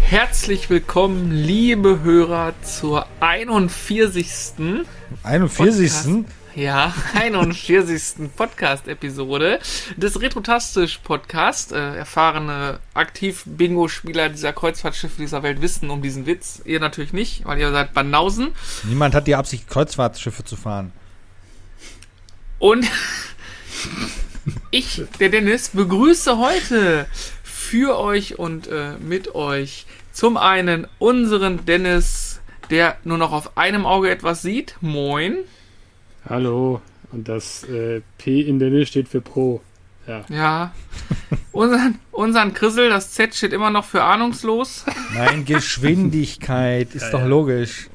Herzlich willkommen, liebe Hörer, zur 41. 41. Podcast. Ja, 41. Podcast-Episode des Retrotastisch-Podcast. Äh, erfahrene Aktiv-Bingo-Spieler dieser Kreuzfahrtschiffe dieser Welt wissen um diesen Witz. Ihr natürlich nicht, weil ihr seid Banausen. Niemand hat die Absicht, Kreuzfahrtschiffe zu fahren. Und ich, der Dennis, begrüße heute für euch und äh, mit euch zum einen unseren Dennis, der nur noch auf einem Auge etwas sieht. Moin. Hallo. Und das äh, P in der Nähe steht für Pro. Ja. Ja. unseren, unseren Krissel, das Z steht immer noch für ahnungslos. Nein, Geschwindigkeit, ist doch logisch.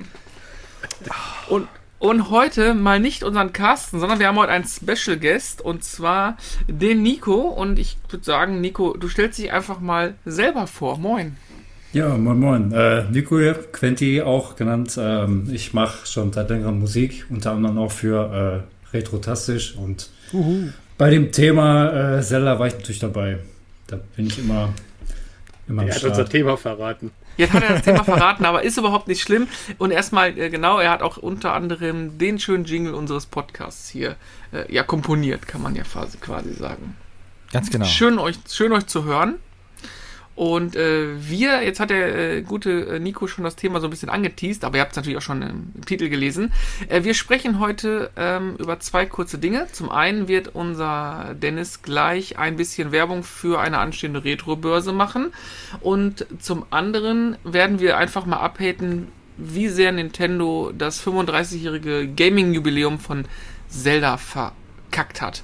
Und, und heute mal nicht unseren Carsten, sondern wir haben heute einen Special Guest und zwar den Nico. Und ich würde sagen, Nico, du stellst dich einfach mal selber vor. Moin. Ja, moin moin. Äh, Nico hier, Quenti auch genannt. Ähm, ich mache schon seit längerem Musik, unter anderem auch für äh, Retrotastisch. Und Uhu. bei dem Thema äh, Zelda war ich natürlich dabei. Da bin ich immer, immer Er hat unser. Thema verraten. Jetzt hat er das Thema verraten, aber ist überhaupt nicht schlimm. Und erstmal, äh, genau, er hat auch unter anderem den schönen Jingle unseres Podcasts hier äh, ja komponiert, kann man ja quasi, quasi sagen. Ganz genau. Schön euch, schön euch zu hören. Und äh, wir, jetzt hat der äh, gute äh, Nico schon das Thema so ein bisschen angeteased, aber ihr habt es natürlich auch schon im, im Titel gelesen. Äh, wir sprechen heute ähm, über zwei kurze Dinge. Zum einen wird unser Dennis gleich ein bisschen Werbung für eine anstehende Retro-Börse machen. Und zum anderen werden wir einfach mal abhaten, wie sehr Nintendo das 35-jährige Gaming-Jubiläum von Zelda verkackt hat.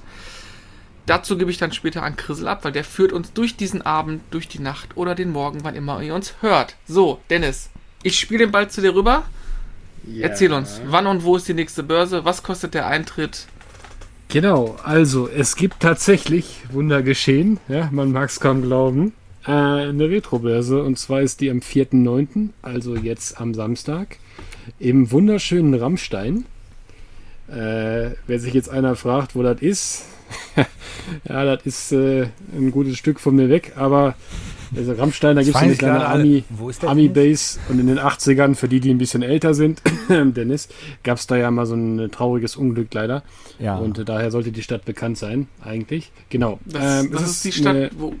Dazu gebe ich dann später an Krissel ab, weil der führt uns durch diesen Abend, durch die Nacht oder den Morgen, wann immer ihr uns hört. So, Dennis, ich spiele den Ball zu dir rüber. Ja. Erzähl uns, wann und wo ist die nächste Börse? Was kostet der Eintritt? Genau, also es gibt tatsächlich Wunder geschehen, ja, man mag es kaum glauben, äh, eine Retrobörse und zwar ist die am 4.9., also jetzt am Samstag, im wunderschönen Rammstein. Äh, wer sich jetzt einer fragt, wo das ist, ja, das ist äh, ein gutes Stück von mir weg, aber also Rammstein, da gibt es eine kleine Ami, ist Ami-Base und in den 80ern, für die, die ein bisschen älter sind, Dennis, gab es da ja mal so ein trauriges Unglück leider. Ja. Und äh, daher sollte die Stadt bekannt sein, eigentlich. Genau. Das, Ähm, das es ist die Stadt, eine- wo,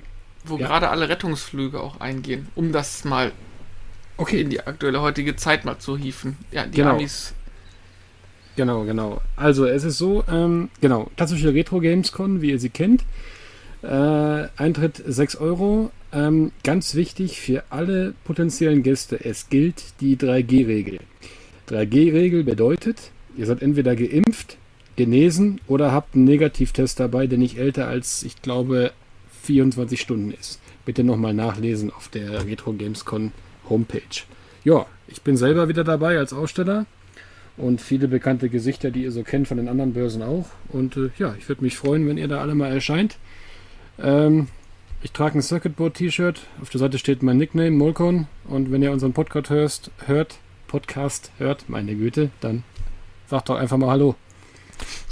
wo Ja. gerade alle Rettungsflüge auch eingehen, um das mal Okay, in die aktuelle heutige Zeit mal zu hieven. Ja, die Genau. Amis. Genau, genau. Also es ist so, ähm, genau, klassische Retro Gamescon, wie ihr sie kennt. Äh, Eintritt 6 Euro. Ähm, ganz wichtig für alle potenziellen Gäste, es gilt die 3G-Regel. 3G-Regel bedeutet, ihr seid entweder geimpft, genesen oder habt einen Negativtest dabei, der nicht älter als, ich glaube, 24 Stunden ist. Bitte nochmal nachlesen auf der Retro Gamescon Homepage. Ja, ich bin selber wieder dabei als Aussteller und viele bekannte Gesichter, die ihr so kennt von den anderen Börsen auch. Und äh, ja, ich würde mich freuen, wenn ihr da alle mal erscheint. Ähm, ich trage ein Circuitboard-T-Shirt. Auf der Seite steht mein Nickname, Molcon. Und wenn ihr unseren Podcast hörst, hört, Podcast hört, meine Güte, dann sagt doch einfach mal Hallo.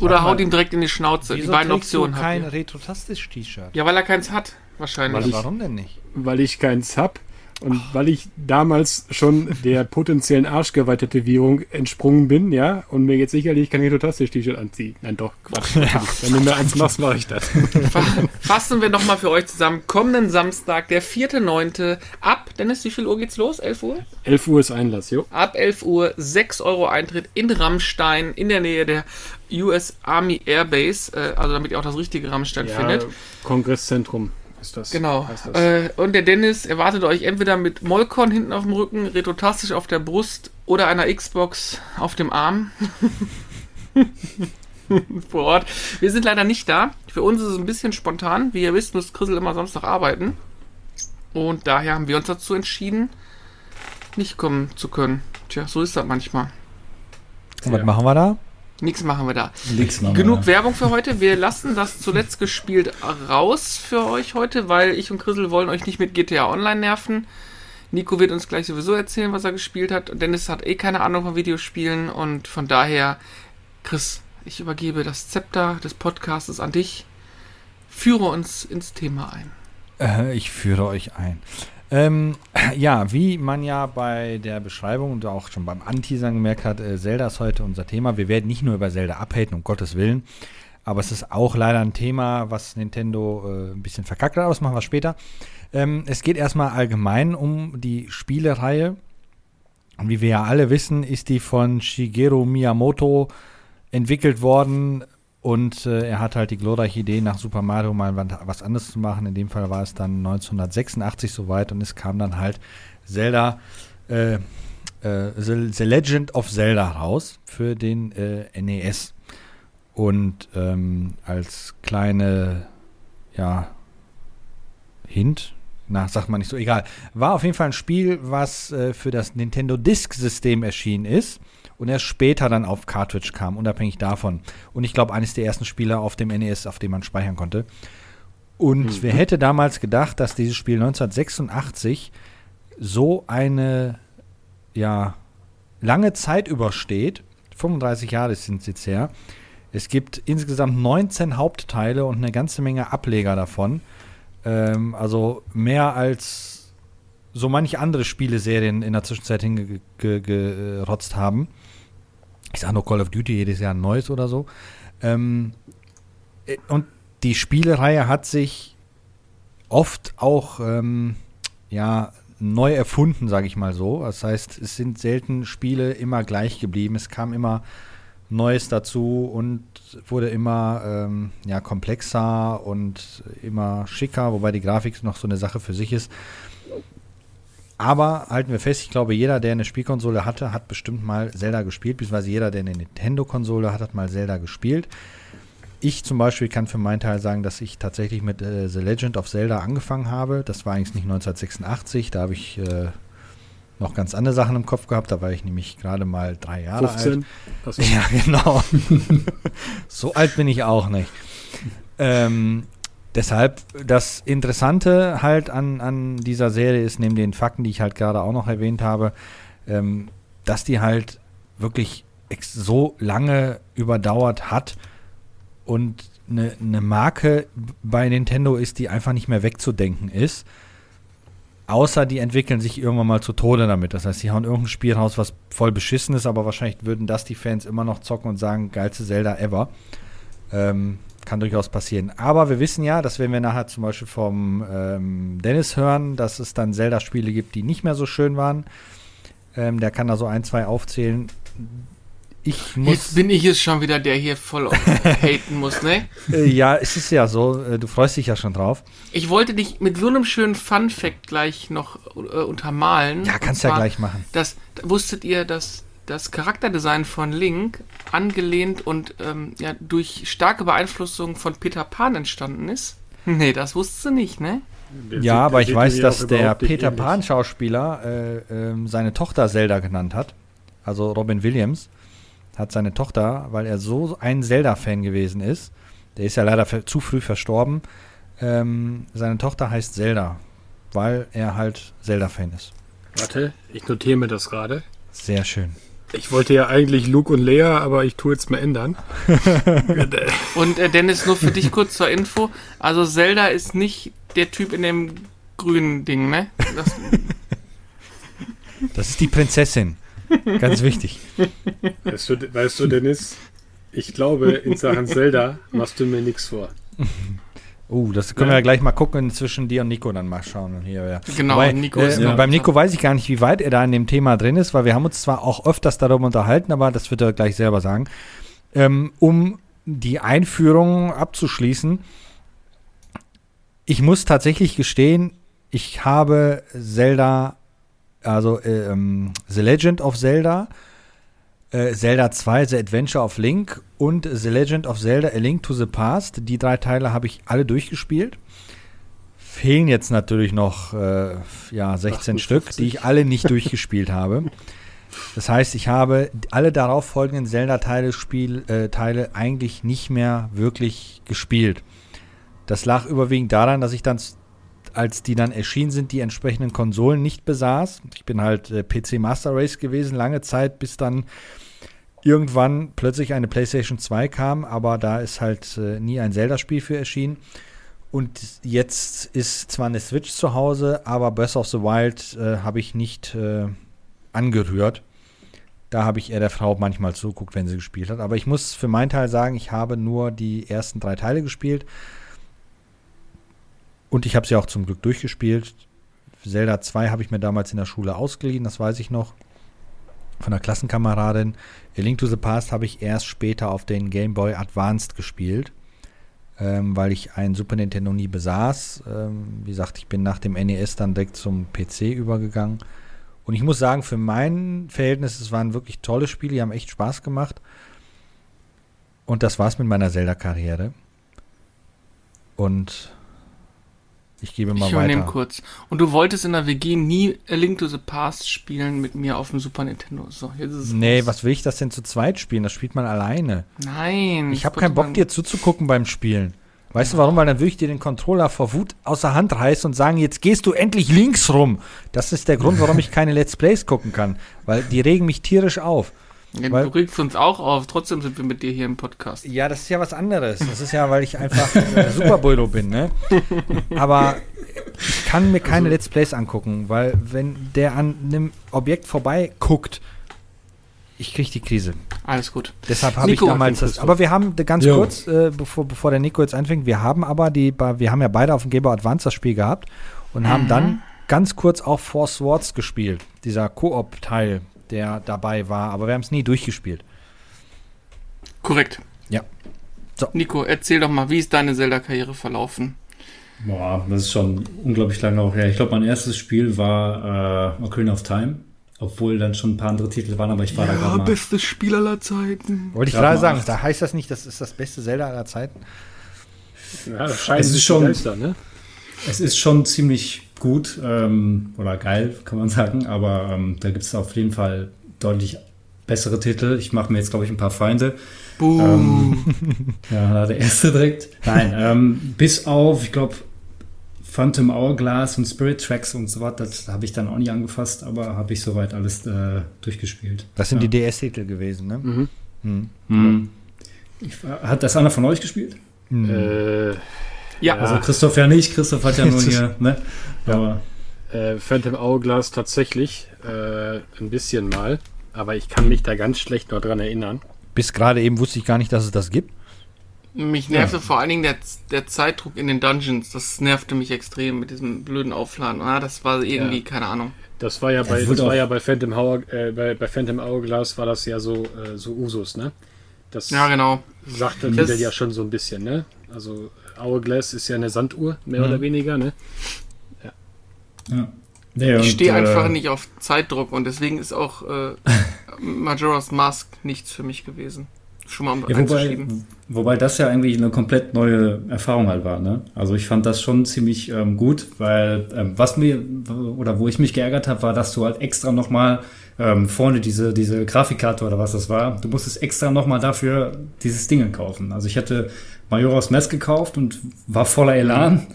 Oder mal. haut ihm direkt in die Schnauze. Wieso die beiden Optionen du kein. Retrotastisch-T-Shirt? Ja, weil er keins hat, wahrscheinlich. Weil ich- Warum denn nicht? Weil ich keins hab und weil ich damals schon der potenziellen Arschgeweih-Tätowierung entsprungen bin, ja, und mir jetzt sicherlich kein Retrotastisch-T-Shirt anziehe. Nein, doch, Quatsch. natürlich. Wenn du mir eins machst, mache ich das. Fa- Fassen wir nochmal für euch zusammen. Kommenden Samstag, der 4.9. ab, Dennis, wie viel Uhr geht's los? 11 Uhr? 11 Uhr ist Einlass, jo. Ab 11 Uhr 6 Euro Eintritt in Rammstein in der Nähe der US Army Airbase, äh, also damit ihr auch das richtige Rammstein findet. Kongresszentrum ist das. Genau. heißt das. Äh, und der Dennis erwartet euch entweder mit Molcon hinten auf dem Rücken, retrotastisch auf der Brust oder einer Xbox auf dem Arm. Vor Ort. Wir sind leider nicht da. Für uns ist es ein bisschen spontan. Wie ihr wisst, muss Chrisel immer Samstag arbeiten. Und daher haben wir uns dazu entschieden, nicht kommen zu können. Tja, so ist das manchmal. Und was Ja. machen wir da? Nichts machen wir da. Nix machen wir Genug da. Werbung für heute. Wir lassen das zuletzt gespielt raus für euch heute, weil ich und Chrisel wollen euch nicht mit GTA Online nerven. Nico wird uns gleich sowieso erzählen, was er gespielt hat. Dennis hat eh keine Ahnung von Videospielen und von daher Chris, ich übergebe das Zepter des Podcasts an dich. Führe uns ins Thema ein. Äh, ich führe euch ein. Ähm, ja, wie man ja bei der Beschreibung und auch schon beim Anteasern gemerkt hat, äh, Zelda ist heute unser Thema. Wir werden nicht nur über Zelda abhaten, um Gottes Willen, aber es ist auch leider ein Thema, was Nintendo äh, ein bisschen verkackt hat, aber das machen wir später. Ähm, es geht erstmal allgemein um die Spielereihe. Und wie wir ja alle wissen, ist die von Shigeru Miyamoto entwickelt worden und äh, er hat halt die glorreiche Idee, nach Super Mario mal was anderes zu machen. In dem Fall war es dann 1986 soweit und es kam dann halt Zelda, äh, äh, The, Legend of Zelda raus für den äh, NES. Und ähm, als kleine, ja, Hint, na, sagt man nicht so, egal. War auf jeden Fall ein Spiel, was äh, für das Nintendo Disk-System erschienen ist und erst später dann auf Cartridge kam, unabhängig davon. Und ich glaube, eines der ersten Spiele auf dem NES, auf dem man speichern konnte. Und mhm. wer hätte damals gedacht, dass dieses Spiel 1986 so eine, ja, lange Zeit übersteht. 35 Jahre sind es jetzt her. Es gibt insgesamt 19 Hauptteile und eine ganze Menge Ableger davon. Ähm, also mehr als so manche andere Spieleserien in der Zwischenzeit hingerotzt haben ich sage nur Call of Duty jedes Jahr ein neues oder so. Ähm, äh, und die Spielereihe hat sich oft auch ähm, ja, neu erfunden, sage ich mal so. Das heißt, es sind selten Spiele immer gleich geblieben. Es kam immer Neues dazu und wurde immer ähm, ja, komplexer und immer schicker, wobei die Grafik noch so eine Sache für sich ist. Aber halten wir fest, ich glaube, jeder, der eine Spielkonsole hatte, hat bestimmt mal Zelda gespielt, beziehungsweise jeder, der eine Nintendo-Konsole hat, hat mal Zelda gespielt. Ich zum Beispiel kann für meinen Teil sagen, dass ich tatsächlich mit äh, The Legend of Zelda angefangen habe. Das war eigentlich nicht 1986, da habe ich äh, noch ganz andere Sachen im Kopf gehabt. Da war ich nämlich gerade mal drei Jahre 15. alt. Ja, genau. so alt bin ich auch nicht. Ähm, Deshalb, das Interessante halt an, an dieser Serie ist, neben den Fakten, die ich halt gerade auch noch erwähnt habe, ähm, dass die halt wirklich so lange überdauert hat und eine, eine Marke bei Nintendo ist, die einfach nicht mehr wegzudenken ist. Außer die entwickeln sich irgendwann mal zu Tode damit. Das heißt, sie hauen irgendein Spiel raus, was voll beschissen ist, aber wahrscheinlich würden das die Fans immer noch zocken und sagen, geilste Zelda ever. Ähm, kann durchaus passieren. Aber wir wissen ja, das werden wir nachher zum Beispiel vom ähm, Dennis hören, dass es dann Zelda-Spiele gibt, die nicht mehr so schön waren. Ähm, der kann da so ein, zwei aufzählen. Ich muss Jetzt bin ich es schon wieder, der hier voll haten muss, ne? Äh, ja, es ist ja so. Äh, du freust dich ja schon drauf. Ich wollte dich mit so einem schönen Fun-Fact gleich noch äh, untermalen. Ja, kannst du ja gleich machen. Das, wusstet ihr, dass das Charakterdesign von Link angelehnt und ähm, ja, durch starke Beeinflussung von Peter Pan entstanden ist? Nee, das wusstest du nicht, ne? Der ja, sieht, aber ich weiß, dass der Peter Pan-Schauspieler äh, äh, seine Tochter Zelda genannt hat. Also Robin Williams hat seine Tochter, weil er so ein Zelda-Fan gewesen ist. Der ist ja leider zu früh verstorben. Ähm, seine Tochter heißt Zelda, weil er halt Zelda-Fan ist. Warte, ich notiere mir das gerade. Sehr schön. Ich wollte ja eigentlich Luke und Lea, aber ich tue jetzt mal ändern. und äh, Dennis, nur für dich kurz zur Info. Also Zelda ist nicht der Typ in dem grünen Ding, ne? Das, das ist die Prinzessin. Ganz wichtig. Weißt du, weißt du, Dennis, ich glaube, in Sachen Zelda machst du mir nichts vor. Uh, das können ja. wir ja gleich mal gucken zwischen dir und Nico dann mal schauen. Hier, ja. Genau, Wobei, Nico äh, ja. Beim Nico weiß ich gar nicht, wie weit er da in dem Thema drin ist, weil wir haben uns zwar auch öfters darüber unterhalten, aber das wird er gleich selber sagen. Ähm, um die Einführung abzuschließen, ich muss tatsächlich gestehen, ich habe Zelda, also äh, ähm, The Legend of Zelda, äh, Zelda 2, The Adventure of Link und The Legend of Zelda A Link to the Past. Die drei Teile habe ich alle durchgespielt. Fehlen jetzt natürlich noch äh, ja, 16 58. Stück, die ich alle nicht durchgespielt habe. Das heißt, ich habe alle darauf folgenden Zelda-Teile äh, eigentlich nicht mehr wirklich gespielt. Das lag überwiegend daran, dass ich dann, als die dann erschienen sind, die entsprechenden Konsolen nicht besaß. Ich bin halt äh, PC Master Race gewesen, lange Zeit, bis dann irgendwann plötzlich eine PlayStation 2 kam, aber da ist halt äh, nie ein Zelda-Spiel für erschienen. Und jetzt ist zwar eine Switch zu Hause, aber Breath of the Wild äh, habe ich nicht äh, angerührt. Da habe ich eher der Frau manchmal zuguckt, wenn sie gespielt hat. Aber ich muss für meinen Teil sagen, ich habe nur die ersten drei Teile gespielt. Und ich habe sie auch zum Glück durchgespielt. Zelda 2 habe ich mir damals in der Schule ausgeliehen, das weiß ich noch. Von einer Klassenkameradin. A Link to the Past habe ich erst später auf den Game Boy Advanced gespielt, ähm, weil ich ein Super Nintendo nie besaß. Ähm, wie gesagt, ich bin nach dem NES dann direkt zum PC übergegangen. Und ich muss sagen, für mein Verhältnis, es waren wirklich tolle Spiele, die haben echt Spaß gemacht. Und das war's mit meiner Zelda-Karriere. Und ich gebe mal ich weiter. übernehme kurz. Und du wolltest in der WG nie A Link to the Past spielen mit mir auf dem Super Nintendo. So, jetzt ist es Nee, raus. was will ich das denn zu zweit spielen? Das spielt man alleine. Nein. Ich habe keinen Bock, dir zuzugucken beim Spielen. Weißt du warum? Weil dann würde ich dir den Controller vor Wut aus der Hand reißen und sagen, jetzt gehst du endlich links rum. Das ist der Grund, warum ich keine Let's Plays gucken kann. Weil die regen mich tierisch auf. Ja, weil- du regst uns auch auf. Trotzdem sind wir mit dir hier im Podcast. Ja, das ist ja was anderes. Das ist ja, weil ich einfach äh, Superbullo bin, ne? Aber ich kann mir keine Let's Plays angucken, weil wenn der an einem Objekt vorbei guckt, ich kriege die Krise. Alles gut. Deshalb habe ich damals das. Aber wir haben ganz Jo. kurz, äh, bevor, bevor der Nico jetzt anfängt, wir haben aber die, wir haben ja beide auf dem Game Boy Advance das Spiel gehabt und haben Mhm. dann ganz kurz auch Four Swords gespielt. Dieser Koop-Teil, der dabei war, aber wir haben es nie durchgespielt. Korrekt. Ja. So. Nico, erzähl doch mal, wie ist deine Zelda-Karriere verlaufen? Boah, das ist schon unglaublich lange auch her. Ich glaube, mein erstes Spiel war äh, Ocarina of Time. Obwohl dann schon ein paar andere Titel waren, aber ich war da gerade mal. bestes Spiel aller Zeiten. Wollte ich gerade sagen, da heißt das nicht, das ist das beste Zelda aller Zeiten. Ja, das scheint Es ist schon- begeistern, ne? Es ist schon ziemlich gut ähm, oder geil, kann man sagen, aber ähm, da gibt es auf jeden Fall deutlich bessere Titel. Ich mache mir jetzt, glaube ich, ein paar Feinde. Boom. Ähm, ja, der erste direkt. Nein, ähm, bis auf, ich glaube, Phantom Hourglass und Spirit Tracks und so weiter, das habe ich dann auch nicht angefasst, aber habe ich soweit alles äh, durchgespielt. Das sind Ja. die DS-Titel gewesen, ne? Mhm. Hm. Hm. Ich, hat das einer von euch gespielt? Hm. Äh, ja. Also Christoph ja nicht, Christoph hat ja nur hier, ne? Aber äh, Phantom Hourglass tatsächlich äh, ein bisschen mal, aber ich kann mich da ganz schlecht noch dran erinnern. Bis gerade eben wusste ich gar nicht, dass es das gibt. mich nervte Ja. vor allen Dingen der, der Zeitdruck in den Dungeons. Das nervte mich extrem mit diesem blöden Aufladen. Ah, das war irgendwie, Ja. keine Ahnung. Das war ja bei, das war ja bei Phantom Hour, äh, bei, bei Phantom Hourglass war das ja so, äh, so Usus, ne? Das Ja, genau. sagt der Das- ja schon so ein bisschen, ne? Also Hourglass ist ja eine Sanduhr, mehr Mhm. oder weniger, ne? ja. Nee, und, Ich stehe einfach äh, nicht auf Zeitdruck und deswegen ist auch äh, Majora's Mask nichts für mich gewesen. Schon mal Ja, wobei, wobei das ja eigentlich eine komplett neue Erfahrung halt war. Ne? Also ich fand das schon ziemlich ähm, gut, weil ähm, was mir oder wo ich mich geärgert habe, war, dass du halt extra nochmal ähm, vorne diese, diese Grafikkarte oder was das war, du musstest extra nochmal dafür dieses Ding kaufen. Also ich hatte Majora's Mask gekauft und war voller Elan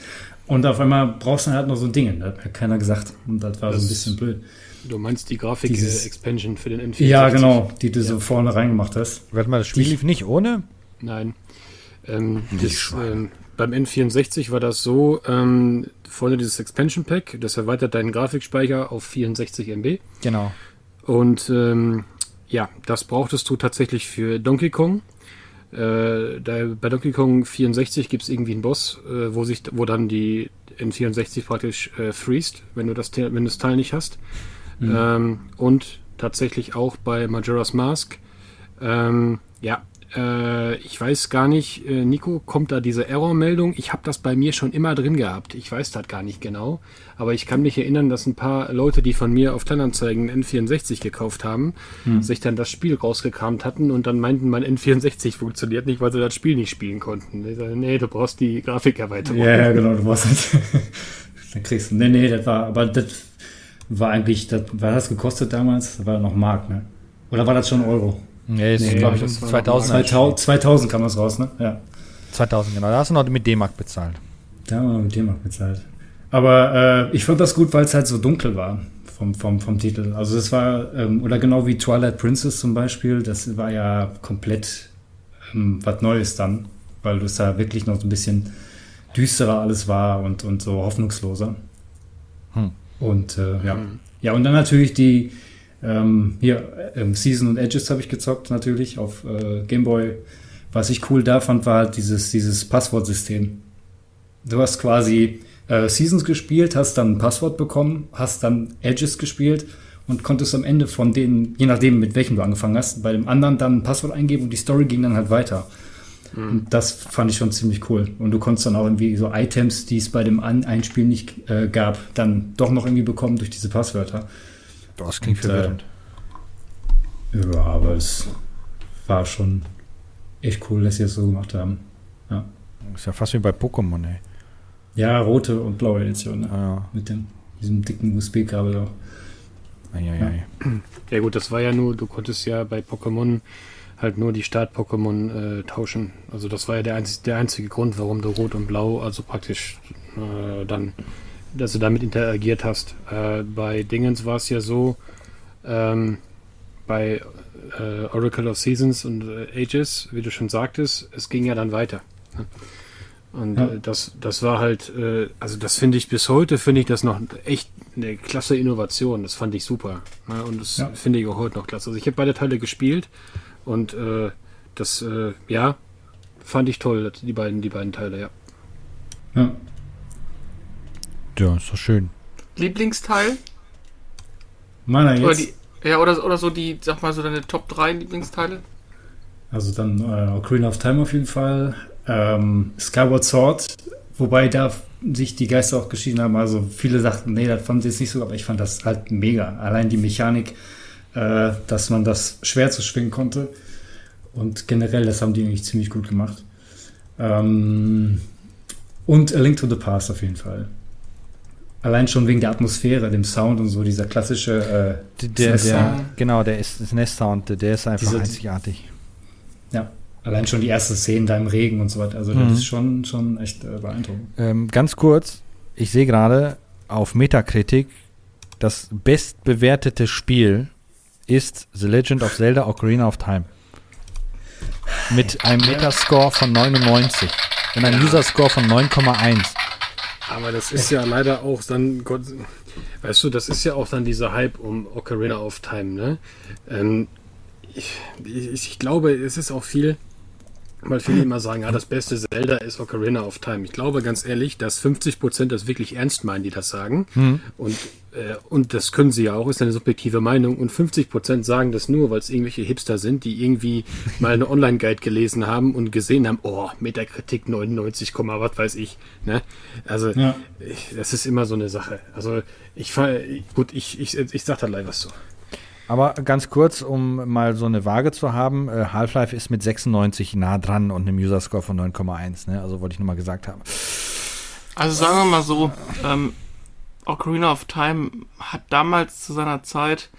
und auf einmal brauchst du halt noch so ein Ding. Da hat mir keiner gesagt und das war so ein Das- bisschen blöd. Du meinst die Grafik-Expansion für den N64? Ja, genau, die du so vorne reingemacht hast. Warte mal, das Spiel Die- lief nicht ohne? Nein. Ähm, das, ähm, beim N64 war das so, ähm, vorne dieses Expansion Pack, das erweitert deinen Grafikspeicher auf 64 MB. Genau. Und ähm, ja, das brauchtest du tatsächlich für Donkey Kong. Äh, da, bei Donkey Kong 64 gibt es irgendwie einen Boss, äh, wo, sich, wo dann die N64 praktisch äh, freest, wenn du das, wenn das Teil nicht hast. Ähm, und tatsächlich auch bei Majora's Mask. Ähm, ja, äh, ich weiß gar nicht, äh, Nico, kommt da diese Error-Meldung? Ich habe das bei mir schon immer drin gehabt. Ich weiß das gar nicht genau. Aber ich kann mich erinnern, dass ein paar Leute, die von mir auf Kleinanzeigen N64 gekauft haben, sich dann das Spiel rausgekramt hatten und dann meinten, mein N64 funktioniert nicht, weil sie das Spiel nicht spielen konnten. Ich sage, nee, du brauchst die Grafikerweiterung. Ja, ja, genau, du warst halt. dann kriegst du. Nee, nee, das war, aber das war eigentlich, das, war das gekostet damals? Das war noch Mark, ne? Oder war das schon Euro? Nee, ist, Nee, glaube ich, das war 2000. 2000, 2000 kam das raus, ne? Ja. 2000, genau. Da hast du noch mit D-Mark bezahlt. Da haben wir mit dem auch bezahlt. Aber äh, ich fand das gut, weil es halt so dunkel war. vom, vom, vom Titel. Also es war, ähm, oder genau wie Twilight Princess zum Beispiel, das war ja komplett ähm, was Neues dann, weil es da wirklich noch so ein bisschen düsterer alles war und, und so hoffnungsloser. Hm. Und äh, ja. Hm. Ja, und dann natürlich die ähm, hier ähm, Season und Edges habe ich gezockt, natürlich auf äh, Gameboy. Was ich cool da fand, war halt dieses, dieses Passwortsystem. Du hast quasi äh, Seasons gespielt, hast dann ein Passwort bekommen, hast dann Edges gespielt und konntest am Ende von denen, je nachdem mit welchem du angefangen hast, bei dem anderen dann ein Passwort eingeben und die Story ging dann halt weiter. Mhm. Und das fand ich schon ziemlich cool. Und du konntest dann auch irgendwie so Items, die es bei dem An Einspiel nicht äh, gab, dann doch noch irgendwie bekommen durch diese Passwörter. Das klingt und, verwirrend. Äh, ja, aber es war schon echt cool, dass sie das so gemacht haben. Ja. Ist ja fast wie bei Pokémon, ey. Ja, rote und blaue Edition. Ne? Ah, ja. Mit dem, diesem dicken USB-Kabel auch. Ja. ja gut, das war ja nur, du konntest ja bei Pokémon halt nur die Start-Pokémon äh, tauschen. Also das war ja der, einzige, der einzige Grund, warum du Rot und Blau, also praktisch äh, dann, dass du damit interagiert hast. Äh, bei Dingens war es ja so, ähm, bei äh, Oracle of Seasons und äh, Ages, wie du schon sagtest, es ging ja dann weiter. Und ja. Äh, das, das war halt, also das finde ich bis heute, finde ich das noch echt eine klasse Innovation. Das fand ich super. Ne? Und das ja. finde ich auch heute noch klasse. Also ich habe beide Teile gespielt und äh, das, äh, ja, fand ich toll, die beiden, die beiden Teile, ja. Ja. Ja, ist doch schön. Lieblingsteil? Meiner jetzt? Oder die, ja, oder, oder so die, sag mal, so deine Top 3 Lieblingsteile? Also dann äh, Ocarina of Time auf jeden Fall. Ähm, Skyward Sword, wobei da sich die Geister auch geschieden haben. Also viele sagten, nee, das fanden sie jetzt nicht so, aber ich fand das halt mega. Allein die Mechanik, äh, dass man das schwer zu schwingen konnte. Und generell, das haben die eigentlich ziemlich gut gemacht. Ähm, und A Link to the Past auf jeden Fall. Allein schon wegen der Atmosphäre, dem Sound und so, dieser klassische äh, der, der, Genau, der ist Nest-Sound, der ist einfach Diese, einzigartig. Ja, allein schon die erste Szene da im Regen und so weiter. Also mhm. das ist schon, schon echt äh, beeindruckend. Ähm, ganz kurz, ich sehe gerade auf Metacritic das bestbewertete Spiel ist The Legend of Zelda Ocarina of Time. Mit einem Metascore von 99 und einem User-Score von 9,1. Aber das ist ja leider auch dann, Gott, weißt du, das ist ja auch dann dieser Hype um Ocarina of Time, ne? Ähm, ich, ich, ich, glaube, es ist auch viel, weil viele immer sagen, ja, das beste Zelda ist Ocarina of Time. Ich glaube ganz ehrlich, dass 50% das wirklich ernst meinen, die das sagen. Mhm. Und, und das können sie ja auch, ist eine subjektive Meinung. Und 50% sagen das nur, weil es irgendwelche Hipster sind, die irgendwie mal eine Online-Guide gelesen haben und gesehen haben, oh, Metakritik 99, was weiß ich. Ne? Also, ja. ich, das ist immer so eine Sache. Also, ich, gut, ich, ich, ich sag da leider was so. Aber ganz kurz, um mal so eine Waage zu haben, äh, Half-Life ist mit 96 nah dran und einem User-Score von 9,1. Ne? Also wollte ich nur mal gesagt haben. Also sagen wir mal so, ähm, Ocarina of Time hat damals zu seiner Zeit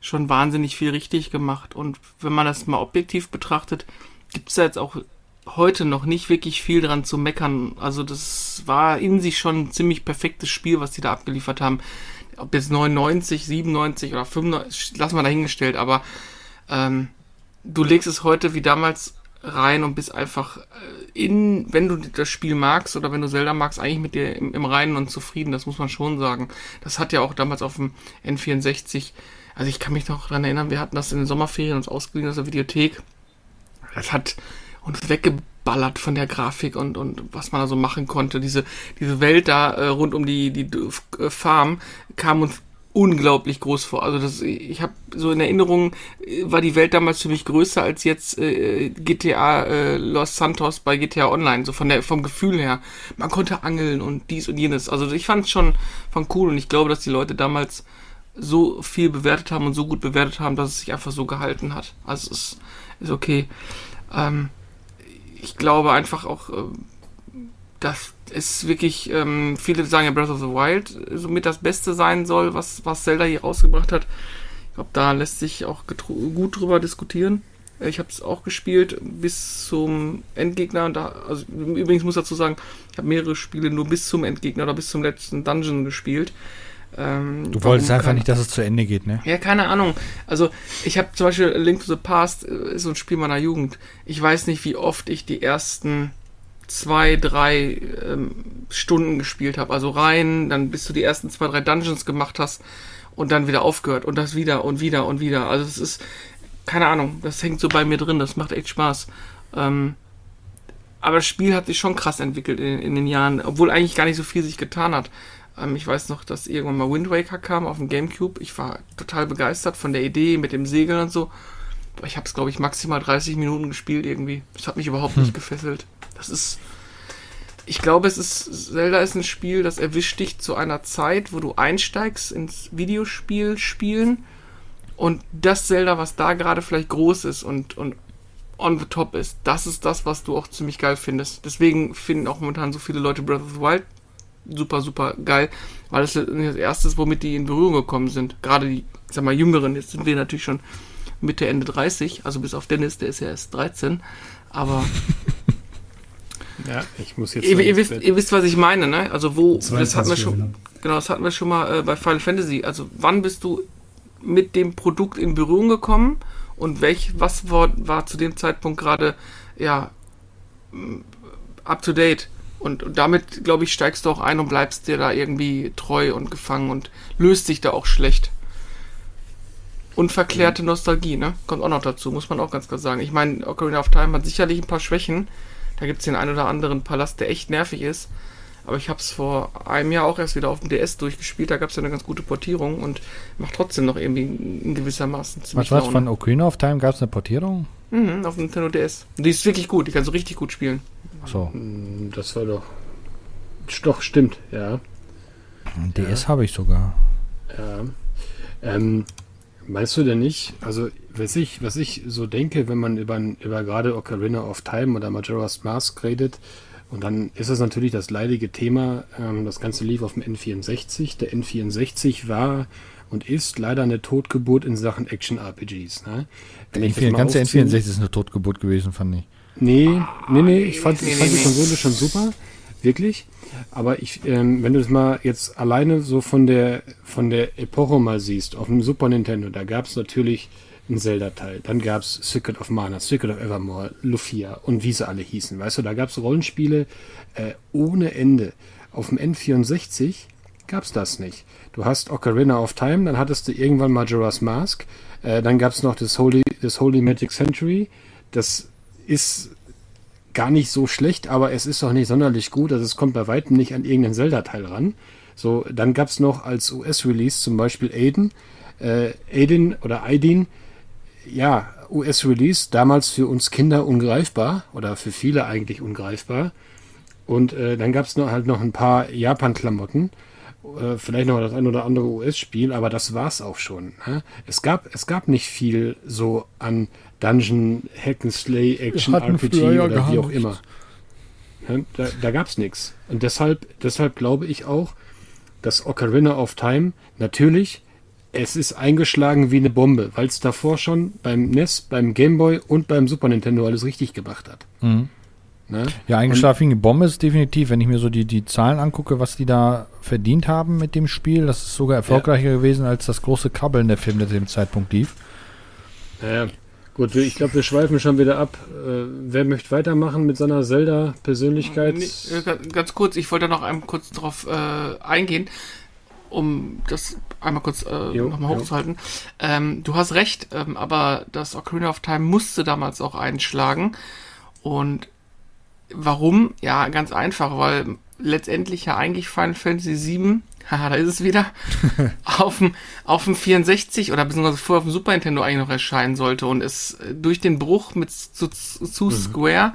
schon wahnsinnig viel richtig gemacht. Und wenn man das mal objektiv betrachtet, gibt es jetzt auch heute noch nicht wirklich viel dran zu meckern. Also das war in sich schon ein ziemlich perfektes Spiel, was die da abgeliefert haben ob jetzt 99, 97 oder 95, lassen wir dahingestellt, aber ähm, du legst es heute wie damals rein und bist einfach äh, in, wenn du das Spiel magst oder wenn du Zelda magst, eigentlich mit dir im, im Reinen und zufrieden, das muss man schon sagen. Das hat ja auch damals auf dem N64, also ich kann mich noch daran erinnern, wir hatten das in den Sommerferien uns ausgeliehen aus der Videothek. Das hat uns weggebracht ballert von der Grafik und, und was man da so machen konnte. Diese, diese Welt da äh, rund um die, die äh, Farm kam uns unglaublich groß vor. Also das, ich habe so in Erinnerung, äh, war die Welt damals für mich größer als jetzt äh, GTA äh, Los Santos bei GTA Online, so von der vom Gefühl her. Man konnte angeln und dies und jenes. Also ich fand es schon von cool und ich glaube, dass die Leute damals so viel bewertet haben und so gut bewertet haben, dass es sich einfach so gehalten hat. Also es ist, ist okay. Ähm, ich glaube einfach auch, äh, dass es wirklich, ähm, viele sagen ja Breath of the Wild somit das Beste sein soll, was, was Zelda hier rausgebracht hat. Ich glaube, da lässt sich auch gut drüber diskutieren. Ich habe es auch gespielt bis zum Endgegner. Da, also übrigens muss ich dazu sagen, ich habe mehrere Spiele nur bis zum Endgegner oder bis zum letzten Dungeon gespielt. Ähm, Du wolltest einfach kann- nicht, dass es zu Ende geht, ne? Ja, keine Ahnung. Also, ich habe zum Beispiel Link to the Past, äh, ist so ein Spiel meiner Jugend. Ich weiß nicht, wie oft ich die ersten zwei, drei ähm, Stunden gespielt habe. Also rein, dann bis du die ersten zwei, drei Dungeons gemacht hast und dann wieder aufgehört und das wieder und wieder und wieder. Also es ist, keine Ahnung, das hängt so bei mir drin, das macht echt Spaß. Ähm, aber das Spiel hat sich schon krass entwickelt in, in den Jahren, obwohl eigentlich gar nicht so viel sich getan hat. Ähm, ich weiß noch, dass irgendwann mal Wind Waker kam auf dem Gamecube. Ich war total begeistert von der Idee mit dem Segeln und so. Ich habe es, glaube ich, maximal 30 Minuten gespielt irgendwie. Das hat mich überhaupt nicht gefesselt. Das ist. Ich glaube, es ist. Zelda ist ein Spiel, das erwischt dich zu einer Zeit, wo du einsteigst ins Videospiel spielen und das Zelda, was da gerade vielleicht groß ist und, und on the top ist, das ist das, was du auch ziemlich geil findest. Deswegen finden auch momentan so viele Leute Breath of the Wild super, super geil, weil das das erste ist, womit die in Berührung gekommen sind. Gerade die, ich sag mal, Jüngeren, jetzt sind wir natürlich schon Mitte, Ende 30, also bis auf Dennis, der ist ja erst 13, aber Ja, ich muss jetzt. ihr, ihr, wisst, ihr wisst, was ich meine, ne? Also wo, das hatten wir 22 schon, genau, das hatten wir schon mal äh, bei Final Fantasy. Also wann bist du mit dem Produkt in Berührung gekommen und welch, was war, war zu dem Zeitpunkt gerade, ja, m, up to date? Und, und damit, glaube ich, steigst du auch ein und bleibst dir da irgendwie treu und gefangen und löst sich da auch schlecht. Unverklärte Nostalgie, ne? Kommt auch noch dazu, muss man auch ganz klar sagen. Ich meine, Ocarina of Time hat sicherlich ein paar Schwächen. Da gibt es den einen oder anderen Palast, der echt nervig ist. Aber ich habe es vor einem Jahr auch erst wieder auf dem DS durchgespielt. Da gab es ja eine ganz gute Portierung und macht trotzdem noch irgendwie in gewissermaßen ziemlich Was Laune. von Ocarina of Time? Gab es eine Portierung? Mhm, auf dem Nintendo DS. Und die ist wirklich gut. Die kannst du richtig gut spielen. So, Hm, Das war doch. Doch, stimmt, ja. ein DS habe ich sogar. Ja. Ähm, meinst du denn nicht, also was ich, was ich so denke, wenn man über, über gerade Ocarina of Time oder Majora's Mask redet, und dann ist es natürlich das leidige Thema, ähm, das Ganze lief auf dem N64. Der N64 war und ist leider eine Totgeburt in Sachen Action-RPGs. Ne? Wenn ich das Die mal ganze aufziehe- N64 ist eine Totgeburt gewesen, fand ich. Nee, nee, nee, ich fand, Nee, ich fand nee, die nee. Konsole schon super, wirklich. Aber ich, ähm, wenn du das mal jetzt alleine so von der von der Epoche mal siehst, auf dem Super Nintendo, da gab es natürlich einen Zelda-Teil, dann gab es Secret of Mana, Secret of Evermore, Lufia und wie sie alle hießen. Weißt du, da gab es Rollenspiele äh, ohne Ende. Auf dem N64 gab es das nicht. Du hast Ocarina of Time, dann hattest du irgendwann Majora's Mask, äh, dann gab es noch das Holy, das Holy Magic Century. Das ist gar nicht so schlecht, aber es ist auch nicht sonderlich gut. Also es kommt bei weitem nicht an irgendeinen Zelda-Teil ran. So, dann gab es noch als US-Release zum Beispiel Aiden, äh, Aiden oder Aidin, ja, US-Release, damals für uns Kinder ungreifbar oder für viele eigentlich ungreifbar. Und äh, dann gab es noch halt noch ein paar Japan-Klamotten, äh, vielleicht noch das ein oder andere US-Spiel, aber das war's auch schon. Es gab es gab nicht viel so an Dungeon, Hack and Slay, Action, RPG ja oder wie auch immer. Da, da gab's nichts. Und deshalb deshalb glaube ich auch, dass Ocarina of Time natürlich es ist eingeschlagen wie eine Bombe, weil es davor schon beim NES, beim Game Boy und beim Super Nintendo alles richtig gemacht hat. Mhm. Ne? Ja, eingeschlafen wie eine Bombe ist definitiv, wenn ich mir so die, die Zahlen angucke, was die da verdient haben mit dem Spiel. Das ist sogar erfolgreicher gewesen als das große Krabbeln der Film, der zu dem Zeitpunkt lief. Naja, gut, ich glaube, wir schweifen schon wieder ab. Äh, wer möchte weitermachen mit seiner Zelda-Persönlichkeit? Nee, äh, ga- ganz kurz, ich wollte noch einmal kurz drauf äh, eingehen, um das einmal kurz äh, nochmal hochzuhalten. Ähm, du hast recht, ähm, aber das Ocarina of Time musste damals auch einschlagen. Und warum? Ja, ganz einfach, weil letztendlich ja eigentlich Final Fantasy VII, haha, da ist es wieder, auf dem, auf dem 64 oder beziehungsweise vorher auf dem Super Nintendo eigentlich noch erscheinen sollte. Und es äh, durch den Bruch mit zu, zu Square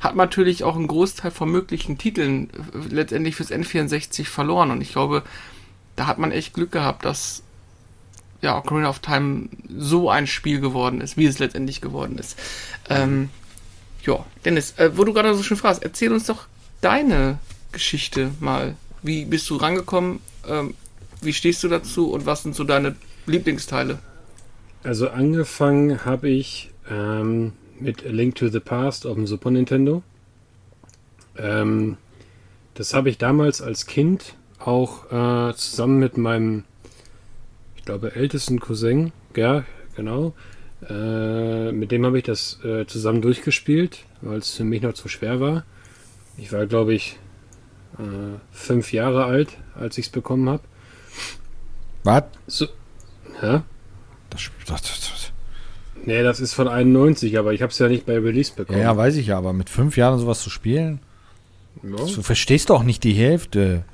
hat man natürlich auch einen Großteil von möglichen Titeln äh, letztendlich fürs N64 verloren. Und ich glaube, da hat man echt Glück gehabt, dass ja, Ocarina of Time so ein Spiel geworden ist, wie es letztendlich geworden ist. Ähm, ja, Dennis, äh, wo du gerade so schön fragst, erzähl uns doch deine Geschichte mal. Wie bist du rangekommen? Ähm, wie stehst du dazu und was sind so deine Lieblingsteile? Also angefangen habe ich ähm, mit A Link to the Past auf dem Super Nintendo. Ähm, das habe ich damals als Kind auch äh, zusammen mit meinem, ich glaube, ältesten Cousin, ja, genau, äh, mit dem habe ich das äh, zusammen durchgespielt, weil es für mich noch zu schwer war. Ich war, glaube ich, äh, fünf Jahre alt, als ich es bekommen habe. Was? So, hä? Das, das, das, Nee, das ist von 91, aber ich habe es ja nicht bei Release ja, bekommen. ja, weiß ich ja, aber mit fünf Jahren sowas zu spielen, Ja. du verstehst doch nicht die Hälfte.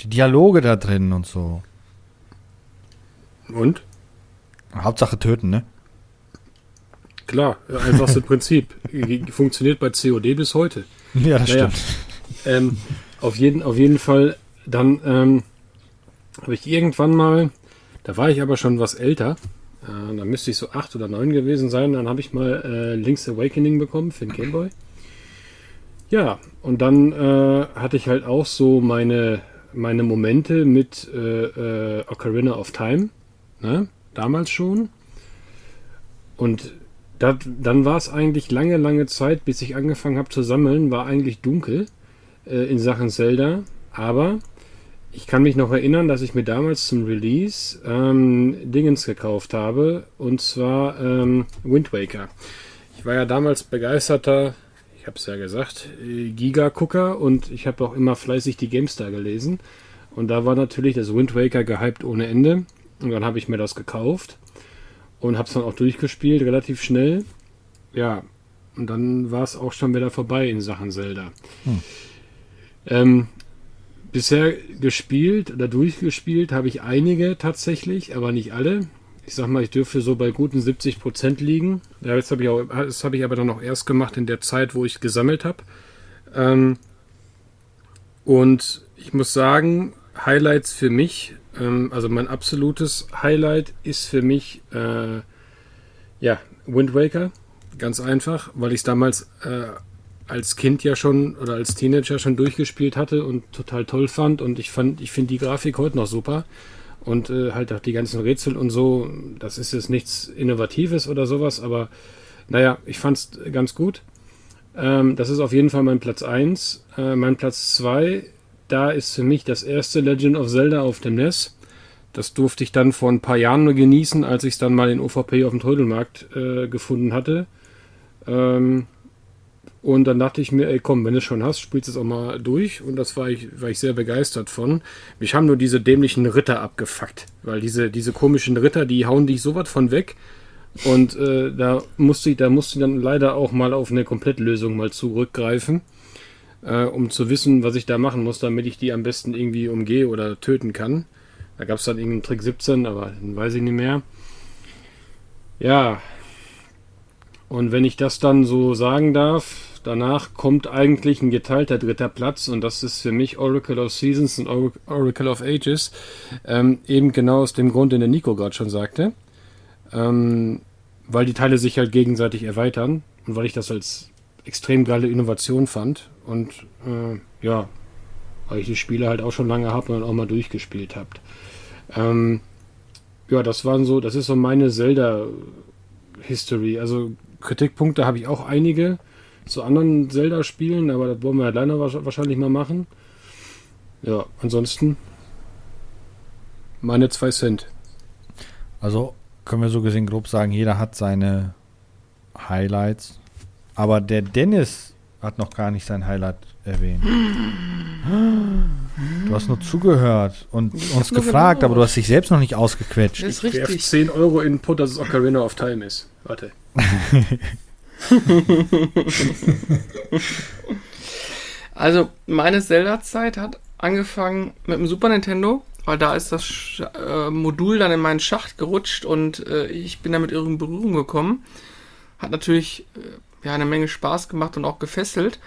Die Dialoge da drin und so. Und? Hauptsache töten, ne? Klar, einfachste Prinzip. Funktioniert bei COD bis heute. Ja, das Naja. stimmt. Ähm, auf, jeden, auf jeden Fall, dann ähm, habe ich irgendwann mal, da war ich aber schon was älter, äh, da müsste ich so acht oder neun gewesen sein, dann habe ich mal äh, Link's Awakening bekommen für den Gameboy. Ja, und dann äh, hatte ich halt auch so meine, meine Momente mit äh, äh, Ocarina of Time, ne? damals schon. Und dat, dann war es eigentlich lange, lange Zeit, bis ich angefangen habe zu sammeln, war eigentlich dunkel äh, in Sachen Zelda. Aber ich kann mich noch erinnern, dass ich mir damals zum Release ähm, Dingens gekauft habe. Und zwar ähm, Wind Waker. Ich war ja damals begeisterter, ich habe es ja gesagt, äh, Giga-Gucker und ich habe auch immer fleißig die GameStar gelesen. Und da war natürlich das Wind Waker gehypt ohne Ende. Und dann habe ich mir das gekauft und habe es dann auch durchgespielt, relativ schnell. Ja, und dann war es auch schon wieder vorbei in Sachen Zelda. Ähm, bisher gespielt oder durchgespielt habe ich einige tatsächlich, aber nicht alle. Ich sag mal, ich dürfte so bei guten 70 Prozent liegen. Ja, das habe ich, habe ich aber dann auch erst gemacht in der Zeit, wo ich gesammelt habe. Ähm, und ich muss sagen, Highlights für mich, ähm, also mein absolutes Highlight ist für mich äh, ja Wind Waker, ganz einfach, weil ich es damals äh, als Kind ja schon oder als Teenager schon durchgespielt hatte und total toll fand und ich fand, ich finde die Grafik heute noch super und äh, halt auch die ganzen Rätsel und so, das ist jetzt nichts Innovatives oder sowas, aber naja, ich fand es ganz gut. Ähm, das ist auf jeden Fall mein Platz 1. Äh, mein Platz 2, da ist für mich das erste Legend of Zelda auf dem NES. Das durfte ich dann vor ein paar Jahren nur genießen, als ich es dann mal in OVP auf dem Trödelmarkt äh, gefunden hatte. Ähm, und dann dachte ich mir, ey komm, wenn du es schon hast, spielst es auch mal durch. Und das war ich, war ich sehr begeistert von. Mich haben nur diese dämlichen Ritter abgefuckt. Weil diese, diese komischen Ritter, die hauen dich so was von weg. Und äh, da musste ich, da musste ich dann leider auch mal auf eine Komplettlösung mal zurückgreifen, äh, um zu wissen, was ich da machen muss, damit ich die am besten irgendwie umgehe oder töten kann. Da gab es dann irgendeinen Trick 17, aber den weiß ich nicht mehr. Ja. Und wenn ich das dann so sagen darf, danach kommt eigentlich ein geteilter dritter Platz und das ist für mich Oracle of Seasons und Or- Oracle of Ages. Ähm, eben genau aus dem Grund, den der Nico gerade schon sagte. Ähm, weil die Teile sich halt gegenseitig erweitern und weil ich das als extrem geile Innovation fand und äh, ja, weil ich die Spiele halt auch schon lange habe und auch mal durchgespielt habt. Ähm, ja, das waren so, das ist so meine Zelda-History. Also Kritikpunkte habe ich auch einige zu anderen Zelda-Spielen, aber das wollen wir alleine wa- wahrscheinlich mal machen. Ja, ansonsten meine zwei Cent. Also können wir so gesehen grob sagen, jeder hat seine Highlights. Aber der Dennis hat noch gar nicht sein Highlight erwähnt. Du hast nur zugehört und uns nur gefragt, gelauscht. aber du hast dich selbst noch nicht ausgequetscht. Das ist richtig. 10 Euro in den Put, dass es Ocarina of Time ist. Warte. Also, meine Zelda-Zeit hat angefangen mit dem Super Nintendo, weil da ist das Sch äh, Modul dann in meinen Schacht gerutscht und äh, ich bin damit in Berührung gekommen. Hat natürlich äh, ja eine Menge Spaß gemacht und auch gefesselt.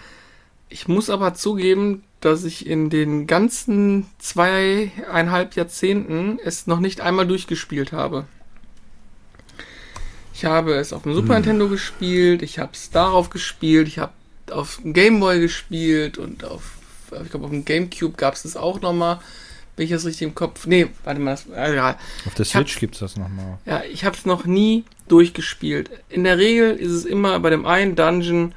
Ich muss aber zugeben, dass ich in den ganzen zweieinhalb Jahrzehnten es noch nicht einmal durchgespielt habe. Ich habe es auf dem Super Nintendo gespielt, ich habe es darauf gespielt, ich habe auf dem Game Boy gespielt und auf, ich glaube, auf dem Gamecube gab es das auch nochmal. Bin ich das richtig im Kopf? Nee, warte mal, das, egal. Auf der Switch gibt es das nochmal. Ja, ich habe es noch nie durchgespielt. In der Regel ist es immer bei dem einen Dungeon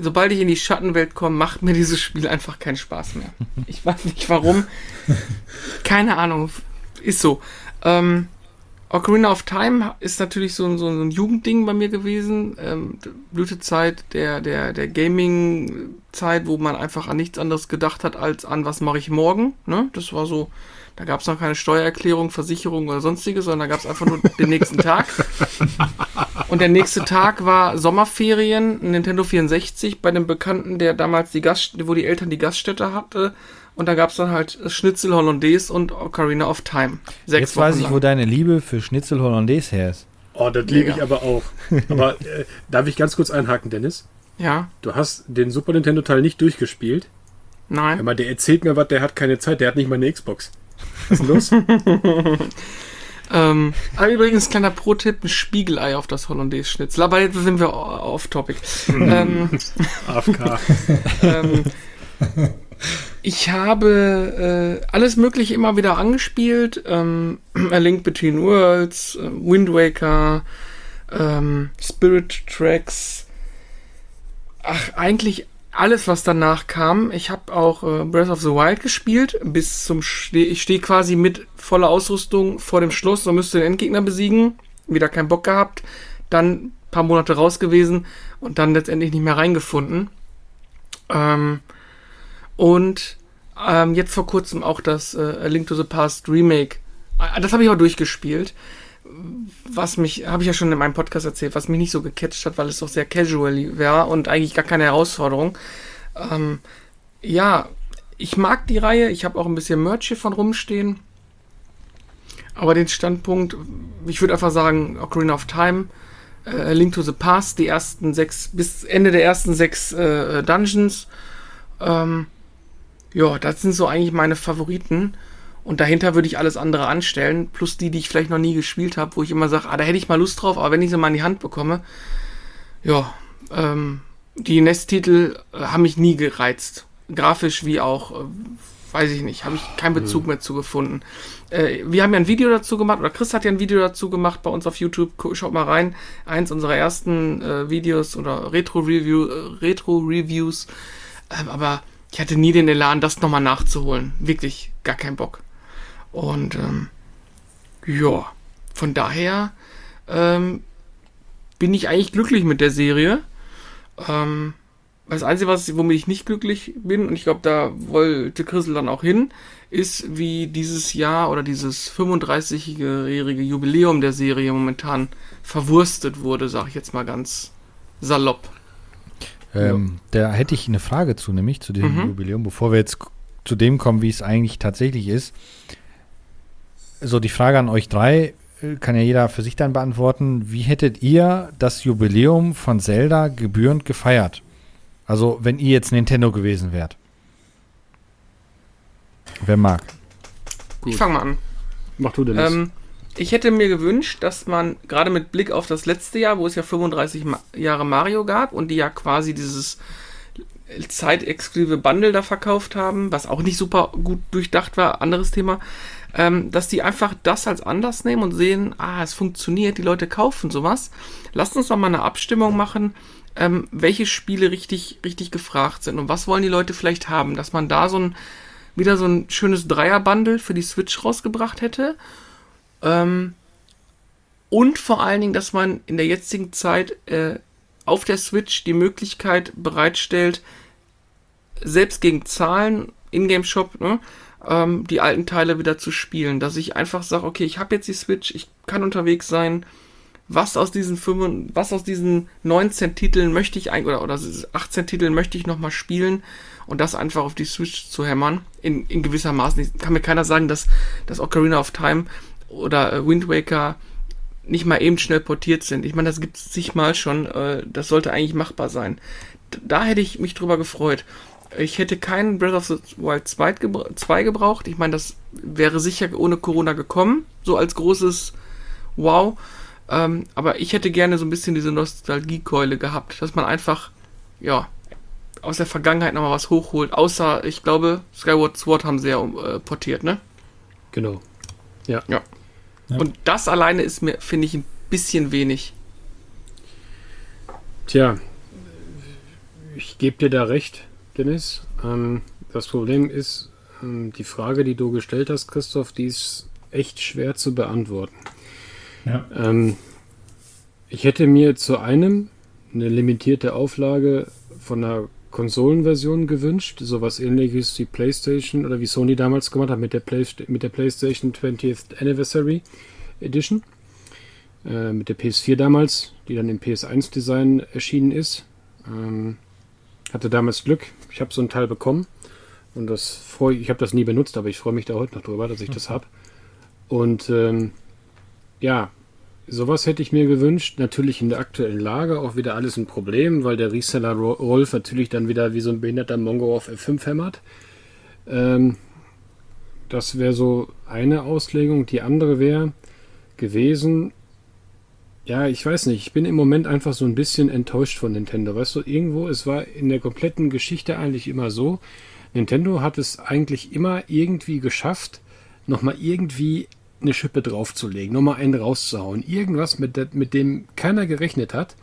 sobald ich in die Schattenwelt komme, macht mir dieses Spiel einfach keinen Spaß mehr. Ich weiß nicht warum. Keine Ahnung. Ist so. Ähm, Ocarina of Time ist natürlich so, so ein Jugendding bei mir gewesen. Ähm, Blütezeit der, der, der Gaming-Zeit, wo man einfach an nichts anderes gedacht hat, als an was mache ich morgen. Ne? Das war so, da gab es noch keine Steuererklärung, Versicherung oder sonstiges, sondern da gab es einfach nur den nächsten Tag. Und der nächste Tag war Sommerferien, Nintendo 64, bei dem Bekannten, der damals die Gast, wo die Eltern die Gaststätte hatte. Und da gab es dann halt Schnitzel Hollandaise und Ocarina of Time. Sechs Jetzt Wochen weiß ich, lang. wo deine Liebe für Schnitzel Hollandaise her ist. Oh, das liebe ich aber auch. Aber äh, darf ich ganz kurz einhaken, Dennis? Ja. Du hast den Super Nintendo-Teil nicht durchgespielt. Nein. Aber der erzählt mir was, der hat keine Zeit, der hat nicht mal eine Xbox. Was ist denn los? ähm, aber übrigens, kleiner Pro-Tipp, ein Spiegelei auf das Hollandaise-Schnitzel. Aber jetzt sind wir off-topic. ähm, AFK. ähm, ich habe äh, alles Mögliche immer wieder angespielt. Ähm, A Link Between Worlds, äh, Wind Waker, ähm, Spirit Tracks. Ach, eigentlich alles, was danach kam. Ich habe auch äh, Breath of the Wild gespielt. Bis zum Ste ich stehe quasi mit voller Ausrüstung vor dem Schloss und müsste den Endgegner besiegen. Wieder keinen Bock gehabt. Dann paar Monate raus gewesen und dann letztendlich nicht mehr reingefunden. Ähm, und ähm, jetzt vor kurzem auch das äh, A Link to the Past Remake. Äh, das habe ich auch durchgespielt. Was mich, habe ich ja schon in meinem Podcast erzählt, was mich nicht so gecatcht hat, weil es doch sehr casual war und eigentlich gar keine Herausforderung. Ähm, ja, ich mag die Reihe. Ich habe auch ein bisschen Merch hier von rumstehen. Aber den Standpunkt, ich würde einfach sagen, Ocarina of Time, äh, Link to the Past, die ersten sechs, bis Ende der ersten sechs äh, Dungeons. Ähm, ja, das sind so eigentlich meine Favoriten. Und dahinter würde ich alles andere anstellen, plus die, die ich vielleicht noch nie gespielt habe, wo ich immer sage, ah, da hätte ich mal Lust drauf, aber wenn ich sie mal in die Hand bekomme, ja, ähm, die NES-Titel äh, haben mich nie gereizt. Grafisch wie auch, äh, weiß ich nicht, habe ich keinen Bezug mehr zu gefunden. Äh, wir haben ja ein Video dazu gemacht, oder Chris hat ja ein Video dazu gemacht bei uns auf YouTube. Schaut mal rein. Eins unserer ersten äh, Videos oder Retro-Review, äh, Retro-Reviews. Ähm, aber ich hatte nie den Elan, das nochmal nachzuholen. Wirklich gar keinen Bock. Und ähm, ja, von daher ähm, bin ich eigentlich glücklich mit der Serie. Ähm, das Einzige, was, womit ich nicht glücklich bin, und ich glaube, da wollte Chrisel dann auch hin, ist, wie dieses Jahr oder dieses 35-jährige Jubiläum der Serie momentan verwurstet wurde, sag ich jetzt mal ganz salopp. Ähm, ja. Da hätte ich eine Frage zu, nämlich zu diesem mhm. Jubiläum, bevor wir jetzt zu dem kommen, wie es eigentlich tatsächlich ist. So, die Frage an euch drei äh, kann ja jeder für sich dann beantworten. Wie hättet ihr das Jubiläum von Zelda gebührend gefeiert? Also, wenn ihr jetzt Nintendo gewesen wärt. Wer mag? Gut. Ich fange mal an. Mach du denn das. Ähm, ich hätte mir gewünscht, dass man gerade mit Blick auf das letzte Jahr, wo es ja 35 Jahre Mario gab und die ja quasi dieses zeitexklusive Bundle da verkauft haben, was auch nicht super gut durchdacht war, anderes Thema, ähm, dass die einfach das als Anlass nehmen und sehen, ah, es funktioniert, die Leute kaufen sowas. Lasst uns doch mal eine Abstimmung machen, ähm, welche Spiele richtig, richtig gefragt sind und was wollen die Leute vielleicht haben, dass man da so ein, wieder so ein schönes Dreier-Bundle für die Switch rausgebracht hätte ähm, und vor allen Dingen, dass man in der jetzigen Zeit äh, auf der Switch die Möglichkeit bereitstellt, selbst gegen Zahlen, Ingame-Shop, ne, ähm, die alten Teile wieder zu spielen. Dass ich einfach sage, okay, ich habe jetzt die Switch, ich kann unterwegs sein. Was aus diesen 5, was aus diesen 19 Titeln möchte ich eigentlich, oder, oder 18 Titeln möchte ich nochmal spielen und das einfach auf die Switch zu hämmern, in, in gewisser Maßen. Kann mir keiner sagen, dass das Ocarina of Time oder äh, Wind Waker nicht mal eben schnell portiert sind. Ich meine, das gibt es zigmal schon. Äh, das sollte eigentlich machbar sein. Da hätte ich mich drüber gefreut. Ich hätte keinen Breath of the Wild 2, gebra 2 gebraucht. Ich meine, das wäre sicher ohne Corona gekommen. So als großes Wow. Ähm, aber ich hätte gerne so ein bisschen diese Nostalgiekeule gehabt, dass man einfach, ja, aus der Vergangenheit nochmal was hochholt. Außer, ich glaube, Skyward Sword haben sie ja äh, portiert, ne? Genau. Ja. Ja. Ja. Und das alleine ist mir, finde ich, ein bisschen wenig. Tja, ich gebe dir da recht, Dennis. Ähm, das Problem ist, ähm, die Frage, die du gestellt hast, Christoph, die ist echt schwer zu beantworten. Ja. Ähm, ich hätte mir zu einem eine limitierte Auflage von einer Konsolenversion gewünscht, sowas ähnliches wie PlayStation oder wie Sony damals gemacht hat mit der, Play mit der PlayStation 20th Anniversary Edition. Äh, mit der PS4 damals, die dann im PS1-Design erschienen ist. Ähm, hatte damals Glück. Ich habe so ein Teil bekommen. Und das freue ich habe das nie benutzt, aber ich freue mich da heute noch drüber, dass ich das habe. Und ähm, ja, sowas hätte ich mir gewünscht. Natürlich in der aktuellen Lage auch wieder alles ein Problem, weil der Reseller Rolf natürlich dann wieder wie so ein behinderter Mongo auf F5 hämmert. Ähm, das wäre so eine Auslegung. Die andere wäre gewesen, ja, ich weiß nicht, ich bin im Moment einfach so ein bisschen enttäuscht von Nintendo. Weißt du, irgendwo, es war in der kompletten Geschichte eigentlich immer so, Nintendo hat es eigentlich immer irgendwie geschafft, nochmal irgendwie eine Schippe draufzulegen, nochmal einen rauszuhauen. Irgendwas, mit, de mit dem keiner gerechnet hat,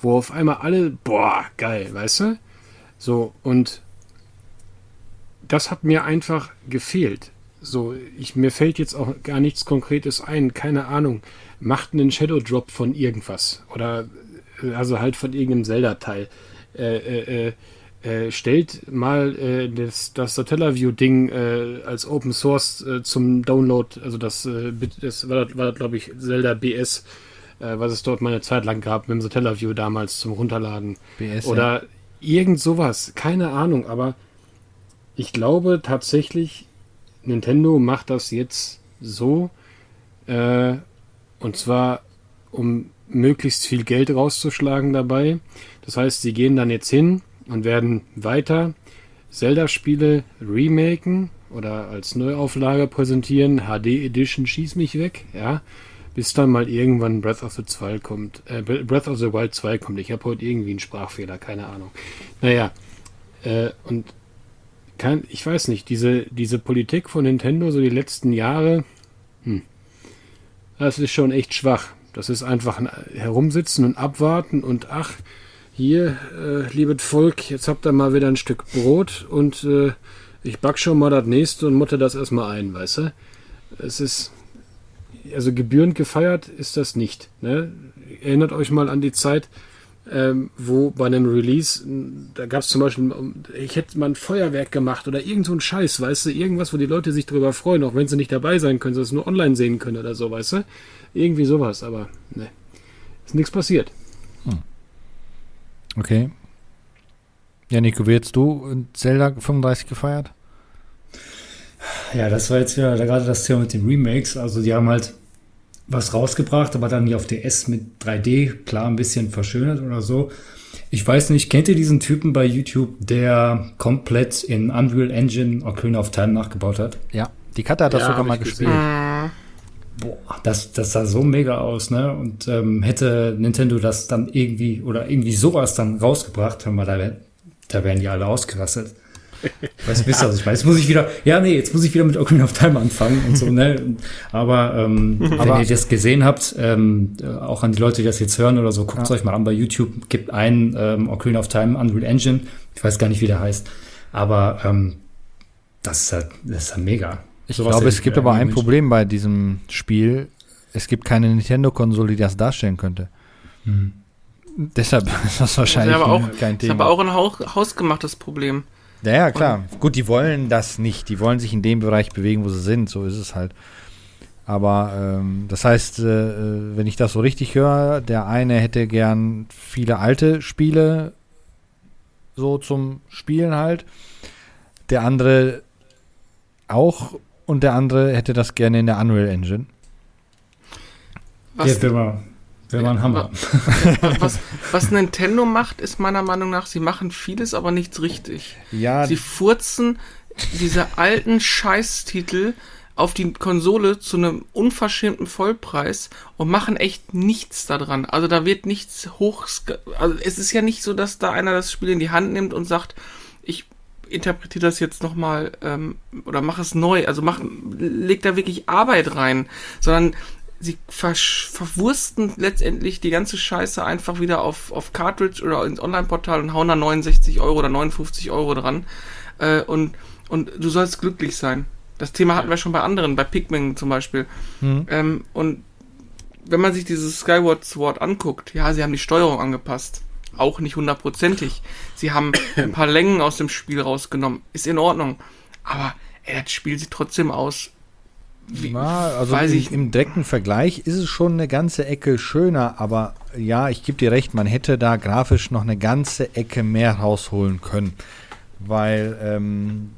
wo auf einmal alle, boah, geil, weißt du? So, und das hat mir einfach gefehlt. So, ich, mir fällt jetzt auch gar nichts Konkretes ein, keine Ahnung. Macht einen Shadow Drop von irgendwas. Oder, äh, also halt von irgendeinem Zelda-Teil. Äh, äh, äh äh, stellt mal äh, das, das Satellaview-Ding als Open Source zum Download, also das, äh, das war, war glaube ich, Zelda BS, was es dort mal eine Zeit lang gab, mit dem Satellaview damals zum Runterladen. BS, Oder ja. irgend sowas, keine Ahnung, aber ich glaube tatsächlich, Nintendo macht das jetzt so, und zwar um möglichst viel Geld rauszuschlagen dabei. Das heißt, sie gehen dann jetzt hin, und werden weiter Zelda-Spiele remaken oder als Neuauflage präsentieren. HD Edition schieß mich weg, ja. Bis dann mal irgendwann Breath of the Wild kommt. Äh, Breath of the Wild 2 kommt. Ich habe heute irgendwie einen Sprachfehler, keine Ahnung. Naja, äh, und kann, ich weiß nicht, diese, diese Politik von Nintendo so die letzten Jahre, hm, das ist schon echt schwach. Das ist einfach ein Herumsitzen und abwarten und ach, hier, äh, liebes Volk, jetzt habt ihr mal wieder ein Stück Brot und äh, ich back schon mal das nächste und mutte das erstmal ein, weißt du? Es ist, also gebührend gefeiert ist das nicht. Ne? Erinnert euch mal an die Zeit, ähm, wo bei einem Release, da gab es zum Beispiel, ich hätte mal ein Feuerwerk gemacht oder irgend so ein Scheiß, weißt du, irgendwas, wo die Leute sich drüber freuen, auch wenn sie nicht dabei sein können, sie es nur online sehen können oder so, weißt du? Irgendwie sowas, aber ne, ist nichts passiert. Hm. Okay. Ja, Nico, wie hättest du Zelda 35 gefeiert? Ja, das war jetzt ja gerade das Thema mit den Remakes. Also die haben halt was rausgebracht, aber dann hier auf DS mit 3D, klar, ein bisschen verschönert oder so. Ich weiß nicht, kennt ihr diesen Typen bei YouTube, der komplett in Unreal Engine Ocarina of Time nachgebaut hat? Ja, die Karte hat das ja, sogar mal gespielt. Gesehen boah, das, das sah so mega aus, ne? Und ähm, hätte Nintendo das dann irgendwie oder irgendwie sowas dann rausgebracht, haben wir da, da wären die alle ausgerastet. Weißt du, wisst ihr, was ich meine? Jetzt muss ich wieder, ja, nee, jetzt muss ich wieder mit Ocarina of Time anfangen und so, ne? Aber, ähm, Aber wenn ihr das gesehen habt, ähm, auch an die Leute, die das jetzt hören oder so, guckt ja. euch mal an bei YouTube, gibt einen ähm, Ocarina of Time Unreal Engine. Ich weiß gar nicht, wie der heißt. Aber ähm, das ist ja, das ist ja mega. Ich glaube, es gibt aber ein Problem bei diesem Spiel. Es gibt keine Nintendo-Konsole, die das darstellen könnte. Hm. Deshalb ist das wahrscheinlich das auch, kein Thema. Das ist aber auch ein hausgemachtes Problem. Ja, ja, klar. Und Gut, die wollen das nicht. Die wollen sich in dem Bereich bewegen, wo sie sind. So ist es halt. Aber ähm, das heißt, äh, äh wenn ich das so richtig höre, der eine hätte gern viele alte Spiele so zum Spielen halt. Der andere auch und der andere hätte das gerne in der Unreal Engine. Was, ja, wäre mal, ein Hammer. Was, was, Nintendo macht, ist meiner Meinung nach, sie machen vieles, aber nichts richtig. Ja. Sie furzen diese alten Scheißtitel auf die Konsole zu einem unverschämten Vollpreis und machen echt nichts daran. Also da wird nichts hoch. Also es ist ja nicht so, dass da einer das Spiel in die Hand nimmt und sagt, ich interpretiere das jetzt nochmal ähm, oder mach es neu. Also mach, leg da wirklich Arbeit rein, sondern sie verwursten letztendlich die ganze Scheiße einfach wieder auf, auf Cartridge oder ins Online-Portal und hauen da 69 Euro oder 59 Euro dran. Äh, und, und du sollst glücklich sein. Das Thema hatten wir schon bei anderen, bei Pikmin zum Beispiel. Mhm. Ähm, und wenn man sich dieses Skyward Sword anguckt, ja, sie haben die Steuerung angepasst. Auch nicht hundertprozentig. Sie haben ein paar Längen aus dem Spiel rausgenommen. Ist in Ordnung. Aber ey, das Spiel sieht trotzdem aus wie, Na, also im, ich, im direkten Vergleich ist es schon eine ganze Ecke schöner, aber ja, ich gebe dir recht, man hätte da grafisch noch eine ganze Ecke mehr rausholen können, weil ähm,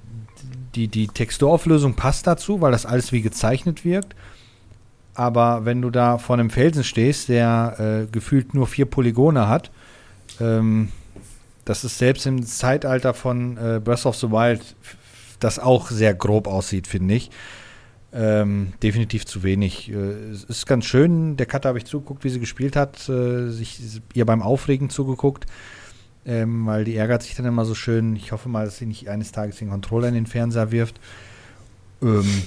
die, die Texturauflösung passt dazu, weil das alles wie gezeichnet wirkt. Aber wenn du da vor einem Felsen stehst, der äh, gefühlt nur vier Polygone hat, ähm, das ist selbst im Zeitalter von äh, Breath of the Wild, das auch sehr grob aussieht, finde ich. Ähm, definitiv zu wenig. Äh, es ist ganz schön, der Cutter habe ich zugeguckt, wie sie gespielt hat, äh, sich ihr beim Aufregen zugeguckt, ähm, weil die ärgert sich dann immer so schön. Ich hoffe mal, dass sie nicht eines Tages den Controller in den Fernseher wirft. Ähm,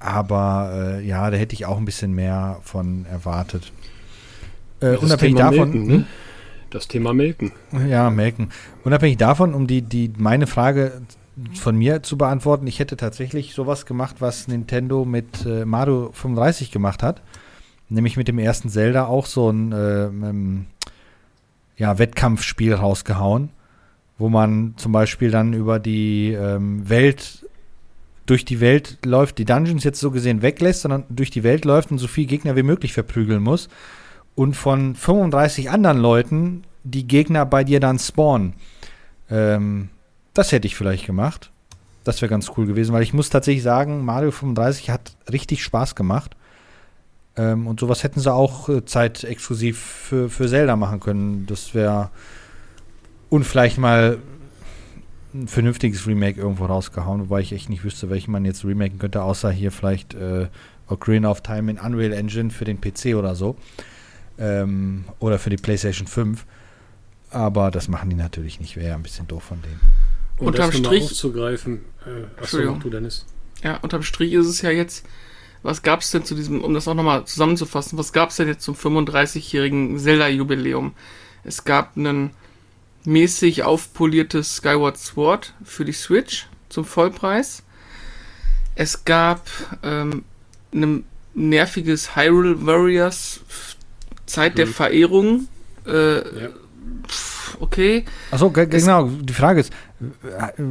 aber äh, ja, da hätte ich auch ein bisschen mehr von erwartet. Äh, unabhängig Thema davon. Melken, ne? Das Thema Melken. Ja, Melken. Unabhängig davon, um die, die meine Frage von mir zu beantworten, ich hätte tatsächlich sowas gemacht, was Nintendo mit äh, Mario 35 gemacht hat. Nämlich mit dem ersten Zelda auch so ein äh, ähm, ja, Wettkampfspiel rausgehauen, wo man zum Beispiel dann über die ähm, Welt, durch die Welt läuft, die Dungeons jetzt so gesehen weglässt, sondern durch die Welt läuft und so viele Gegner wie möglich verprügeln muss. Und von 35 anderen Leuten die Gegner bei dir dann spawnen. Ähm, das hätte ich vielleicht gemacht. Das wäre ganz cool gewesen, weil ich muss tatsächlich sagen, Mario 35 hat richtig Spaß gemacht. Ähm, und sowas hätten sie auch äh, zeitexklusiv für, für Zelda machen können. Das wäre. Und vielleicht mal ein vernünftiges Remake irgendwo rausgehauen, wobei ich echt nicht wüsste, welchen man jetzt remaken könnte, außer hier vielleicht äh, Ocarina of Time in Unreal Engine für den PC oder so. Ähm, oder für die PlayStation 5. Aber das machen die natürlich nicht. Wäre ja ein bisschen doof von denen. Um unterm das Strich aufzugreifen. Äh, achso, du Dennis. Ja, unterm Strich ist es ja jetzt, was gab es denn zu diesem, um das auch nochmal zusammenzufassen, was gab es denn jetzt zum 35-jährigen Zelda-Jubiläum? Es gab ein mäßig aufpoliertes Skyward Sword für die Switch zum Vollpreis. Es gab ähm, ein nerviges Hyrule Warriors Zeit hm. der Verehrung. Äh, ja. Okay. Achso, genau. Die Frage ist, äh,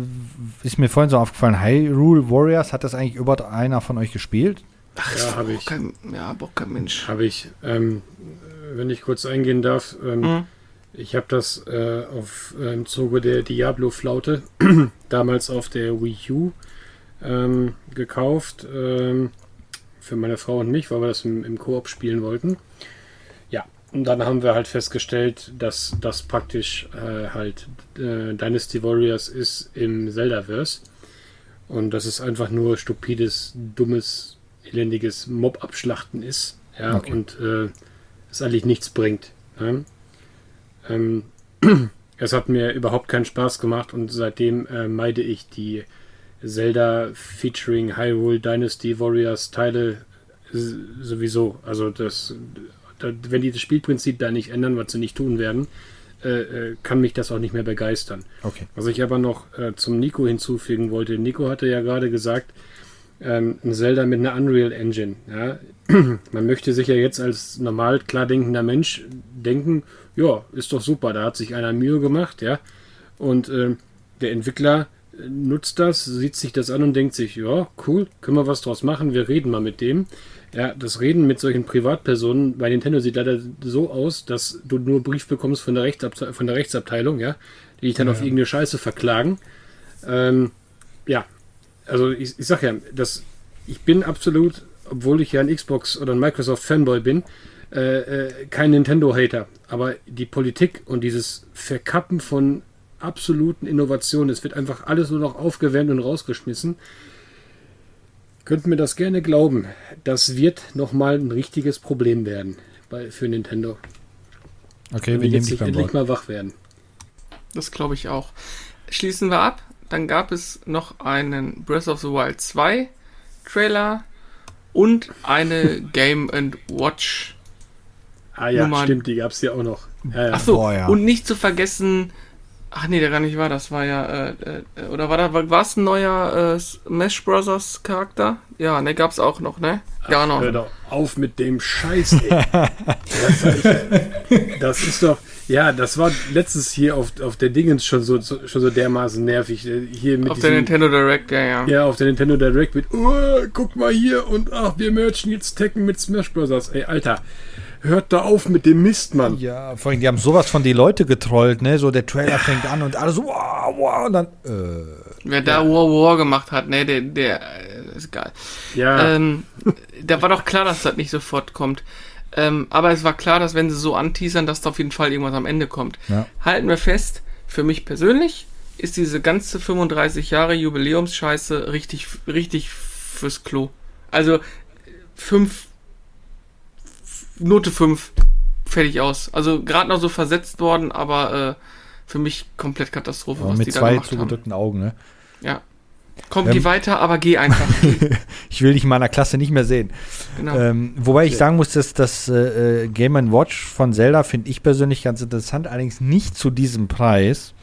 ist mir vorhin so aufgefallen, Hyrule Warriors, hat das eigentlich überhaupt einer von euch gespielt? Ach, ja, habe ich. Kein, ja, Bock kein Mensch. Habe ich. Ähm, wenn ich kurz eingehen darf, ähm, mhm. ich habe das äh, auf, äh, im Zuge der Diablo-Flaute damals auf der Wii U ähm, gekauft. Ähm, für meine Frau und mich, weil wir das im, im Koop spielen wollten. Und dann haben wir halt festgestellt, dass das praktisch äh, halt äh, Dynasty Warriors ist im Zeldaverse. Und dass es einfach nur stupides, dummes, elendiges Mob-Abschlachten ist. Ja, okay. und äh, es eigentlich nichts bringt. Ne? Ähm, es hat mir überhaupt keinen Spaß gemacht und seitdem äh, meide ich die Zelda featuring Hyrule Dynasty Warriors Teile sowieso. Also das wenn die das Spielprinzip da nicht ändern, was sie nicht tun werden, äh, äh, kann mich das auch nicht mehr begeistern. Okay. Was ich aber noch äh, zum Nico hinzufügen wollte, Nico hatte ja gerade gesagt, ähm, ein Zelda mit einer Unreal Engine. Ja? Man möchte sich ja jetzt als normal klar denkender Mensch denken, ja, ist doch super, da hat sich einer Mühe gemacht, ja. Und äh, der Entwickler äh, nutzt das, sieht sich das an und denkt sich, ja, cool, können wir was draus machen, wir reden mal mit dem. Ja, das Reden mit solchen Privatpersonen bei Nintendo sieht leider so aus, dass du nur Brief bekommst von der, Rechtsabte von der Rechtsabteilung, ja, die dich dann ja. auf irgendeine Scheiße verklagen. Ähm, ja, also ich, ich sag ja, dass ich bin absolut, obwohl ich ja ein Xbox oder ein Microsoft Fanboy bin, äh, äh, kein Nintendo-Hater. Aber die Politik und dieses Verkappen von absoluten Innovationen, es wird einfach alles nur noch aufgewärmt und rausgeschmissen. Könnt mir das gerne glauben. Das wird nochmal ein richtiges Problem werden bei, für Nintendo. Okay, wir nehmen dich beim endlich Wort. mal wach werden. Das glaube ich auch. Schließen wir ab. Dann gab es noch einen Breath of the Wild 2 Trailer und eine Game and Watch. Ah ja, Nummer- stimmt, die gab's ja auch noch. Ja, ja. Ach so, Boah, ja. und nicht zu vergessen. Ach nee, der gar nicht war. Das war ja äh, äh, oder war da war es ein neuer äh, Smash Brothers Charakter? Ja, ne, gab's auch noch, ne? Ja, noch. Hör doch auf mit dem Scheiß, ey. das, das ist doch, ja, das war letztes hier auf, auf der Dingens schon so, so, schon so dermaßen nervig. äh, Hier mit Auf der diesem, Nintendo Direct, ja, ja. Ja, auf der Nintendo Direct mit, oh, guck mal hier und ach, wir merchen jetzt Tekken mit Smash Bros. Ey, Alter, hört da auf mit dem Mist, Mann. Ja, vor allem, die haben sowas von die Leute getrollt, ne? So, der Trailer fängt an und alle so, wow, wow, und dann, äh, Wer da War War gemacht hat, ne, der, der äh, ist geil. Ja, Ähm, da war doch klar, dass das nicht sofort kommt. Ähm, aber es war klar, dass wenn sie so anteasern, dass da auf jeden Fall irgendwas am Ende kommt. Ja. Halten wir fest, für mich persönlich ist diese ganze 35 Jahre Jubiläumsscheiße richtig, richtig fürs Klo. Also, fünf, Note 5, fertig aus. Also, gerade noch so versetzt worden, aber äh, für mich komplett Katastrophe, was mit die da zwei zugedrückten Augen, ne? Ja. Komm, Ähm, geh weiter, aber geh einfach. Ich will dich in meiner Klasse nicht mehr sehen. genau. Ähm, wobei ich sagen muss, dass das äh, äh, Game Watch von Zelda finde ich persönlich ganz interessant, allerdings nicht zu diesem Preis.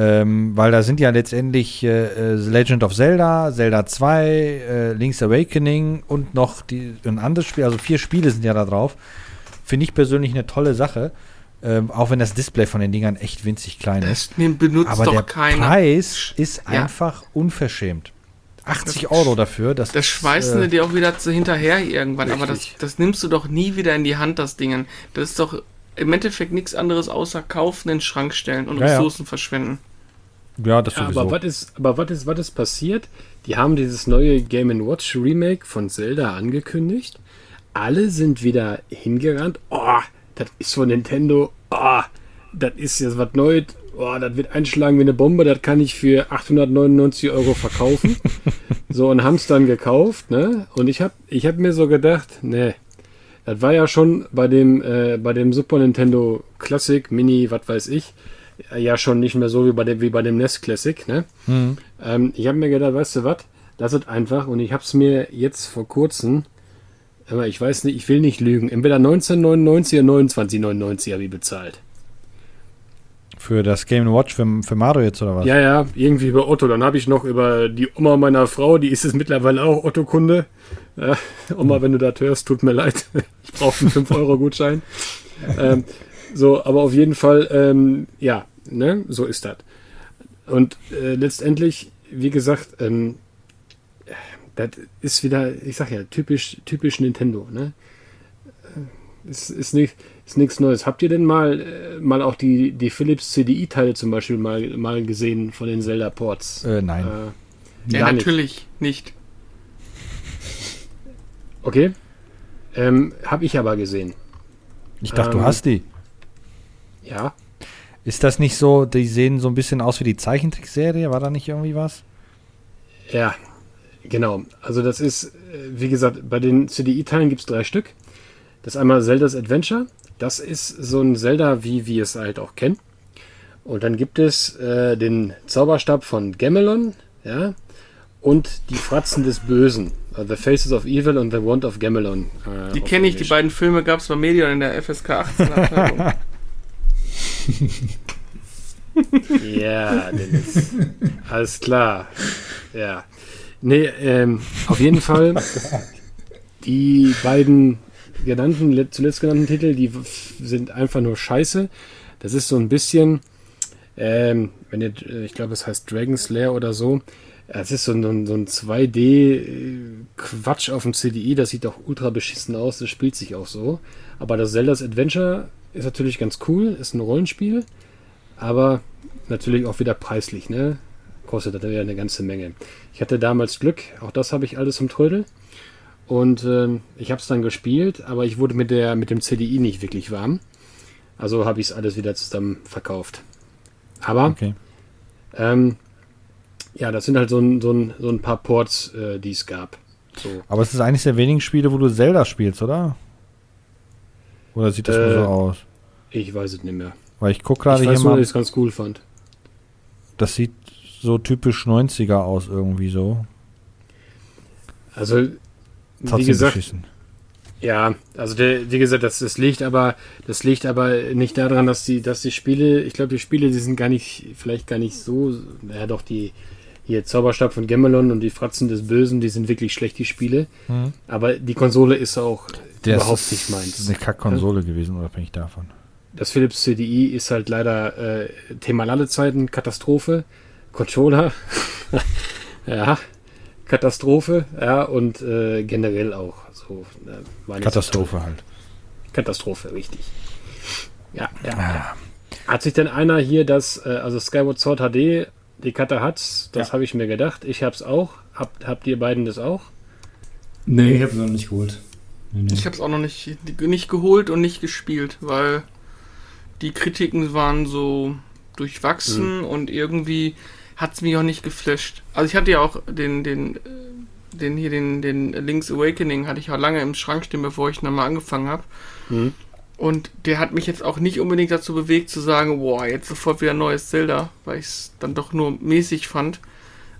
Ähm, weil da sind ja letztendlich äh, äh, Legend of Zelda, Zelda 2, äh, Link's Awakening und noch die, ein anderes Spiel, also vier Spiele sind ja da drauf. Finde ich persönlich eine tolle Sache. Ähm, auch wenn das Display von den Dingern echt winzig klein ist. Aber der keiner. Preis ist Ja. einfach unverschämt. 80 Euro dafür. Das, Das ist, schmeißen äh, dir auch wieder zu hinterher irgendwann. Aber das, Richtig. das nimmst du doch nie wieder in die Hand, das Ding. Das ist doch im Endeffekt nichts anderes außer kaufen, in den Schrank stellen und Ja, ja. Ressourcen verschwenden. Ja, das Ja, sowieso. aber was ist, aber was ist, was ist passiert? Die haben dieses neue Game Watch Remake von Zelda angekündigt. Alle sind wieder hingerannt. Oh, das ist von Nintendo. Oh, das ist jetzt was Neues. Oh, das wird einschlagen wie eine Bombe. Das kann ich für 899 Euro verkaufen. so, und haben es dann gekauft. Ne? Und ich habe ich hab mir so gedacht, ne, das war ja schon bei dem, äh, bei dem Super Nintendo Classic, Mini, was weiß ich, ja schon nicht mehr so wie bei dem, wie bei dem NES Classic. Ne? Ähm, ich habe mir gedacht, weißt du was, das ist einfach und ich habe es mir jetzt vor kurzem, aber ich weiß nicht, ich will nicht lügen, entweder 1999 oder 2999 habe ich bezahlt. Für das Game Watch für, für Mario jetzt oder was? Ja, ja, irgendwie über Otto. Dann habe ich noch über die Oma meiner Frau, die ist es mittlerweile auch Otto-Kunde. Äh, Oma, wenn du das hörst, tut mir leid. Ich brauche einen 5-Euro-Gutschein. ähm, so, aber auf jeden Fall, ähm, ja, ne, so ist das. Und äh, letztendlich, wie gesagt, ähm, das ist wieder, ich sag ja, typisch, typisch Nintendo, ne? Äh, Ist, ist, nicht, ist nichts Neues. Habt ihr denn mal, äh, mal auch die, die Philips CDI-Teile zum Beispiel mal, mal gesehen von den Zelda-Ports? Äh, nein. Äh, Ja, gar nicht. natürlich nicht. Okay. Ähm, hab ich aber gesehen. ich dachte, ähm, du hast die. Ja. Ist das nicht so, die sehen so ein bisschen aus wie die Zeichentrickserie? War da nicht irgendwie was? Ja, genau. Also das ist, äh, wie gesagt, bei den CDI-Teilen gibt es drei Stück. Das ist einmal Zelda's Adventure. Das ist so ein Zelda, wie wir es halt auch kennen. Und dann gibt es äh, den Zauberstab von Gamelon, ja, und die Fratzen des Bösen. Uh, the Faces of Evil und The Wand of Gamelon. äh, Die kenne ich, die beiden Filme gab es bei Medion in der FSK 18 Abteilung. Ja, Dennis. Alles klar. Ja. Nee, ähm, auf jeden Fall die beiden genannten, le- zuletzt genannten Titel, die sind einfach nur scheiße. Das ist so ein bisschen, ähm, wenn ihr, äh, ich glaube, es heißt Dragon Slayer oder so. Es ist so ein, so ein 2D-Quatsch auf dem CDI, das sieht auch ultra beschissen aus, das spielt sich auch so. Aber das Zelda's Adventure ist natürlich ganz cool, ist ein Rollenspiel, aber natürlich auch wieder preislich, ne? Kostet das ja eine ganze Menge. Ich hatte damals Glück, auch das habe ich alles zum Trödel. Und ähm, ich habe es dann gespielt, aber ich wurde mit, der, mit dem CDI nicht wirklich warm. Also habe ich es alles wieder zusammen verkauft. Aber Okay. ähm, ja, das sind halt so ein, so ein, so ein paar Ports, äh, die es gab. So. Aber es ist eines der wenigen Spiele, wo du Zelda spielst, oder? Oder sieht das nur Äh, so aus? Ich weiß es nicht mehr. Weil ich gucke gerade hier nur, mal, dass ich es ganz cool fand. das sieht so typisch 90er aus irgendwie so. Also wie gesagt, beschissen. Ja, also der, wie gesagt, das, das liegt aber, das liegt aber nicht daran, dass die, dass die Spiele, ich glaube, die Spiele, die sind gar nicht, vielleicht gar nicht so, ja doch, die, hier Zauberstab von Gemelon und die Fratzen des Bösen, die sind wirklich schlecht, die Spiele. Mhm. Aber die Konsole ist auch der überhaupt nicht meins. Das ist eine Kack-Konsole gewesen, unabhängig davon. Das Philips CDI ist halt leider äh, Thema Ladezeiten, Katastrophe. Controller, ja, Katastrophe, ja, und äh, generell auch so. Äh, Katastrophe halt. Katastrophe, richtig. Ja, ja, ah. ja. Hat sich denn einer hier das, äh, also Skyward Sword HD, die Karte hat, das ja. habe ich mir gedacht. Ich habe es auch. Habt, habt ihr beiden das auch? Nee, ich habe es noch nicht geholt. Nee, nee. Ich habe es auch noch nicht, nicht geholt und nicht gespielt, weil die Kritiken waren so durchwachsen mhm. und irgendwie hat es mich auch nicht geflasht. Also ich hatte ja auch den, den, äh, den hier, den, den Link's Awakening hatte ich auch lange im Schrank stehen, bevor ich nochmal angefangen habe. Mhm. Und der hat mich jetzt auch nicht unbedingt dazu bewegt zu sagen, boah, jetzt sofort wieder ein neues Zelda, weil ich es dann doch nur mäßig fand.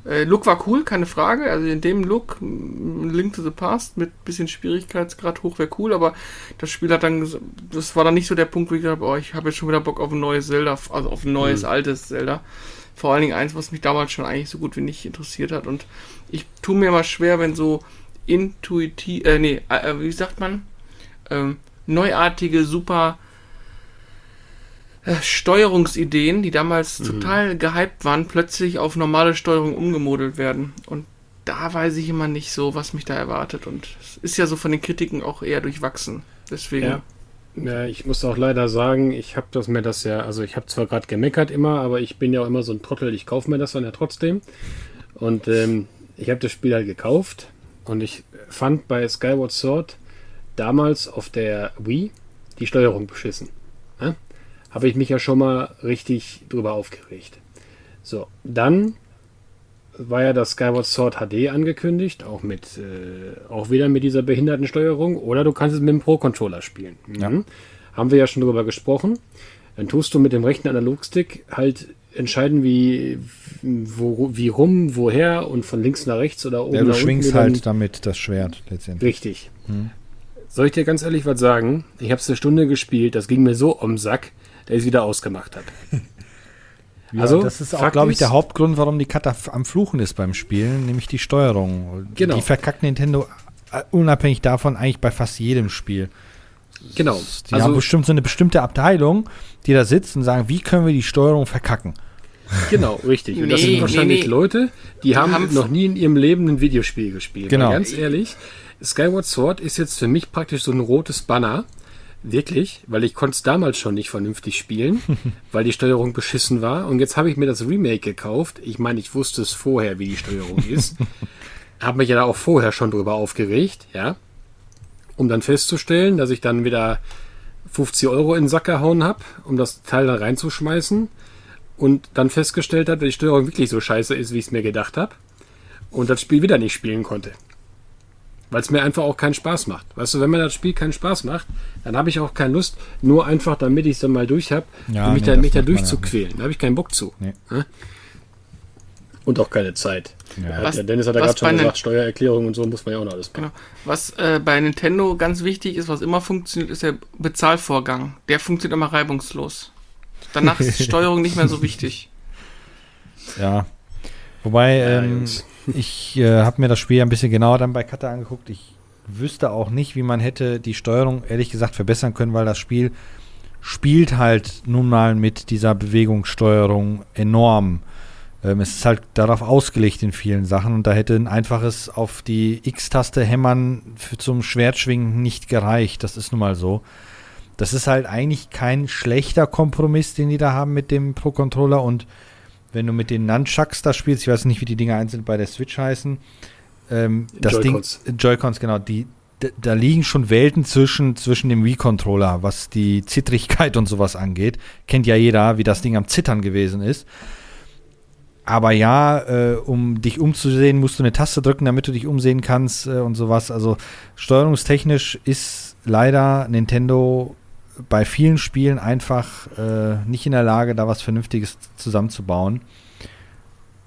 Äh, Look war cool, keine Frage. Also in dem Look, Link to the Past mit bisschen Schwierigkeitsgrad hoch wäre cool, aber das Spiel hat dann, das war dann nicht so der Punkt, wo ich gesagt habe, oh, ich habe jetzt schon wieder Bock auf ein neues Zelda, also auf ein neues, mhm. altes Zelda. Vor allen Dingen eins, was mich damals schon eigentlich so gut wie nicht interessiert hat. Und ich tue mir mal schwer, wenn so intuitiv, äh, nee, äh, wie sagt man? Ähm, neuartige, super äh, Steuerungsideen, die damals mhm. total gehypt waren, plötzlich auf normale Steuerung umgemodelt werden. Und da weiß ich immer nicht so, was mich da erwartet. Und es ist ja so von den Kritiken auch eher durchwachsen. Deswegen. Ja. Ja, ich muss auch leider sagen, ich habe das mir das ja, also ich habe zwar gerade gemeckert immer, aber ich bin ja auch immer so ein Trottel, ich kaufe mir das dann ja trotzdem. Und ähm, ich habe das Spiel halt gekauft und ich fand bei Skyward Sword damals auf der Wii die Steuerung beschissen. Habe ich mich ja schon mal richtig drüber aufgeregt. So, dann war ja das Skyward Sword HD angekündigt, auch mit äh, auch wieder mit dieser behinderten Steuerung, oder du kannst es mit dem Pro-Controller spielen. Mhm. Ja. Haben wir ja schon drüber gesprochen. Dann tust du mit dem rechten Analogstick halt entscheiden, wie, wo, wie rum, woher und von links nach rechts oder oben ja, du schwingst halt damit das Schwert letztendlich. Richtig. Mhm. Soll ich dir ganz ehrlich was sagen? Ich habe es eine Stunde gespielt, das ging mir so um Sack, der es wieder ausgemacht hat. ja, also, das ist auch, glaube ich, der Hauptgrund, warum die Kata am Fluchen ist beim Spielen, nämlich die Steuerung. Genau. Die verkackt Nintendo äh, unabhängig davon eigentlich bei fast jedem Spiel. Genau. Die also, haben bestimmt so eine bestimmte Abteilung, die da sitzt und sagen, wie können wir die Steuerung verkacken? Genau, richtig. Und das sind wahrscheinlich nee, nee. Leute, die, die haben noch nie in ihrem Leben ein Videospiel gespielt. Genau. Weil ganz ehrlich, Skyward Sword ist jetzt für mich praktisch so ein rotes Banner. Wirklich, weil ich konnte es damals schon nicht vernünftig spielen, weil die Steuerung beschissen war. Und jetzt habe ich mir das Remake gekauft. Ich meine, ich wusste es vorher, wie die Steuerung ist. habe mich ja da auch vorher schon drüber aufgeregt, ja. Um dann festzustellen, dass ich dann wieder 50 Euro in den Sack gehauen habe, um das Teil da reinzuschmeißen. Und dann festgestellt habe, dass die Steuerung wirklich so scheiße ist, wie ich es mir gedacht habe. Und das Spiel wieder nicht spielen konnte. Weil es mir einfach auch keinen Spaß macht. Weißt du, wenn mir das Spiel keinen Spaß macht, dann habe ich auch keine Lust, nur einfach, damit ich es dann mal durch habe, ja, mich, nee, da, mich da durchzuquälen. Da habe ich keinen Bock zu. Nee. Und auch keine Zeit. Ja. Was, Dennis hat ja gerade schon gesagt, Steuererklärung und so muss man ja auch noch alles machen. Genau. Was äh, bei Nintendo ganz wichtig ist, was immer funktioniert, ist der Bezahlvorgang. Der funktioniert immer reibungslos. Danach ist die Steuerung nicht mehr so wichtig. Ja. Wobei, ähm, ich äh, habe mir das Spiel ein bisschen genauer dann bei Kata angeguckt. Ich wüsste auch nicht, wie man hätte die Steuerung ehrlich gesagt verbessern können, weil das Spiel spielt halt nun mal mit dieser Bewegungssteuerung enorm. Ähm, es ist halt darauf ausgelegt in vielen Sachen und da hätte ein einfaches auf die X-Taste hämmern zum Schwertschwingen nicht gereicht. Das ist nun mal so. Das ist halt eigentlich kein schlechter Kompromiss, den die da haben mit dem Pro-Controller und wenn du mit den Nunchucks da spielst, ich weiß nicht, wie die Dinger einzeln bei der Switch heißen, ähm, das Joy-Cons. Ding, Joy-Cons, genau, die, da liegen schon Welten zwischen, zwischen dem Wii-Controller, was die Zittrigkeit und sowas angeht. Kennt ja jeder, wie das Ding am Zittern gewesen ist. Aber ja, äh, um dich umzusehen, musst du eine Taste drücken, damit du dich umsehen kannst äh, und sowas. Also steuerungstechnisch ist leider Nintendo bei vielen Spielen einfach äh, nicht in der Lage, da was Vernünftiges zusammenzubauen.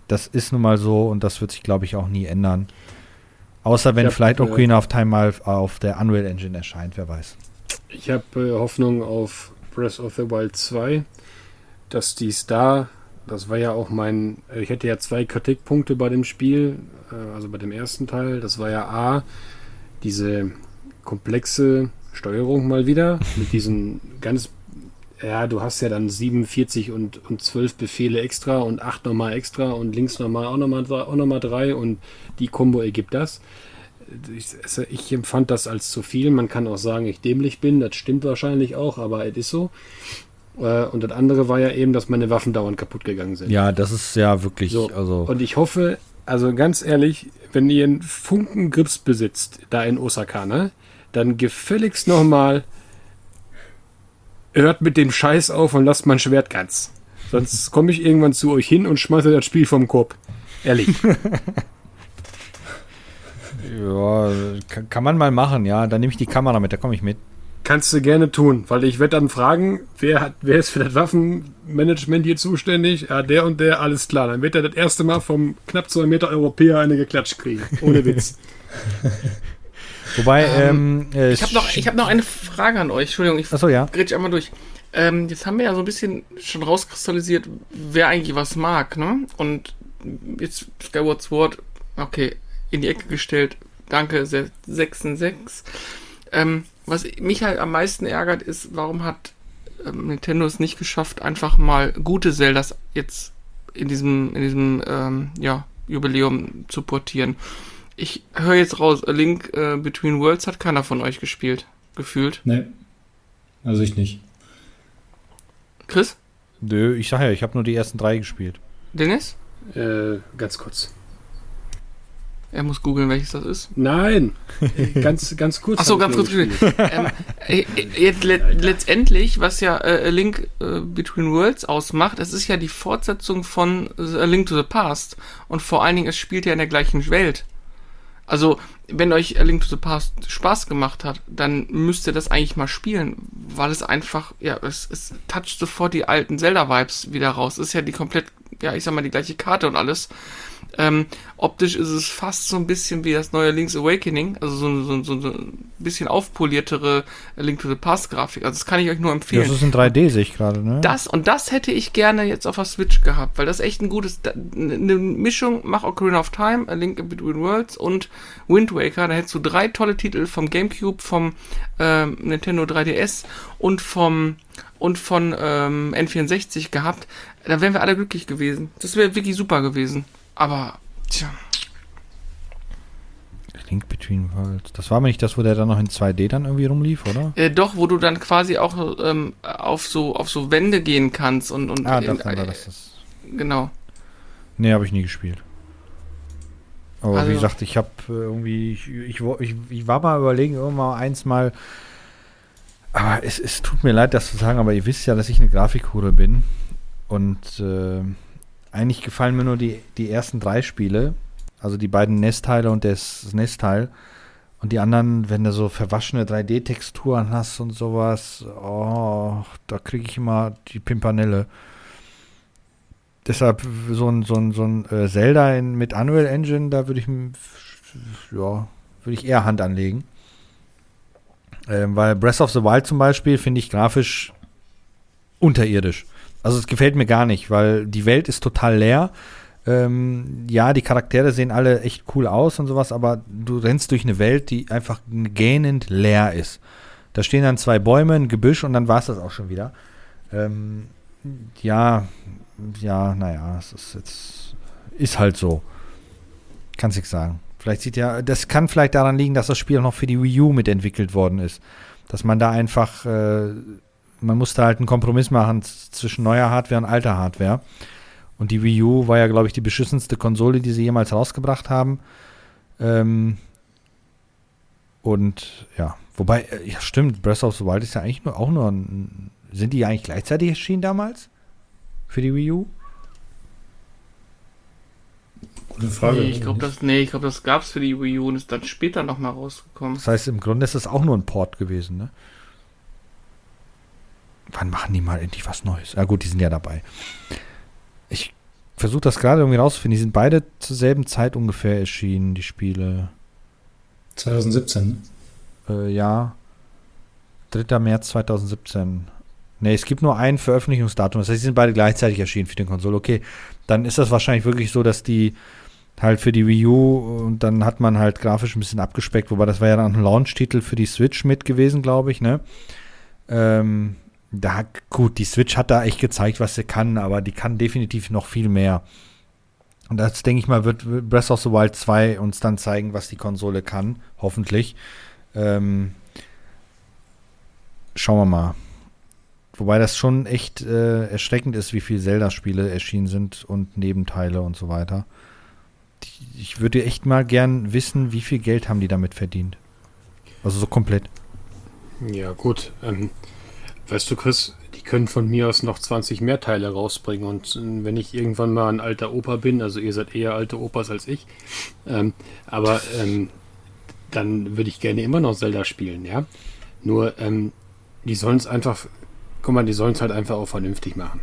Das ist nun mal so und das wird sich, glaube ich, auch nie ändern. Außer wenn hab, vielleicht äh, Ocarina of Time mal auf der Unreal Engine erscheint, wer weiß. Ich habe äh, Hoffnung auf Breath of the Wild 2, dass dies da, das war ja auch mein, äh, ich hätte ja zwei Kritikpunkte bei dem Spiel, äh, also bei dem ersten Teil. Das war ja A, diese komplexe Steuerung mal wieder mit diesen ganz, ja, du hast ja dann 47 und, und 12 Befehle extra und 8 nochmal extra und links nochmal auch nochmal auch noch mal drei und die Kombo ergibt das ich, also ich empfand das als zu viel. Man kann auch sagen, ich dämlich bin. Das stimmt wahrscheinlich auch, aber es ist so. Äh, Und das andere war ja eben, dass meine Waffen dauernd kaputt gegangen sind. Ja, das ist ja wirklich, So. also. Und ich hoffe, also ganz ehrlich, wenn ihr einen Funken Grips besitzt, da in Osaka, ne, dann gefälligst nochmal hört mit dem Scheiß auf und lasst mein Schwert ganz. Sonst komme ich irgendwann zu euch hin und schmeiße das Spiel vom Korb. Ehrlich. Ja, kann, man mal machen, ja. Dann nehme ich die Kamera mit, da komme ich mit. Kannst du gerne tun, weil ich werde dann fragen, wer, hat, wer ist für das Waffenmanagement hier zuständig? Ja, der und der, alles klar. Dann wird er das erste Mal vom knapp zwei Meter Europäer eine geklatscht kriegen. Ohne Witz. Wobei, ähm, äh, Ich habe noch, ich hab noch eine Frage an euch. Entschuldigung, ich Achso, ja. grätsch einmal durch. Ähm, jetzt haben wir ja so ein bisschen schon rauskristallisiert, wer eigentlich was mag, ne? Und jetzt Skyward Sword, okay, in die Ecke gestellt. Danke, 6 in 6. Ähm, was mich halt am meisten ärgert, ist, warum hat ähm, Nintendo es nicht geschafft, einfach mal gute Zeldas jetzt in diesem, in diesem ähm, ja, Jubiläum zu portieren. Ich höre jetzt raus, A Link äh, Between Worlds hat keiner von euch gespielt, gefühlt. Nee. Also ich nicht. Chris? Nö, ich sag ja, ich habe nur die ersten drei gespielt. Dennis? Äh, ganz kurz. Er muss googeln, welches das ist. Nein, ganz, ganz kurz. Ach so, hab ich ganz kurz. gespielt. ähm, äh, äh, jetzt le letztendlich, was ja äh, A Link äh, Between Worlds ausmacht, es ist ja die Fortsetzung von A Link to the Past. Und vor allen Dingen, es spielt ja in der gleichen Welt. Also, wenn euch A Link to the Past Spaß gemacht hat, dann müsst ihr das eigentlich mal spielen, weil es einfach, ja, es, es toucht sofort die alten Zelda-Vibes wieder raus. Es ist ja die komplett, ja, ich sag mal, die gleiche Karte und alles. Ähm, optisch ist es fast so ein bisschen wie das neue Link's Awakening, also so, so, so, so ein bisschen aufpoliertere Link to the Past Grafik. Also das kann ich euch nur empfehlen. das ist in 3D, sehe ich gerade, ne? Das und das hätte ich gerne jetzt auf der Switch gehabt, weil das echt ein gutes, eine Mischung, mach Ocarina of Time, A Link Between Worlds und Wind Waker, da hättest du drei tolle Titel vom Gamecube, vom ähm, Nintendo 3DS und vom und von ähm, N64 gehabt, da wären wir alle glücklich gewesen. Das wäre wirklich super gewesen. Aber, tja, Link Between Worlds. Das war aber nicht das, wo der dann noch in 2D dann irgendwie rumlief, oder? äh, doch, wo du dann quasi auch ähm, auf so auf so Wände gehen kannst und und Ah, in- das war das. das. genau. Nee, habe ich nie gespielt. Aber Also- wie gesagt, ich habe irgendwie, ich, ich, ich, ich war mal überlegen, irgendwann mal eins mal. Aber es, es tut mir leid, das zu sagen, aber ihr wisst ja, dass ich eine Grafikhure bin. Und äh, eigentlich gefallen mir nur die, die ersten drei Spiele. Also die beiden NES-Teile und das NES-Teil. Und die anderen, wenn du so verwaschene 3D-Texturen hast und sowas, oh, da kriege ich immer die Pimpanelle. Deshalb so ein, so ein, so ein äh, Zelda in, mit Unreal Engine, da würde ich, ja, würde ich eher Hand anlegen. Ähm, weil Breath of the Wild zum Beispiel finde ich grafisch unterirdisch. Also es gefällt mir gar nicht, weil die Welt ist total leer. Ähm, ja, die Charaktere sehen alle echt cool aus und sowas, aber du rennst durch eine Welt, die einfach gähnend leer ist. Da stehen dann zwei Bäume, ein Gebüsch und dann war es das auch schon wieder. Ähm, ja, ja, naja, es ist jetzt, ist halt so. Kann's nichts sagen. Vielleicht sieht ja, das kann vielleicht daran liegen, dass das Spiel auch noch für die Wii U mitentwickelt worden ist. Dass man da einfach, äh, man musste halt einen Kompromiss machen zwischen neuer Hardware und alter Hardware. Und die Wii U war ja, glaube ich, die beschissenste Konsole, die sie jemals rausgebracht haben. Ähm, und ja, wobei, äh, ja stimmt, Breath of the Wild ist ja eigentlich nur auch nur ein, sind die eigentlich gleichzeitig erschienen damals? Für die Wii U? Gute Frage. Nee, ich glaube, das, nee, ich glaub, das gab's für die Wii U und ist dann später nochmal rausgekommen. Das heißt, im Grunde ist es auch nur ein Port gewesen, ne? Wann machen die mal endlich was Neues? Ja gut, die sind ja dabei. Ich versuche das gerade irgendwie rauszufinden. Die sind beide zur selben Zeit ungefähr erschienen, die Spiele. 2017. Äh, ja. 3. März 2017. Ne, es gibt nur ein Veröffentlichungsdatum. Das heißt, sie sind beide gleichzeitig erschienen für den Konsole. Okay, dann ist das wahrscheinlich wirklich so, dass die halt für die Wii U und dann hat man halt grafisch ein bisschen abgespeckt, wobei das war ja dann ein Launch-Titel für die Switch mit gewesen, glaube ich, ne? Ähm, da, gut, die Switch hat da echt gezeigt, was sie kann, aber die kann definitiv noch viel mehr. Und das, denke ich mal, wird Breath of the Wild 2 uns dann zeigen, was die Konsole kann, hoffentlich. Ähm, schauen wir mal. Wobei das schon echt äh, erschreckend ist, wie viele Zelda-Spiele erschienen sind und Nebenteile und so weiter. Ich würde echt mal gern wissen, wie viel Geld haben die damit verdient. Also so komplett. Ja, gut. Ähm, weißt du, Chris, die können von mir aus noch 20 mehr Teile rausbringen. Und äh, wenn ich irgendwann mal ein alter Opa bin, also ihr seid eher alte Opas als ich, ähm, aber ähm, dann würde ich gerne immer noch Zelda spielen, ja. Nur, ähm, die sollen es einfach, guck mal, die sollen es halt einfach auch vernünftig machen.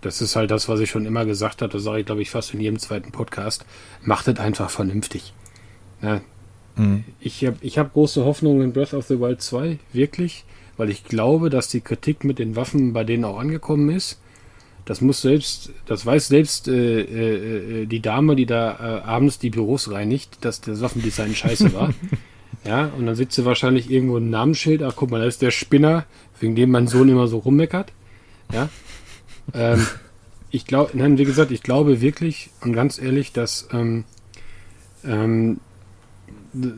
Das ist halt das, was ich schon immer gesagt habe. Das sage ich, glaube ich, fast in jedem zweiten Podcast. Macht es einfach vernünftig. Ja. Mhm. Ich habe ich hab große Hoffnungen in Breath of the Wild 2, wirklich, weil ich glaube, dass die Kritik mit den Waffen bei denen auch angekommen ist. Das muss selbst, das weiß selbst äh, äh, äh die Dame, die da äh, abends die Büros reinigt, dass das Waffendesign scheiße war. ja, und dann sitzt sie wahrscheinlich irgendwo ein Namensschild. Ach, guck mal, da ist der Spinner, wegen dem mein Sohn immer so rummeckert. Ja, ähm, ich glaube, nein, wie gesagt, ich glaube wirklich und ganz ehrlich, dass ähm, ähm,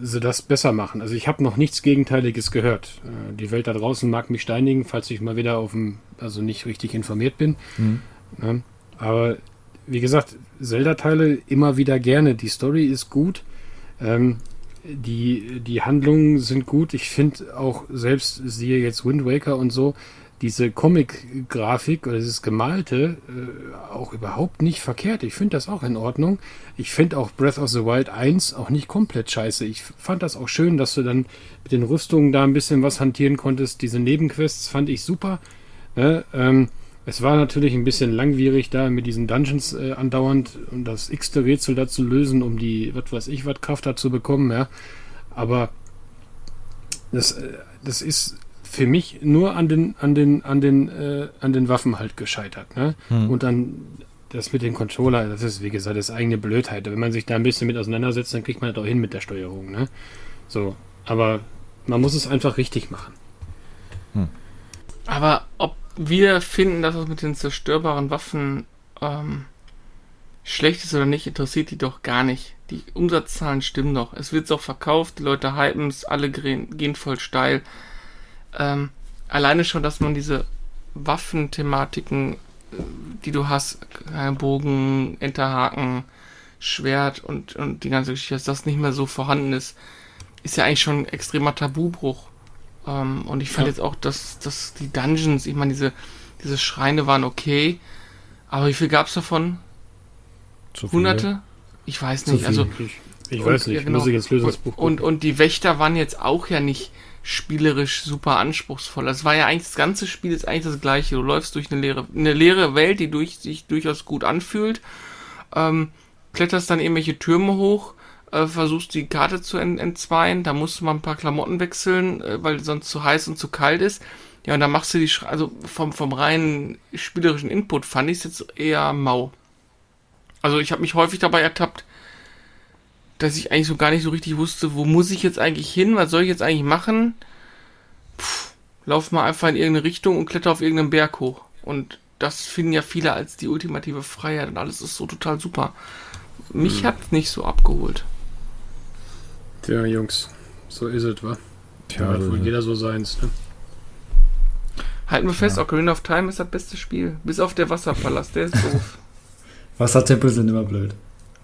sie das besser machen. Also ich habe noch nichts Gegenteiliges gehört. Äh, die Welt da draußen mag mich steinigen, falls ich mal wieder auf dem, also nicht richtig informiert bin. Mhm. Ja, aber wie gesagt, Zelda-Teile immer wieder gerne. Die Story ist gut. Ähm, die, die Handlungen sind gut. Ich finde auch selbst, siehe jetzt Wind Waker und so, diese Comic-Grafik oder dieses Gemalte äh, auch überhaupt nicht verkehrt. Ich finde das auch in Ordnung. Ich finde auch Breath of the Wild 1 auch nicht komplett scheiße. Ich fand das auch schön, dass du dann mit den Rüstungen da ein bisschen was hantieren konntest. Diese Nebenquests fand ich super. Ne? Ähm, es war natürlich ein bisschen langwierig da mit diesen Dungeons äh, andauernd und das x-te Rätsel da zu lösen, um die, was weiß ich, was Kraft da zu bekommen, ja. Aber das, äh, das ist für mich nur an den, an den, an den, äh, an den Waffen halt gescheitert. Ne? Hm. Und dann das mit dem Controller, das ist, wie gesagt, das eigene Blödheit. Wenn man sich da ein bisschen mit auseinandersetzt, dann kriegt man das auch hin mit der Steuerung. Ne? So, aber man muss es einfach richtig machen. Hm. Aber ob wir finden, dass es mit den zerstörbaren Waffen ähm, schlecht ist oder nicht, interessiert die doch gar nicht. Die Umsatzzahlen stimmen doch. Es wird auch verkauft, die Leute hypen es, alle gehen voll steil ähm, alleine schon, dass man diese Waffenthematiken, äh, die du hast, äh, Bogen, Enterhaken, Schwert und, und die ganze Geschichte, dass das nicht mehr so vorhanden ist, ist ja eigentlich schon ein extremer Tabubruch. Ähm, und ich fand ja. jetzt auch, dass, dass die Dungeons, ich meine, diese, diese Schreine waren okay, aber wie viel gab es davon? Hunderte? Ich weiß nicht. Also, ich, ich und, weiß nicht, ja, genau. muss ich jetzt lösen das Buch und, und die Wächter waren jetzt auch ja nicht spielerisch super anspruchsvoll. Das war ja eigentlich, das ganze Spiel ist eigentlich das gleiche. Du läufst durch eine leere, eine leere Welt, die durch, sich durchaus gut anfühlt, ähm, kletterst dann irgendwelche Türme hoch, äh, versuchst die Karte zu ent entzweien, da musst du mal ein paar Klamotten wechseln, äh, weil sonst zu heiß und zu kalt ist. Ja, und dann machst du die, Sch also vom, vom reinen spielerischen Input fand ich es jetzt eher mau. Also ich habe mich häufig dabei ertappt, dass ich eigentlich so gar nicht so richtig wusste, wo muss ich jetzt eigentlich hin, was soll ich jetzt eigentlich machen? Puh, lauf mal einfach in irgendeine Richtung und kletter auf irgendeinen Berg hoch. Und das finden ja viele als die ultimative Freiheit und alles ist so total super. Mich hm. hat nicht so abgeholt. Tja, Jungs, so ist es, wa? Tja, hat wohl jeder so seins, ne? Halten wir fest, ja. Ocarina of Time ist das beste Spiel. Bis auf der Wasserpalast, der ist doof. Wassertempel sind immer blöd.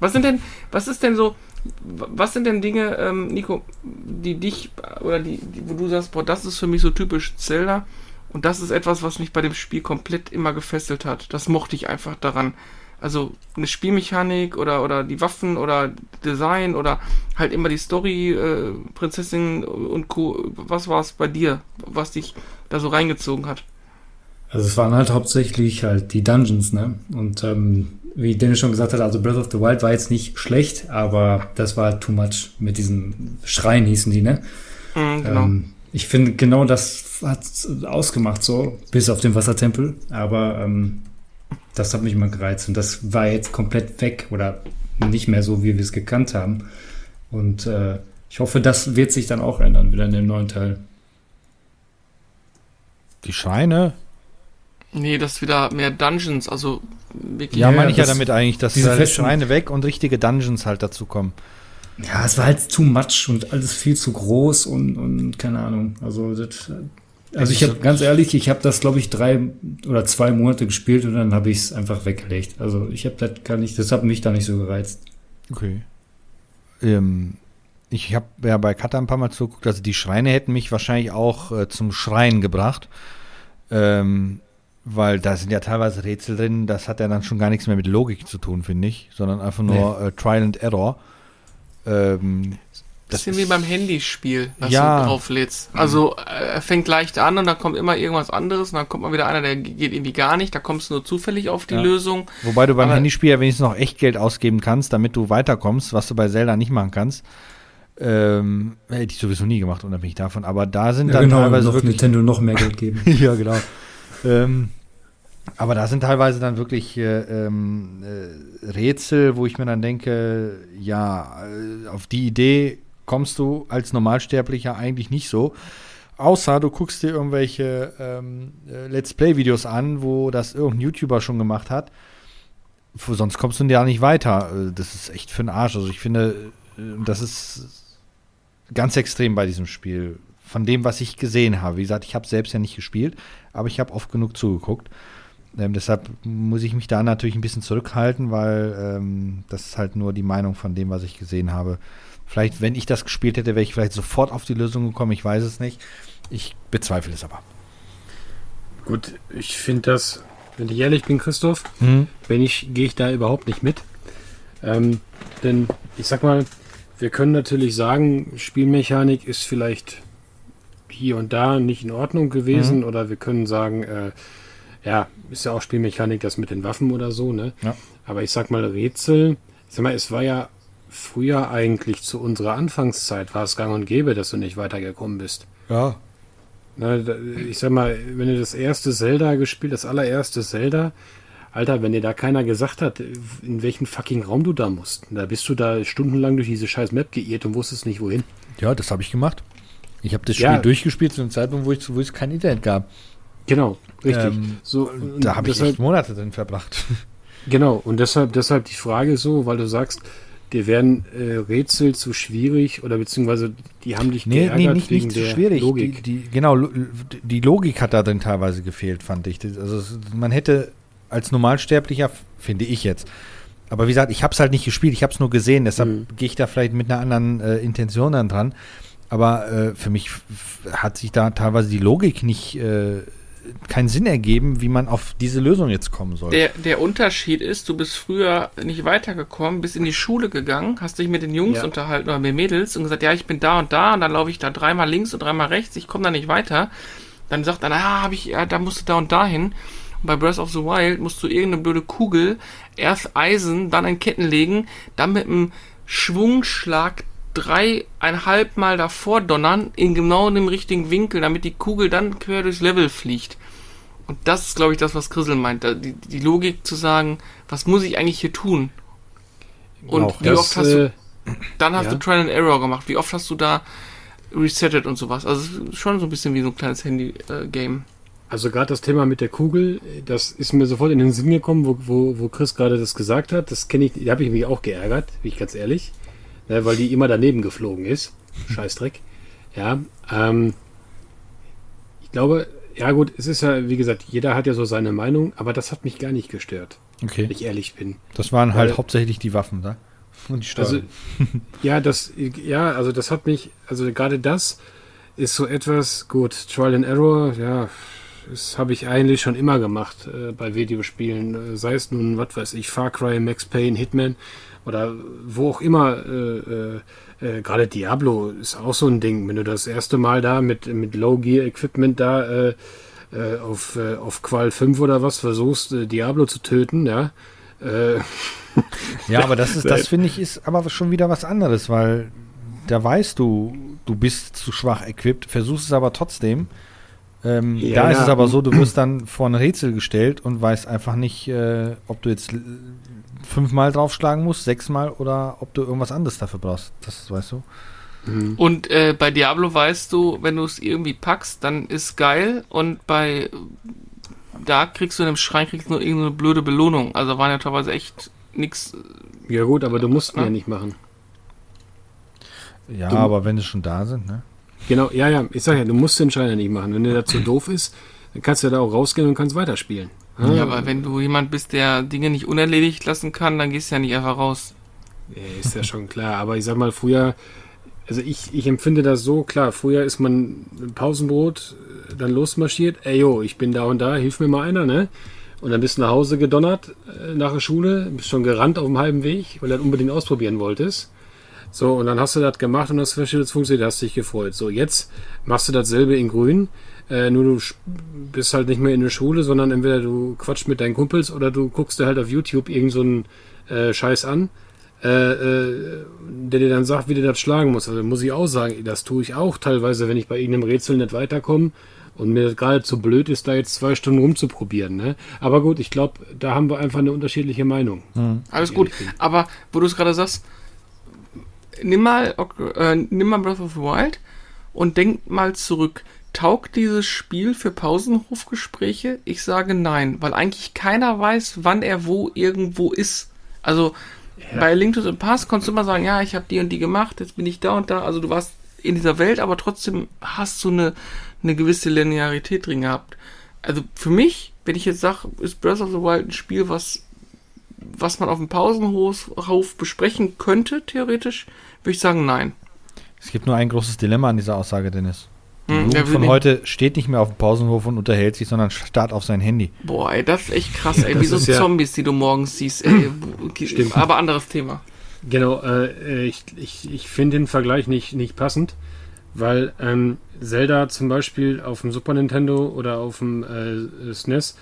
Was sind denn, was ist denn so, was sind denn Dinge, ähm, Nico, die dich oder die, die, wo du sagst, boah, das ist für mich so typisch Zelda und das ist etwas, was mich bei dem Spiel komplett immer gefesselt hat. Das mochte ich einfach daran. Also eine Spielmechanik oder oder die Waffen oder Design oder halt immer die Story, äh, Prinzessin und Co. Was war es bei dir, was dich da so reingezogen hat? Also es waren halt hauptsächlich halt die Dungeons, ne? Und ähm, wie Dennis schon gesagt hat, also Breath of the Wild war jetzt nicht schlecht, aber das war too much mit diesen Schreien hießen die, ne? Mhm, genau. Ähm, ich finde, genau das hat ausgemacht, so, bis auf den Wassertempel, aber ähm, das hat mich mal gereizt und das war jetzt komplett weg oder nicht mehr so, wie wir es gekannt haben. Und äh, ich hoffe, das wird sich dann auch ändern, wieder in dem neuen Teil. Die Schreine? Nee, das wieder mehr Dungeons, also wirklich. Ja, Ja, meine ich ja damit eigentlich, dass diese festen- Schreine weg und richtige Dungeons halt dazu kommen. Ja, es war halt too much und alles viel zu groß und, und keine Ahnung. Also, das, also ich habe ganz ehrlich, ich habe das glaube ich drei oder zwei Monate gespielt und dann habe ich es einfach weggelegt. Also ich habe das gar nicht, das hat mich da nicht so gereizt. Okay. Ähm, ich habe ja bei Kata ein paar Mal zugeguckt, also die Schreine hätten mich wahrscheinlich auch äh, zum Schreien gebracht. Ähm, weil da sind ja teilweise Rätsel drin, das hat ja dann schon gar nichts mehr mit Logik zu tun, finde ich, sondern einfach nur äh, Trial and Error. Ähm, das Bisschen wie ist- beim Handyspiel, was Ja. du drauflädst. Also äh, er fängt leicht an und dann kommt immer irgendwas anderes und dann kommt mal wieder einer, der geht irgendwie gar nicht, da kommst du nur zufällig auf die Ja. Lösung. Wobei du beim Aber- Handyspiel ja wenigstens noch Echtgeld ausgeben kannst, damit du weiterkommst, was du bei Zelda nicht machen kannst. Ähm, hätte ich sowieso nie gemacht, unabhängig davon. Aber da sind dann teilweise genau, noch wirklich Nintendo noch mehr Geld geben. ja, genau. Ähm, aber da sind teilweise dann wirklich äh, ähm, äh, Rätsel, wo ich mir dann denke, ja, äh, auf die Idee kommst du als Normalsterblicher eigentlich nicht so. Außer du guckst dir irgendwelche ähm, äh, Let's Play-Videos an, wo das irgendein YouTuber schon gemacht hat. Sonst kommst du ja nicht weiter. Äh, Das ist echt für den Arsch. Also ich finde, das ist ganz extrem bei diesem Spiel. Von dem, was ich gesehen habe. Wie gesagt, ich habe selbst ja nicht gespielt, aber ich habe oft genug zugeguckt. Ähm, deshalb muss ich mich da natürlich ein bisschen zurückhalten, weil ähm, das ist halt nur die Meinung von dem, was ich gesehen habe. Vielleicht, wenn ich das gespielt hätte, wäre ich vielleicht sofort auf die Lösung gekommen. Ich weiß es nicht. Ich bezweifle es aber. Gut, ich finde das, wenn ich ehrlich bin, Christoph, Mhm. wenn ich, gehe ich da überhaupt nicht mit. Ähm, denn ich sag mal, wir können natürlich sagen, Spielmechanik ist vielleicht hier und da nicht in Ordnung gewesen Mhm. oder wir können sagen, äh, ja, ist ja auch Spielmechanik das mit den Waffen oder so, ne? Ja. Aber ich sag mal, Rätsel, ich sag mal, es war ja früher eigentlich zu unserer Anfangszeit war es gang und gäbe, dass du nicht weitergekommen bist. Ja. Na, da- ich sag mal, wenn du das erste Zelda gespielt, das allererste Zelda, Alter, wenn dir da keiner gesagt hat, in welchen fucking Raum du da musst, da bist du da stundenlang durch diese scheiß Map geirrt und wusstest nicht wohin. Ja, das habe ich gemacht. Ich habe das Spiel Ja. durchgespielt zu einem Zeitpunkt, wo, ich, wo es kein Internet gab. Genau, richtig. Ähm, so, Da habe ich deshalb, Monate drin verbracht. Genau, und deshalb, deshalb die Frage so, weil du sagst, dir werden äh, Rätsel zu schwierig oder beziehungsweise die haben dich Nee, geärgert nee, nicht, wegen nicht der schwierig. Logik. Die, die, genau, die Logik hat da drin teilweise gefehlt, fand ich. Also man hätte als Normalsterblicher, finde ich jetzt, aber wie gesagt, ich habe es halt nicht gespielt, ich habe es nur gesehen, deshalb Mhm. gehe ich da vielleicht mit einer anderen äh, Intention dann dran. Aber äh, für mich hat sich da teilweise die Logik nicht, äh, keinen Sinn ergeben, wie man auf diese Lösung jetzt kommen soll. Der, der Unterschied ist, du bist früher nicht weitergekommen, bist in die Schule gegangen, hast dich mit den Jungs Ja. unterhalten oder mit Mädels und gesagt, ja, ich bin da und da und dann laufe ich da dreimal links und dreimal rechts, ich komme da nicht weiter. Dann sagt einer, ah, hab ich, ja, da musst du da und da hin. Und bei Breath of the Wild musst du irgendeine blöde Kugel, erst Eisen, dann in Ketten legen, dann mit einem Schwungschlag dreieinhalb Mal davor donnern, in genau dem richtigen Winkel, damit die Kugel dann quer durchs Level fliegt. Und das ist, glaube ich, das, was Chrisel meint. Die, die Logik zu sagen, was muss ich eigentlich hier tun? Und Auch wie das, oft hast äh, du, dann hast ja. du Trial and Error gemacht. Wie oft hast du da resettet und sowas? Also schon so ein bisschen wie so ein kleines Handy-Game. Also gerade das Thema mit der Kugel, das ist mir sofort in den Sinn gekommen, wo, wo, wo Chris gerade das gesagt hat. Das kenne ich, da habe ich mich auch geärgert, bin ich ganz ehrlich, ne, weil die immer daneben geflogen ist. Scheißdreck. Ja, ähm, ich glaube, ja gut, es ist ja, wie gesagt, jeder hat ja so seine Meinung, aber das hat mich gar nicht gestört, Okay. wenn ich ehrlich bin. Das waren halt Weil- hauptsächlich die Waffen da. Und die Steuern. Also, ja, das, ja, also das hat mich, also gerade das ist so etwas, gut, Trial and Error, ja, das habe ich eigentlich schon immer gemacht äh, bei Videospielen, äh, sei es nun, was weiß ich, Far Cry, Max Payne, Hitman oder wo auch immer, äh, äh, äh, gerade Diablo ist auch so ein Ding, wenn du das erste Mal da mit, mit Low Gear Equipment da äh, äh, auf, äh, auf Qual 5 oder was versuchst, Diablo zu töten, ja, Ja, aber das ist, das finde ich, ist aber schon wieder was anderes, weil da weißt du, du bist zu schwach equipped, versuchst es aber trotzdem. Ähm, Ja, da ist es aber so, du wirst dann vor ein Rätsel gestellt und weißt einfach nicht, äh, ob du jetzt fünfmal draufschlagen musst, sechsmal oder ob du irgendwas anderes dafür brauchst. Das weißt du. Und äh, bei Diablo weißt du, wenn du es irgendwie packst, dann ist geil. Und bei da kriegst du in dem Schrein kriegst du nur irgendeine blöde Belohnung. Also waren ja teilweise echt nix. ja gut, aber du musst ihn Ja. ja nicht machen. Ja, Du- aber wenn sie schon da sind, ne? Genau, ja, ja, ich sag ja, du musst den Schein ja nicht machen. Wenn der dazu doof ist, dann kannst du ja da auch rausgehen und kannst weiterspielen. Ja, aber wenn du jemand bist, der Dinge nicht unerledigt lassen kann, dann gehst du ja nicht einfach raus. Ja, ist ja schon klar. Aber ich sag mal, früher, also ich, ich empfinde das so, klar, früher ist man Pausenbrot äh, dann losmarschiert, ey yo, ich bin da und da, hilf mir mal einer, ne? Und dann bist du nach Hause gedonnert äh, nach der Schule, bist schon gerannt auf dem halben Weg, weil du das unbedingt ausprobieren wolltest. So, und dann hast du das gemacht und hast festgestellt, es funktioniert, hast dich gefreut. So, jetzt machst du dasselbe in grün, äh, nur du bist halt nicht mehr in der Schule, sondern entweder du quatschst mit deinen Kumpels oder du guckst dir halt auf YouTube irgend so einen äh, Scheiß an, äh, äh, der dir dann sagt, wie du das schlagen musst. Also muss ich auch sagen, das tue ich auch teilweise, wenn ich bei irgendeinem Rätsel nicht weiterkomme und mir gerade zu blöd ist, da jetzt zwei Stunden rumzuprobieren. Ne? Aber gut, ich glaube, da haben wir einfach eine unterschiedliche Meinung. Alles gut. Aber wo du es gerade sagst, nimm mal, äh, nimm mal Breath of the Wild und denk mal zurück. Taugt dieses Spiel für Pausenhofgespräche? Ich sage nein, weil eigentlich keiner weiß, wann er wo irgendwo ist. Also bei Link to the Past konntest du immer sagen, ja, ich habe die und die gemacht, jetzt bin ich da und da. Also du warst in dieser Welt, aber trotzdem hast du eine, eine gewisse Linearität drin gehabt. Also für mich, wenn ich jetzt sage, ist Breath of the Wild ein Spiel, was was man auf dem Pausenhof Hof besprechen könnte, theoretisch, würde ich sagen, nein. Es gibt nur ein großes Dilemma an dieser Aussage, Dennis. Hm, Jugend von heute steht nicht mehr auf dem Pausenhof und unterhält sich, sondern starrt auf sein Handy. Boah, ey, das ist echt krass, ey, wie so ja- Zombies, die du morgens siehst, ey. Stimmt. Aber anderes Thema. Genau, äh, ich, ich, ich finde den Vergleich nicht, nicht passend, weil ähm, Zelda zum Beispiel auf dem Super Nintendo oder auf dem äh, SNES,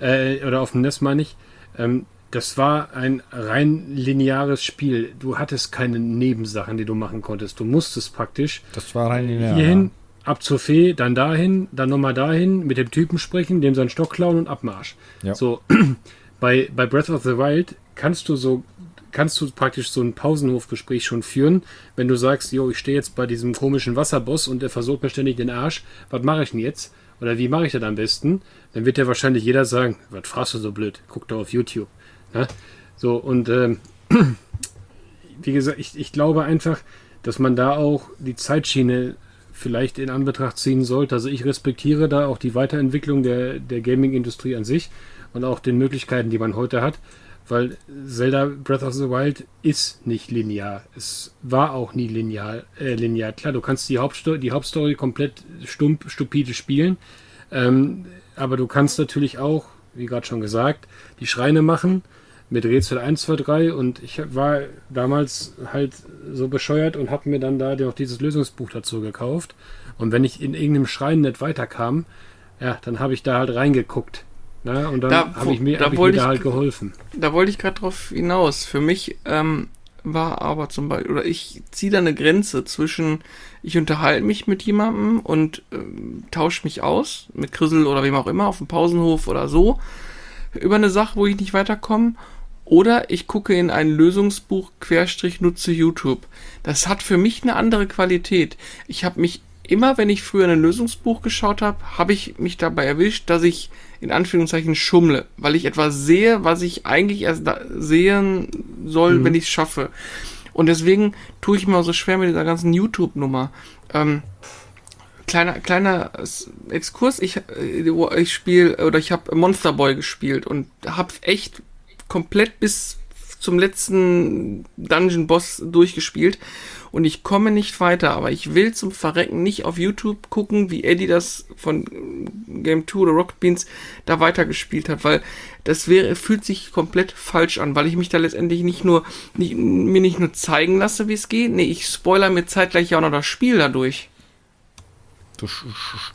äh, oder auf dem NES meine ich, ähm, das war ein rein lineares Spiel. Du hattest keine Nebensachen, die du machen konntest. Du musstest praktisch Das war rein linear. hierhin, ab zur Fee, dann dahin, dann nochmal dahin, mit dem Typen sprechen, dem seinen Stock klauen und Abmarsch. Ja. So, bei, bei Breath of the Wild kannst du so, kannst du praktisch so ein Pausenhofgespräch schon führen, wenn du sagst, jo, ich stehe jetzt bei diesem komischen Wasserboss und der versucht mir ständig den Arsch, was mache ich denn jetzt? Oder wie mache ich das am besten? Dann wird ja wahrscheinlich jeder sagen, was fragst du so blöd? Guck doch auf YouTube. Ne? So, und ähm, wie gesagt, ich, ich glaube einfach, dass man da auch die Zeitschiene vielleicht in Anbetracht ziehen sollte. Also ich respektiere da auch die Weiterentwicklung der, der Gaming-Industrie an sich und auch den Möglichkeiten, die man heute hat, weil Zelda Breath of the Wild ist nicht linear. Es war auch nie linear. Äh, linear. Klar, du kannst die, Hauptsto die Hauptstory komplett stump, stupide spielen, ähm, aber du kannst natürlich auch, wie gerade schon gesagt, die Schreine machen mit Rätsel 1, 2, 3 und ich war damals halt so bescheuert und habe mir dann da noch dieses Lösungsbuch dazu gekauft. Und wenn ich in irgendeinem Schrein nicht weiterkam, ja, dann habe ich da halt reingeguckt. Na, und dann Da- habe ich mir, da hab ich mir da halt geholfen. Da wollte ich gerade drauf hinaus. Für mich ähm, war aber zum Beispiel, oder ich ziehe da eine Grenze zwischen, ich unterhalte mich mit jemandem und ähm, tausche mich aus, mit Krissel oder wem auch immer, auf dem Pausenhof oder so, über eine Sache, wo ich nicht weiterkomme. Oder ich gucke in ein Lösungsbuch, Querstrich, nutze YouTube. Das hat für mich eine andere Qualität. Ich habe mich immer, wenn ich früher ein Lösungsbuch geschaut habe, habe ich mich dabei erwischt, dass ich in Anführungszeichen schummle, weil ich etwas sehe, was ich eigentlich erst sehen soll, wenn ich es schaffe. Und deswegen tue ich mir so schwer mit dieser ganzen YouTube-Nummer. Ähm, kleiner kleiner Exkurs, ich äh, ich spiele oder ich habe Monster Boy gespielt und habe echt komplett bis zum letzten Dungeon Boss durchgespielt und ich komme nicht weiter, aber ich will zum Verrecken nicht auf YouTube gucken, wie Eddie das von Game 2 oder Rocket Beans da weitergespielt hat, weil das wäre fühlt sich komplett falsch an, weil ich mich da letztendlich nicht nur nicht, mir nicht nur zeigen lasse, wie es geht, nee, ich spoiler mir zeitgleich ja auch noch das Spiel dadurch. Du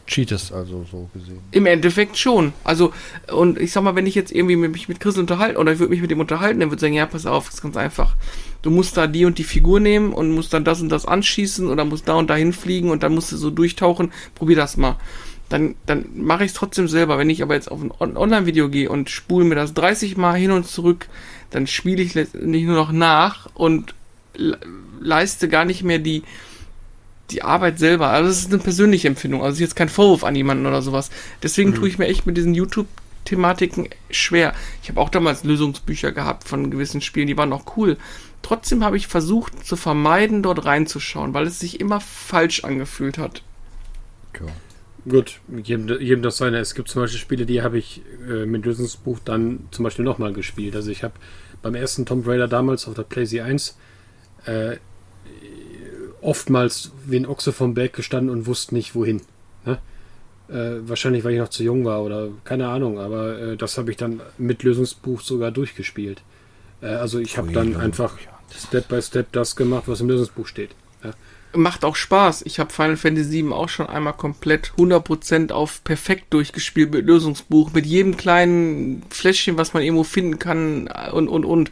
cheatest also so gesehen. Im Endeffekt schon. Also, und ich sag mal, wenn ich jetzt irgendwie mich mit Chris unterhalte oder ich würde mich mit ihm unterhalten, dann würde sagen, ja, pass auf, ist ganz einfach. Du musst da die und die Figur nehmen und musst dann das und das anschießen oder musst da und da hinfliegen und dann musst du so durchtauchen. Probier das mal. Dann, dann mache ich es trotzdem selber. Wenn ich aber jetzt auf ein Online-Video gehe und spule mir das 30 Mal hin und zurück, dann spiele ich nicht nur noch nach und leiste gar nicht mehr die, die Arbeit selber. Also das ist eine persönliche Empfindung. Also ist jetzt kein Vorwurf an jemanden oder sowas. Deswegen mhm. tue ich mir echt mit diesen YouTube-Thematiken schwer. Ich habe auch damals Lösungsbücher gehabt von gewissen Spielen, die waren auch cool. Trotzdem habe ich versucht zu vermeiden, dort reinzuschauen, weil es sich immer falsch angefühlt hat. Cool. Gut, jedem, jedem das seine. Es gibt zum Beispiel Spiele, die habe ich äh, mit Lösungsbuch dann zum Beispiel nochmal gespielt. Also ich habe beim ersten Tomb Raider damals auf der PlayStation 1 äh, oftmals wie ein Ochse vom Berg gestanden und wusste nicht wohin. Ne? Äh, wahrscheinlich, weil ich noch zu jung war oder keine Ahnung, aber äh, das habe ich dann mit Lösungsbuch sogar durchgespielt. Äh, also ich habe dann einfach Step by Step das gemacht, was im Lösungsbuch steht. Ja? Macht auch Spaß. Ich habe Final Fantasy VII auch schon einmal komplett 100% auf perfekt durchgespielt mit Lösungsbuch, mit jedem kleinen Fläschchen, was man irgendwo finden kann und und und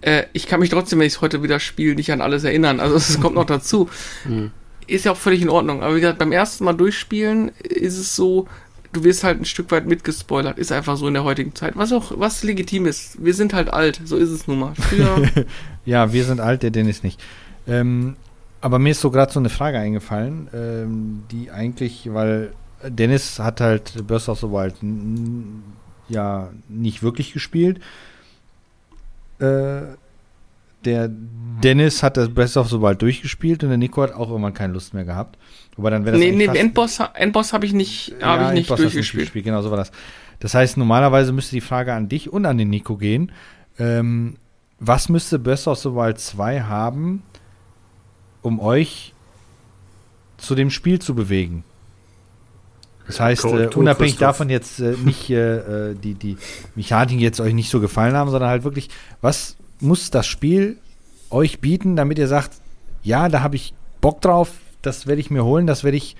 äh, ich kann mich trotzdem, wenn ich es heute wieder spiele, nicht an alles erinnern. Also es kommt noch dazu. Mhm. Ist ja auch völlig in Ordnung. Aber wie gesagt, beim ersten Mal durchspielen ist es so, du wirst halt ein Stück weit mitgespoilert. Ist einfach so in der heutigen Zeit. Was auch, was legitim ist. Wir sind halt alt. So ist es nun mal. Ja, wir sind alt, der Dennis nicht. Ähm, aber mir ist so gerade so eine Frage eingefallen, ähm, die eigentlich, weil Dennis hat halt Burst of the Wild ja nicht wirklich gespielt. Äh, der Dennis hat das Best of so bald durchgespielt und der Nico hat auch irgendwann keine Lust mehr gehabt. Wobei dann wäre das Nee, nee, Endboss, Endboss habe ich nicht, ja, hab ich nicht durchgespielt. Nicht. Genau, so war das. Das heißt, normalerweise müsste die Frage an dich und an den Nico gehen. Ähm, was müsste Best of the Wild 2 haben, um euch zu dem Spiel zu bewegen? Das heißt, äh, unabhängig davon jetzt äh, nicht äh, die, die Mechaniken jetzt euch nicht so gefallen haben, sondern halt wirklich, was muss das Spiel euch bieten, damit ihr sagt, ja, da habe ich Bock drauf, das werde ich mir holen, das werde ich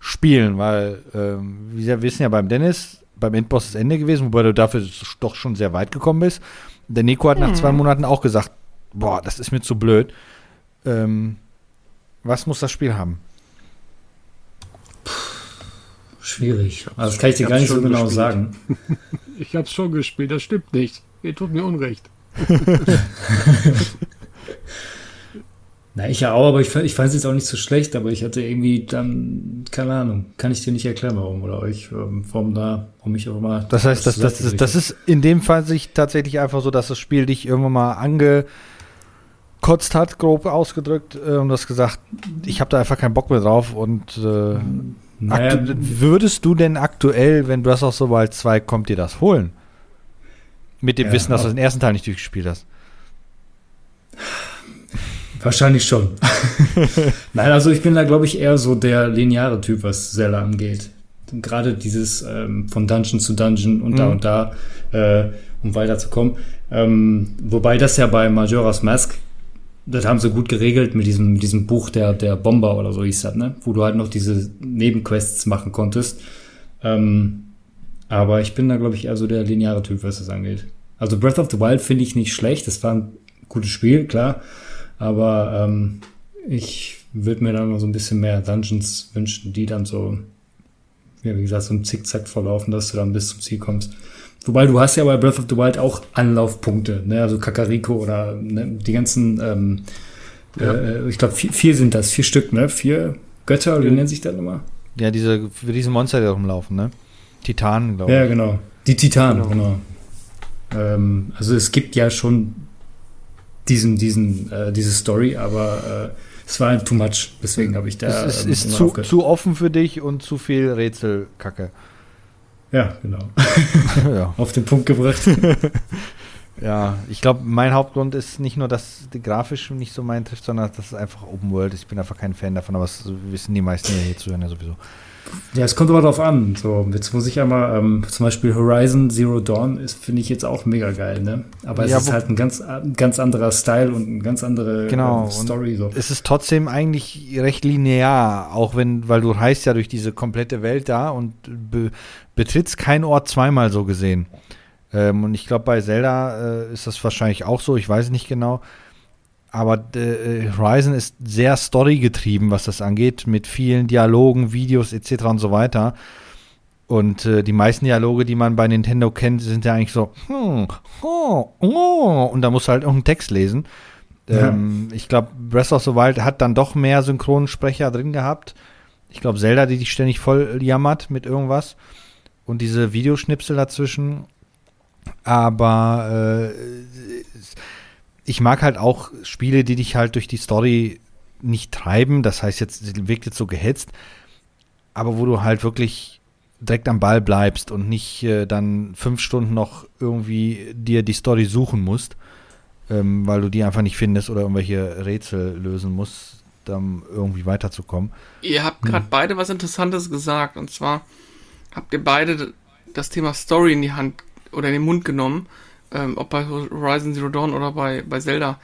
spielen, weil ähm, wir wissen ja beim Dennis, beim Endboss ist Ende gewesen, wobei du dafür doch schon sehr weit gekommen bist. Der Nico hat hm. nach zwei Monaten auch gesagt, boah, das ist mir zu blöd. Ähm, was muss das Spiel haben? Schwierig. Also das kann ich dir ich gar nicht so genau gespielt. sagen. ich habe es schon gespielt, das stimmt nicht. Ihr tut mir Unrecht. Na, ich ja auch, aber ich, ich fand es jetzt auch nicht so schlecht, aber ich hatte irgendwie dann, keine Ahnung, kann ich dir nicht erklären, warum oder euch, ähm, warum da, warum ich auch mal. Das heißt, das, das, das, das ist in dem Fall sich tatsächlich einfach so, dass das Spiel dich irgendwann mal angekotzt hat, grob ausgedrückt, äh, und du hast gesagt, ich habe da einfach keinen Bock mehr drauf und äh, naja, würdest du denn aktuell, wenn Breath of the Wild 2 kommt, dir das holen? Mit dem ja, Wissen, dass du den ersten Teil nicht durchgespielt hast. Wahrscheinlich schon. Nein, also ich bin da, glaube ich, eher so der lineare Typ, was Zelda angeht. Gerade dieses ähm, von Dungeon zu Dungeon und mhm. da und da, äh, um weiterzukommen. Ähm, wobei das ja bei Majora's Mask das haben sie gut geregelt mit diesem, mit diesem Buch der, der Bomber oder so hieß das, ne? Wo du halt noch diese Nebenquests machen konntest. Ähm, aber ich bin da, glaube ich, eher so der lineare Typ, was das angeht. Also Breath of the Wild finde ich nicht schlecht. Das war ein gutes Spiel, klar. Aber ähm, ich würde mir da noch so ein bisschen mehr Dungeons wünschen, die dann so, ja, wie gesagt, so ein Zickzack verlaufen, dass du dann bis zum Ziel kommst. Wobei du hast ja bei Breath of the Wild auch Anlaufpunkte, ne? also Kakariko oder ne? die ganzen, ähm, ja. äh, ich glaube vier, vier, sind das, vier Stück, ne? Vier Götter, wie ja. nennt sich das nochmal? Ja, diese, für diese Monster, die rumlaufen, ne? Titanen, glaube ich. Ja, genau. Die Titanen, genau. genau. Ähm, also es gibt ja schon diesen, diesen, äh, diese Story, aber äh, es war too much, deswegen habe ich da. Es ist, ist zu, zu offen für dich und zu viel Rätselkacke. Ja, genau. ja. Auf den Punkt gebracht. Ja, ich glaube, mein Hauptgrund ist nicht nur, dass die grafisch nicht so mein trifft, sondern dass es einfach Open World ist. Ich bin einfach kein Fan davon, aber das wissen die meisten ja hier zuhören ja sowieso. Ja, es kommt aber drauf an. So, jetzt muss ich einmal, ähm, zum Beispiel Horizon Zero Dawn ist, finde ich jetzt auch mega geil, ne? Aber es Ja, ist halt ein ganz, ein ganz anderer Style und eine ganz andere Genau, ähm, Story. So. Es ist trotzdem eigentlich recht linear, auch wenn, weil du reist ja durch diese komplette Welt da und be, betrittst keinen Ort zweimal so gesehen. Ähm, und ich glaube, bei Zelda äh, ist das wahrscheinlich auch so, ich weiß nicht genau. Aber äh, Horizon ist sehr storygetrieben, was das angeht, mit vielen Dialogen, Videos etc. und so weiter. Und äh, die meisten Dialoge, die man bei Nintendo kennt, sind ja eigentlich so, hm, oh, oh, und da musst du halt irgendeinen Text lesen. Ja. Ähm, ich glaube, Breath of the Wild hat dann doch mehr Synchronsprecher drin gehabt. Ich glaube, Zelda, die dich ständig voll jammert mit irgendwas. Und diese Videoschnipsel dazwischen. Aber äh, ich mag halt auch Spiele, die dich halt durch die Story nicht treiben. Das heißt, jetzt wirkt jetzt so gehetzt. Aber wo du halt wirklich direkt am Ball bleibst und nicht äh, dann fünf Stunden noch irgendwie dir die Story suchen musst ähm, weil du die einfach nicht findest oder irgendwelche Rätsel lösen musst, um irgendwie weiterzukommen. Ihr habt gerade beide was Interessantes gesagt. Und zwar habt ihr beide das Thema Story in die Hand oder in den Mund genommen. Ähm, ob bei Horizon Zero Dawn oder bei, bei Zelda.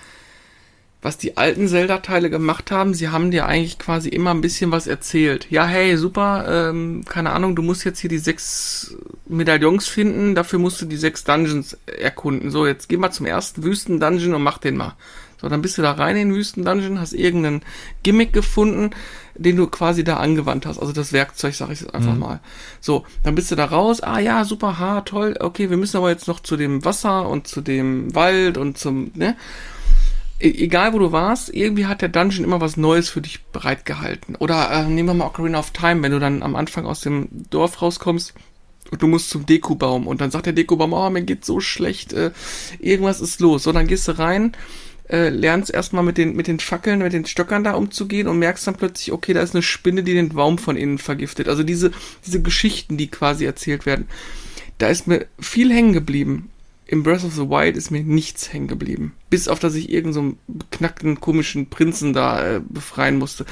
Was die alten Zelda-Teile gemacht haben, sie haben dir eigentlich quasi immer ein bisschen was erzählt. Ja, hey, super, ähm, keine Ahnung, du musst jetzt hier die sechs Medaillons finden, dafür musst du die sechs Dungeons erkunden. So, jetzt geh mal zum ersten Wüsten-Dungeon und mach den mal. So, dann bist du da rein in den Wüsten-Dungeon, hast irgendeinen Gimmick gefunden, den du quasi da angewandt hast. Also das Werkzeug, sag ich jetzt einfach mal. So, dann bist du da raus. Ah ja, super, ha, toll. Okay, wir müssen aber jetzt noch zu dem Wasser und zu dem Wald und zum, ne? E- Egal wo du warst, irgendwie hat der Dungeon immer was Neues für dich bereitgehalten. Oder äh, nehmen wir mal Ocarina of Time, wenn du dann am Anfang aus dem Dorf rauskommst und du musst zum Dekubaum und dann sagt der Dekubaum, oh, mir geht's so schlecht, äh, irgendwas ist los. So, dann gehst du rein, äh, lernst erstmal mit den, mit den Fackeln, mit den Stöckern da umzugehen und merkst dann plötzlich, okay, da ist eine Spinne, die den Baum von innen vergiftet. Also diese, diese Geschichten, die quasi erzählt werden. Da ist mir viel hängen geblieben. Im Breath of the Wild ist mir nichts hängen geblieben. Bis auf, dass ich irgendeinen so einen beknackten, komischen Prinzen da äh, befreien musste.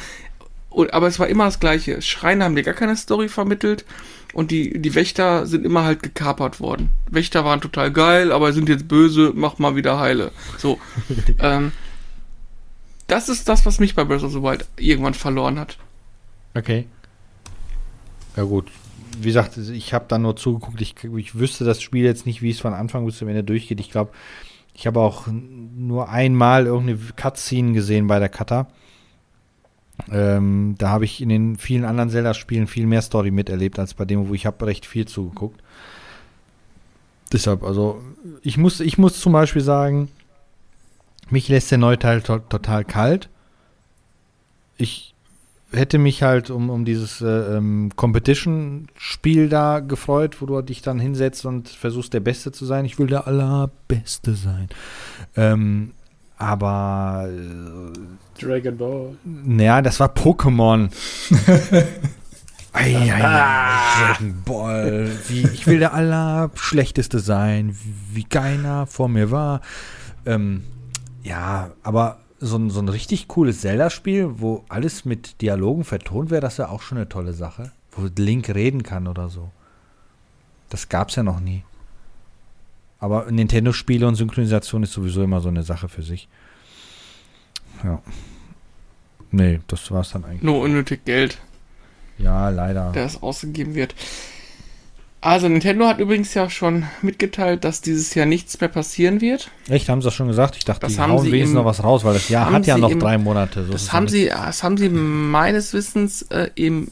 Und, aber es war immer das Gleiche. Schreine haben dir gar keine Story vermittelt und die, die Wächter sind immer halt gekapert worden. Wächter waren total geil, aber sind jetzt böse, mach mal wieder heile. So. ähm, das ist das, was mich bei Breath of the Wild irgendwann verloren hat. Okay. Ja gut. Wie gesagt, ich habe da nur zugeguckt. Ich, ich wüsste das Spiel jetzt nicht, wie es von Anfang bis zum Ende durchgeht. Ich glaube, ich habe auch nur einmal irgendeine Cutscene gesehen bei der Cutter. Ähm, da habe ich in den vielen anderen Zelda-Spielen viel mehr Story miterlebt als bei dem, wo ich habe recht viel zugeguckt. Deshalb, also ich muss, ich muss zum Beispiel sagen, mich lässt der neue Teil to total kalt. Ich hätte mich halt um, um dieses äh, ähm, Competition-Spiel da gefreut, wo du dich dann hinsetzt und versuchst, der Beste zu sein. Ich will der Allerbeste sein. Ähm, aber äh, Dragon Ball. naja, das war Pokémon. Ei, ei, ei, Dragon Ball. Wie, ich will der Allerschlechteste sein, wie, wie keiner vor mir war. Ähm, ja, aber so ein, so ein richtig cooles Zelda-Spiel, wo alles mit Dialogen vertont wäre, das wäre auch schon eine tolle Sache. Wo Link reden kann oder so. Das gab's ja noch nie. Aber Nintendo-Spiele und Synchronisation ist sowieso immer so eine Sache für sich. Ja. Nee, das war's dann eigentlich. Nur unnötig Geld, Ja, leider. das ausgegeben wird. Also Nintendo hat übrigens ja schon mitgeteilt, dass dieses Jahr nichts mehr passieren wird. Echt, haben sie das schon gesagt? Ich dachte, Das die haben hauen wenigstens noch was raus, weil das Jahr hat ja noch im- drei Monate. So es Das haben ja sie, das haben sie meines Wissens äh, im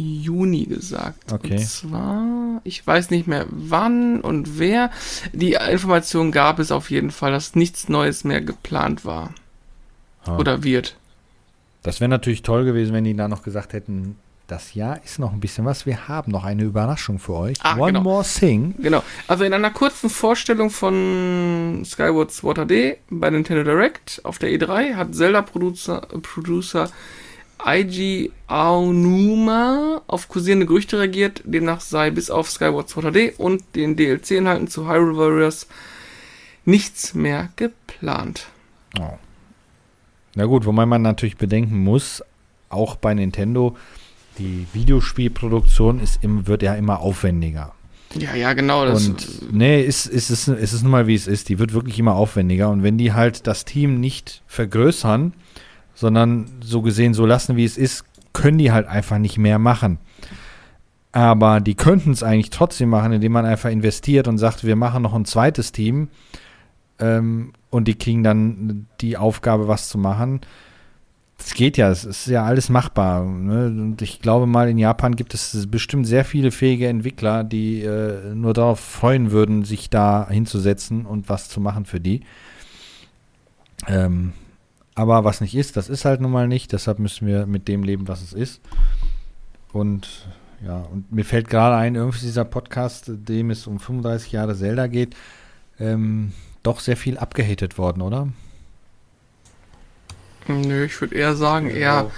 Juni gesagt. Okay. Und zwar, ich weiß nicht mehr wann und wer. Die Information gab es auf jeden Fall, dass nichts Neues mehr geplant war. Ah. Oder wird. Das wäre natürlich toll gewesen, wenn die da noch gesagt hätten, das Jahr ist noch ein bisschen was. Wir haben noch eine Überraschung für euch. Ah, One genau. more thing. Genau. Also in einer kurzen Vorstellung von Skyward Sword HD bei Nintendo Direct auf der E3 hat Zelda-Producer Producer Eiji Aonuma auf kursierende Gerüchte reagiert, demnach sei bis auf Skyward Sword HD und den DLC-Inhalten zu Hyrule Warriors nichts mehr geplant. Oh. Na gut, wobei man natürlich bedenken muss, auch bei Nintendo, die Videospielproduktion ist im, wird ja immer aufwendiger. Ja, ja, genau. Das und nee, ist, ist, ist, ist es nun mal wie es ist. Die wird wirklich immer aufwendiger. Und wenn die halt das Team nicht vergrößern, sondern so gesehen so lassen, wie es ist, können die halt einfach nicht mehr machen. Aber die könnten es eigentlich trotzdem machen, indem man einfach investiert und sagt, wir machen noch ein zweites Team ähm, und die kriegen dann die Aufgabe, was zu machen. Es geht ja, es ist ja alles machbar. Ne? Und ich glaube mal, in Japan gibt es bestimmt sehr viele fähige Entwickler, die äh, nur darauf freuen würden, sich da hinzusetzen und was zu machen für die. Ähm, aber was nicht ist, das ist halt nun mal nicht. Deshalb müssen wir mit dem leben, was es ist. Und ja, und mir fällt gerade ein, irgendwie dieser Podcast, dem es um 35 Jahre Zelda geht, ähm, doch sehr viel abgehatet worden, oder? Nö, ich würde eher sagen, eher ein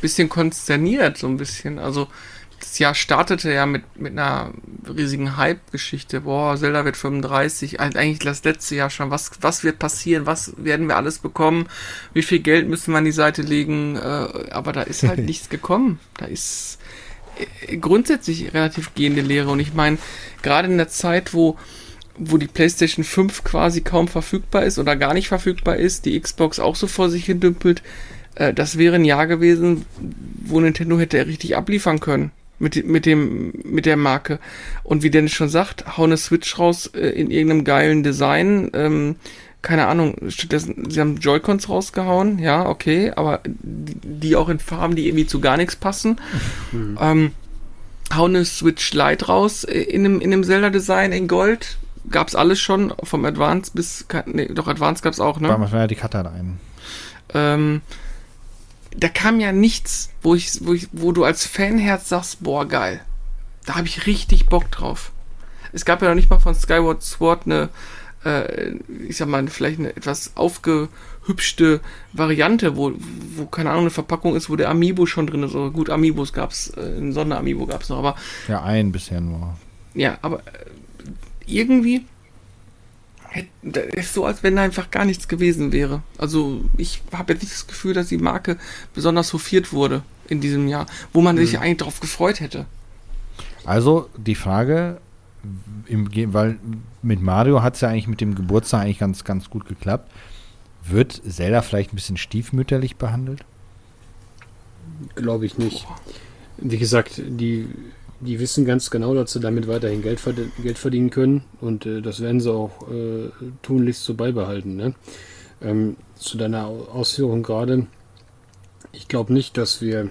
bisschen konsterniert, so ein bisschen. Also, das Jahr startete ja mit, mit einer riesigen Hype-Geschichte. Boah, Zelda wird 35. Eigentlich das letzte Jahr schon. Was, was wird passieren? Was werden wir alles bekommen? Wie viel Geld müssen wir an die Seite legen? Äh, aber da ist halt nichts gekommen. Da ist äh, grundsätzlich relativ gehende Lehre. Und ich meine, gerade in der Zeit, wo wo die PlayStation 5 quasi kaum verfügbar ist oder gar nicht verfügbar ist, die Xbox auch so vor sich hin dümpelt, äh, das wäre ein Jahr gewesen, wo Nintendo hätte richtig abliefern können mit, mit dem mit der Marke und wie Dennis schon sagt, hau eine Switch raus äh, in irgendeinem geilen Design, ähm, keine Ahnung, stattdessen, sie haben Joy-Cons rausgehauen, ja, okay, aber die, die, auch in Farben, die irgendwie zu gar nichts passen. Mhm. Ähm, hau eine Switch Lite raus äh, in einem, in einem Zelda-Design in Gold, gab's alles schon, vom Advance bis, nee, doch Advance gab's auch, ne? War ja die Cutter rein. Ähm, da kam ja nichts, wo ich, wo ich, wo du als Fanherz sagst, boah, geil. Da habe ich richtig Bock drauf. Es gab ja noch nicht mal von Skyward Sword eine, äh, ich sag mal, vielleicht eine etwas aufgehübschte Variante, wo, wo, keine Ahnung, eine Verpackung ist, wo der Amiibo schon drin ist. Oder gut, Amiibos gab's, äh, ein Sonderamiibo gab's noch, aber. Ja, ein bisher nur. Ja, aber äh, irgendwie das ist so, als wenn da einfach gar nichts gewesen wäre. Also ich habe jetzt nicht das Gefühl, dass die Marke besonders hofiert wurde in diesem Jahr, wo man mhm. sich eigentlich darauf gefreut hätte. Also die Frage, im, weil mit Mario hat es ja eigentlich mit dem Geburtstag eigentlich ganz, ganz gut geklappt. Wird Zelda vielleicht ein bisschen stiefmütterlich behandelt? Glaube ich nicht. Wie gesagt, die die wissen ganz genau, dass sie damit weiterhin Geld, verdienen, Geld verdienen können und äh, das werden sie auch äh, tunlichst so beibehalten. Ne? Ähm, zu deiner Ausführung gerade, ich glaube nicht, dass wir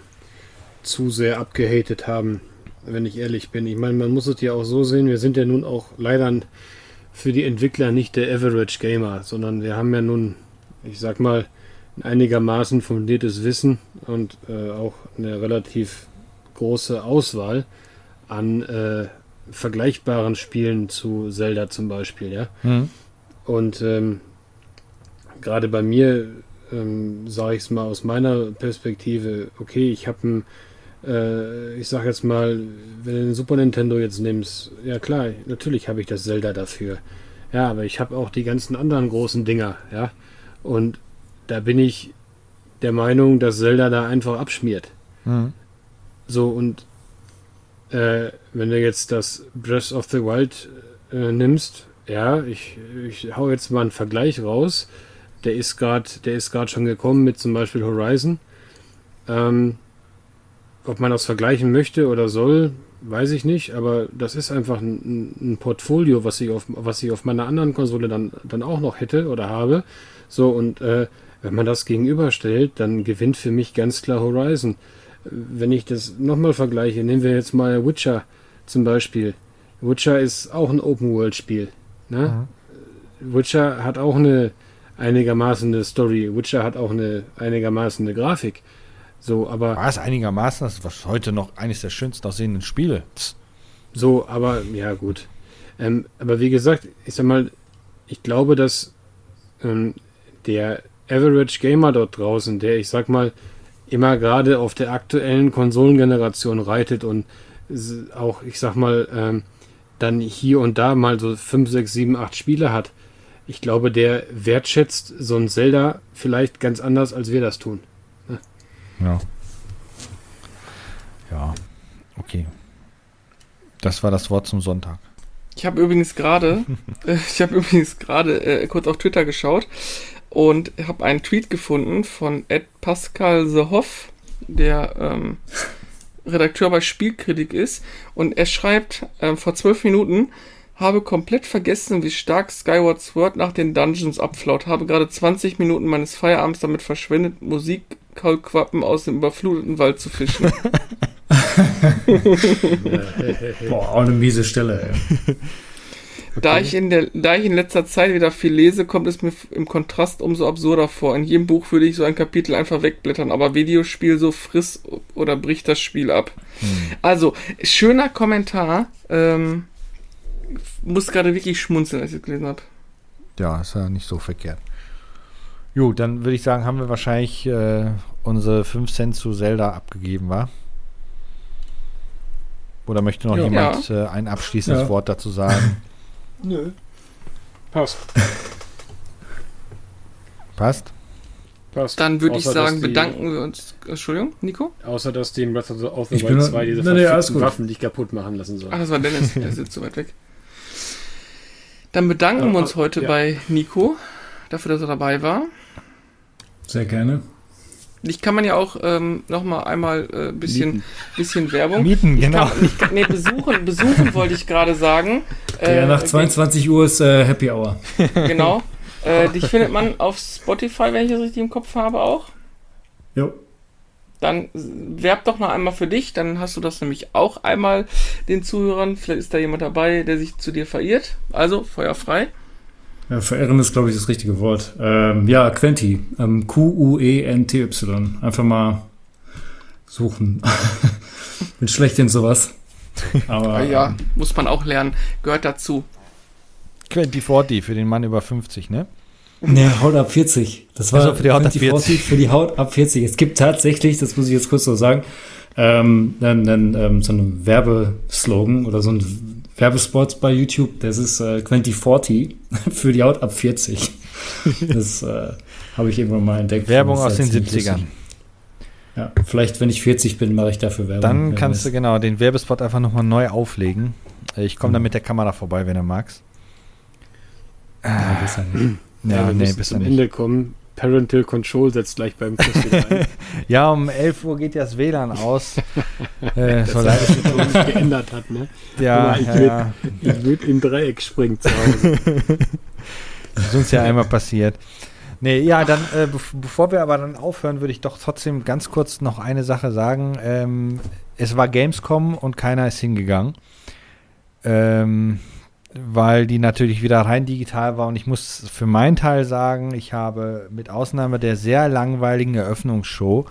zu sehr abgehatet haben, wenn ich ehrlich bin. Ich meine, man muss es ja auch so sehen, wir sind ja nun auch leider für die Entwickler nicht der Average Gamer, sondern wir haben ja nun, ich sag mal, einigermaßen fundiertes Wissen und äh, auch eine relativ große Auswahl an äh, vergleichbaren Spielen zu Zelda zum Beispiel, ja. Mhm. Und ähm, gerade bei mir ähm, sage ich es mal aus meiner Perspektive, okay, ich habe ein, äh, ich sage jetzt mal, wenn du den Super Nintendo jetzt nimmst, ja klar, natürlich habe ich das Zelda dafür. Ja, aber ich habe auch die ganzen anderen großen Dinger, ja. Und da bin ich der Meinung, dass Zelda da einfach abschmiert. Mhm. So, und äh, wenn du jetzt das Breath of the Wild äh, nimmst, ja, ich, ich hau jetzt mal einen Vergleich raus. Der ist gerade, der ist gerade schon gekommen mit zum Beispiel Horizon. Ähm, ob man das vergleichen möchte oder soll, weiß ich nicht, aber das ist einfach ein, ein, Portfolio, was ich auf, was ich auf meiner anderen Konsole dann, dann auch noch hätte oder habe. So, und äh, wenn man das gegenüberstellt, dann gewinnt für mich ganz klar Horizon wenn ich das nochmal vergleiche, nehmen wir jetzt mal Witcher zum Beispiel. Witcher ist auch ein Open-World-Spiel. Ne? Mhm. Witcher hat auch eine einigermaßen eine Story. Witcher hat auch eine einigermaßen eine Grafik. So, aber. War es einigermaßen? Das ist heute noch eines der schönsten aussehenden Spiele. So, aber, ja, gut. Ähm, aber wie gesagt, ich sag mal, ich glaube, dass ähm, der Average Gamer dort draußen, der, ich sag mal, immer gerade auf der aktuellen Konsolengeneration reitet und auch, ich sag mal, ähm, dann hier und da mal so 5, 6, 7, 8 Spiele hat. Ich glaube, der wertschätzt so ein Zelda vielleicht ganz anders, als wir das tun. Ja. Ja. Okay. Das war das Wort zum Sonntag. Ich habe übrigens gerade, äh, ich habe übrigens gerade äh, kurz auf Twitter geschaut und habe einen Tweet gefunden von Ed Pascal The Hoff, der ähm, Redakteur bei Spielkritik ist. Und er schreibt äh, vor zwölf Minuten, habe komplett vergessen, wie stark Skyward Sword nach den Dungeons abflaut. Habe gerade 20 Minuten meines Feierabends damit verschwendet, Musikkaulquappen aus dem überfluteten Wald zu fischen. Boah, auch eine miese Stelle, ey. Da, ich in der, da ich in letzter Zeit wieder viel lese, kommt es mir im Kontrast umso absurder vor. In jedem Buch würde ich so ein Kapitel einfach wegblättern, aber Videospiel so friss oder bricht das Spiel ab. Hm. Also, schöner Kommentar. Ähm, muss gerade wirklich schmunzeln, als ich es gelesen habe. Ja, ist ja nicht so verkehrt. Jo, dann würde ich sagen, haben wir wahrscheinlich äh, unsere 5 Cent zu Zelda abgegeben, war? Oder möchte noch ja. jemand äh, ein abschließendes ja. Wort dazu sagen? Nö. Passt. Passt? Passt. Dann würde ich sagen, bedanken wir uns. Entschuldigung, Nico? Außer, dass die in Breath of the Wild 2 diese nee, Waffen nicht kaputt machen lassen soll. Ach, das war Dennis, der sitzt so weit weg. Dann bedanken wir uns heute ja. bei Nico dafür, dass er dabei war. Sehr gerne. Ich kann man ja auch ähm, noch mal einmal äh, bisschen, bisschen Werbung. Mieten, ich genau. Kann, ich, nee, besuchen, besuchen wollte ich gerade sagen. Äh, ja, nach 22 Uhr ist äh, Happy Hour. Genau. Äh, dich findet man auf Spotify, wenn ich das richtig im Kopf habe, auch. Jo. Dann werb doch noch einmal für dich, dann hast du das nämlich auch einmal den Zuhörern. Vielleicht ist da jemand dabei, der sich zu dir verirrt. Also, Feuer frei. Ja, verirren ist, glaube ich, das richtige Wort. Ähm, ja, Quenti. Ähm, Q-U-E-N-T-Y. Einfach mal suchen. Bin schlecht in sowas. Aber ja, ähm, muss man auch lernen. Gehört dazu. Quenti 40 für den Mann über 50, ne? Ne, Haut ab 40. Das war also für die Haut ab 40. Für die Haut ab 40. Es gibt tatsächlich, das muss ich jetzt kurz so sagen, ähm, dann, dann, ähm, so einen Werbeslogan oder so ein Werbespot bei YouTube. Das ist äh, 2040 für die Haut ab 40. Das äh, habe ich irgendwann mal entdeckt. Werbung aus den 70ern. Ja, vielleicht, wenn ich 40 bin, mache ich dafür Werbung. Dann kannst du genau den Werbespot einfach nochmal neu auflegen. Ich komme mhm. dann mit der Kamera vorbei, wenn du magst. Ja, besser nicht. Ja, ja wir nee, bis zum Ende kommen. Parental Control setzt gleich beim Festival ein. ja, um 11 Uhr geht ja das WLAN aus. äh, das so leid sich nicht geändert hat, ne? Ja, ich ja, würd, ja. Ich würde in Dreieck springen zu Hause. das ist uns ja einmal passiert. Nee, ja, dann, äh, bevor wir aber dann aufhören, würde ich doch trotzdem ganz kurz noch eine Sache sagen. Ähm, es war Gamescom und keiner ist hingegangen. Ähm, weil die natürlich wieder rein digital war. Und ich muss für meinen Teil sagen, ich habe mit Ausnahme der sehr langweiligen Eröffnungsshow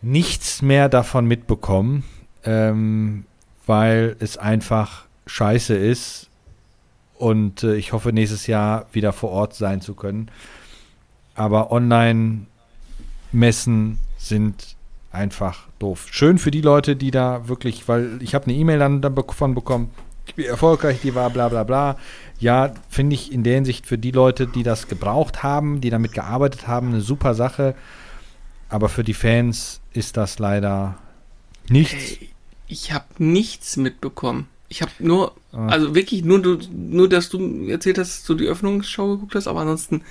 nichts mehr davon mitbekommen, ähm, weil es einfach scheiße ist. Und äh, ich hoffe, nächstes Jahr wieder vor Ort sein zu können. Aber Online-Messen sind einfach doof. Schön für die Leute, die da wirklich, weil ich habe eine E-Mail dann davon bekommen, wie erfolgreich die war, bla bla bla. Ja, finde ich in der Hinsicht für die Leute, die das gebraucht haben, die damit gearbeitet haben, eine super Sache. Aber für die Fans ist das leider nichts. Ich habe nichts mitbekommen. Ich habe nur, ah. also wirklich nur, nur, dass du erzählt hast, dass du die Öffnungsschau geguckt hast, aber ansonsten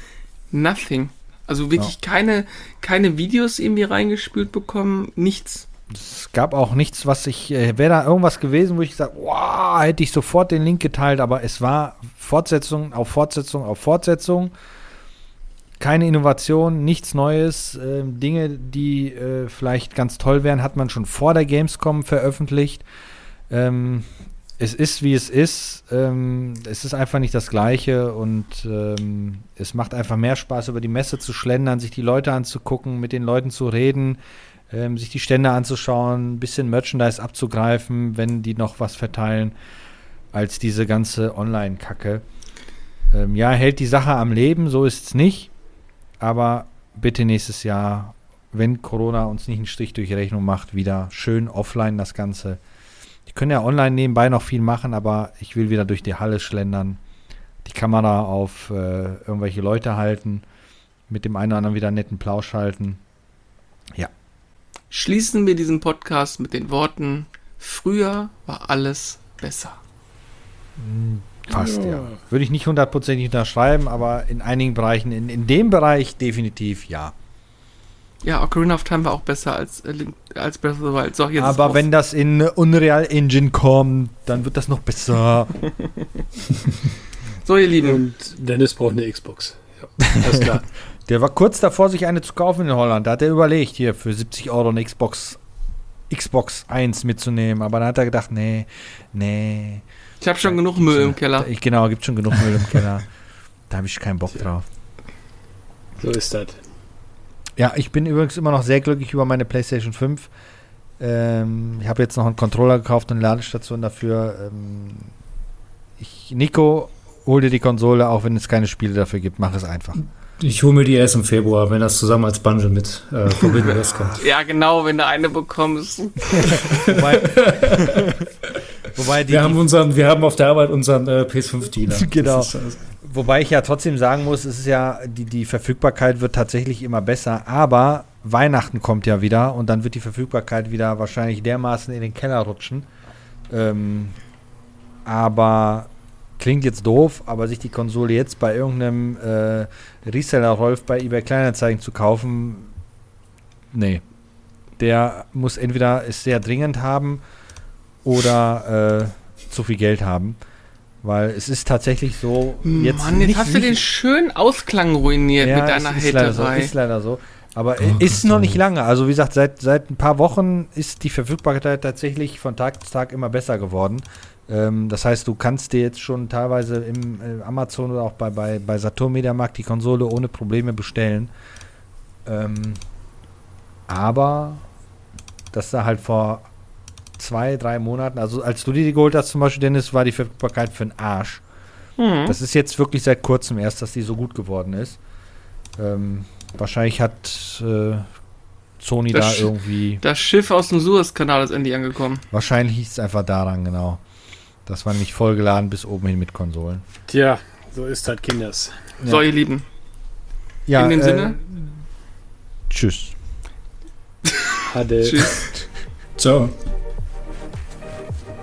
nothing. Also wirklich ja. keine, keine Videos irgendwie reingespült bekommen, nichts. Es gab auch nichts, was ich, äh, wäre da irgendwas gewesen, wo ich gesagt, wow, hätte ich sofort den Link geteilt, aber es war Fortsetzung auf Fortsetzung auf Fortsetzung. Keine Innovation, nichts Neues. Äh, Dinge, die äh, vielleicht ganz toll wären, hat man schon vor der Gamescom veröffentlicht. Ähm, es ist, wie es ist. Ähm, es ist einfach nicht das Gleiche und ähm, es macht einfach mehr Spaß, über die Messe zu schlendern, sich die Leute anzugucken, mit den Leuten zu reden ähm, sich die Stände anzuschauen, ein bisschen Merchandise abzugreifen, wenn die noch was verteilen, als diese ganze Online-Kacke. Ähm, ja, hält die Sache am Leben, so ist es nicht. Aber bitte nächstes Jahr, wenn Corona uns nicht einen Strich durch Rechnung macht, wieder schön offline das Ganze. Die können ja online nebenbei noch viel machen, aber ich will wieder durch die Halle schlendern. die Kamera auf äh, irgendwelche Leute halten, mit dem einen oder anderen wieder einen netten Plausch halten. Ja. Schließen wir diesen Podcast mit den Worten, früher war alles besser. Fast, ja. Würde ich nicht hundertprozentig unterschreiben, aber in einigen Bereichen, in, in dem Bereich definitiv ja. Ja, Ocarina of Time war auch besser als, äh, als Breath of the Wild. So, aber wenn das in Unreal Engine kommt, dann wird das noch besser. So, ihr Lieben. Und Dennis braucht eine Xbox. Ja, alles klar. Der war kurz davor, sich eine zu kaufen in Holland. Da hat er überlegt, hier für 70 Euro eine Xbox, Xbox 1 mitzunehmen. Aber dann hat er gedacht, nee, nee. Ich habe schon genug Müll im Keller. Ich, genau, gibt schon genug Müll im Keller. Da habe ich keinen Bock drauf. So ist das. Ja, ich bin übrigens immer noch sehr glücklich über meine PlayStation 5. Ähm, ich habe jetzt noch einen Controller gekauft und eine Ladestation dafür. Ähm, ich, Nico, hol dir die Konsole, auch wenn es keine Spiele dafür gibt. Mach es einfach. Ich hole mir die erst im Februar, wenn das zusammen als Bundle mit äh, Forbidden West kommt. Ja, genau, wenn du eine bekommst. Wobei, wobei, die, Wir haben unseren, wir haben auf der Arbeit unseren äh, PS5-Dealer. Genau. Ist, äh, wobei ich ja trotzdem sagen muss, es ist ja, die, die Verfügbarkeit wird tatsächlich immer besser, aber Weihnachten kommt ja wieder und dann wird die Verfügbarkeit wieder wahrscheinlich dermaßen in den Keller rutschen. Ähm, aber klingt jetzt doof, aber sich die Konsole jetzt bei irgendeinem äh, Reseller-Rolf bei eBay Kleinanzeigen zu kaufen, nee. Der muss entweder es sehr dringend haben oder äh, zu viel Geld haben. Weil es ist tatsächlich so, jetzt Mann, jetzt nicht, hast du den schönen Ausklang ruiniert mit deiner es ist leider so, ist leider so. Aber Oh ist Gott, noch nicht lange. Also wie gesagt, seit, seit ein paar Wochen ist die Verfügbarkeit tatsächlich von Tag zu Tag immer besser geworden. Ähm, das heißt, du kannst dir jetzt schon teilweise im äh, Amazon oder auch bei, bei, bei Saturn Mediamarkt die Konsole ohne Probleme bestellen. Ähm, aber das da halt vor zwei, drei Monaten, also als du dir die geholt hast zum Beispiel, Dennis, war die Verfügbarkeit für den Arsch. Hm. Das ist jetzt wirklich seit kurzem erst, dass die so gut geworden ist. Ähm, wahrscheinlich hat äh, Sony Das da irgendwie. Das Schiff aus dem Suezkanal ist endlich angekommen. Wahrscheinlich ist es einfach daran, genau. Das war nämlich vollgeladen bis oben hin mit Konsolen. Tja, so ist das, Kinders. So, ihr Lieben. Ja, In dem äh, Sinne? Tschüss. Hatte. Tschüss. ciao.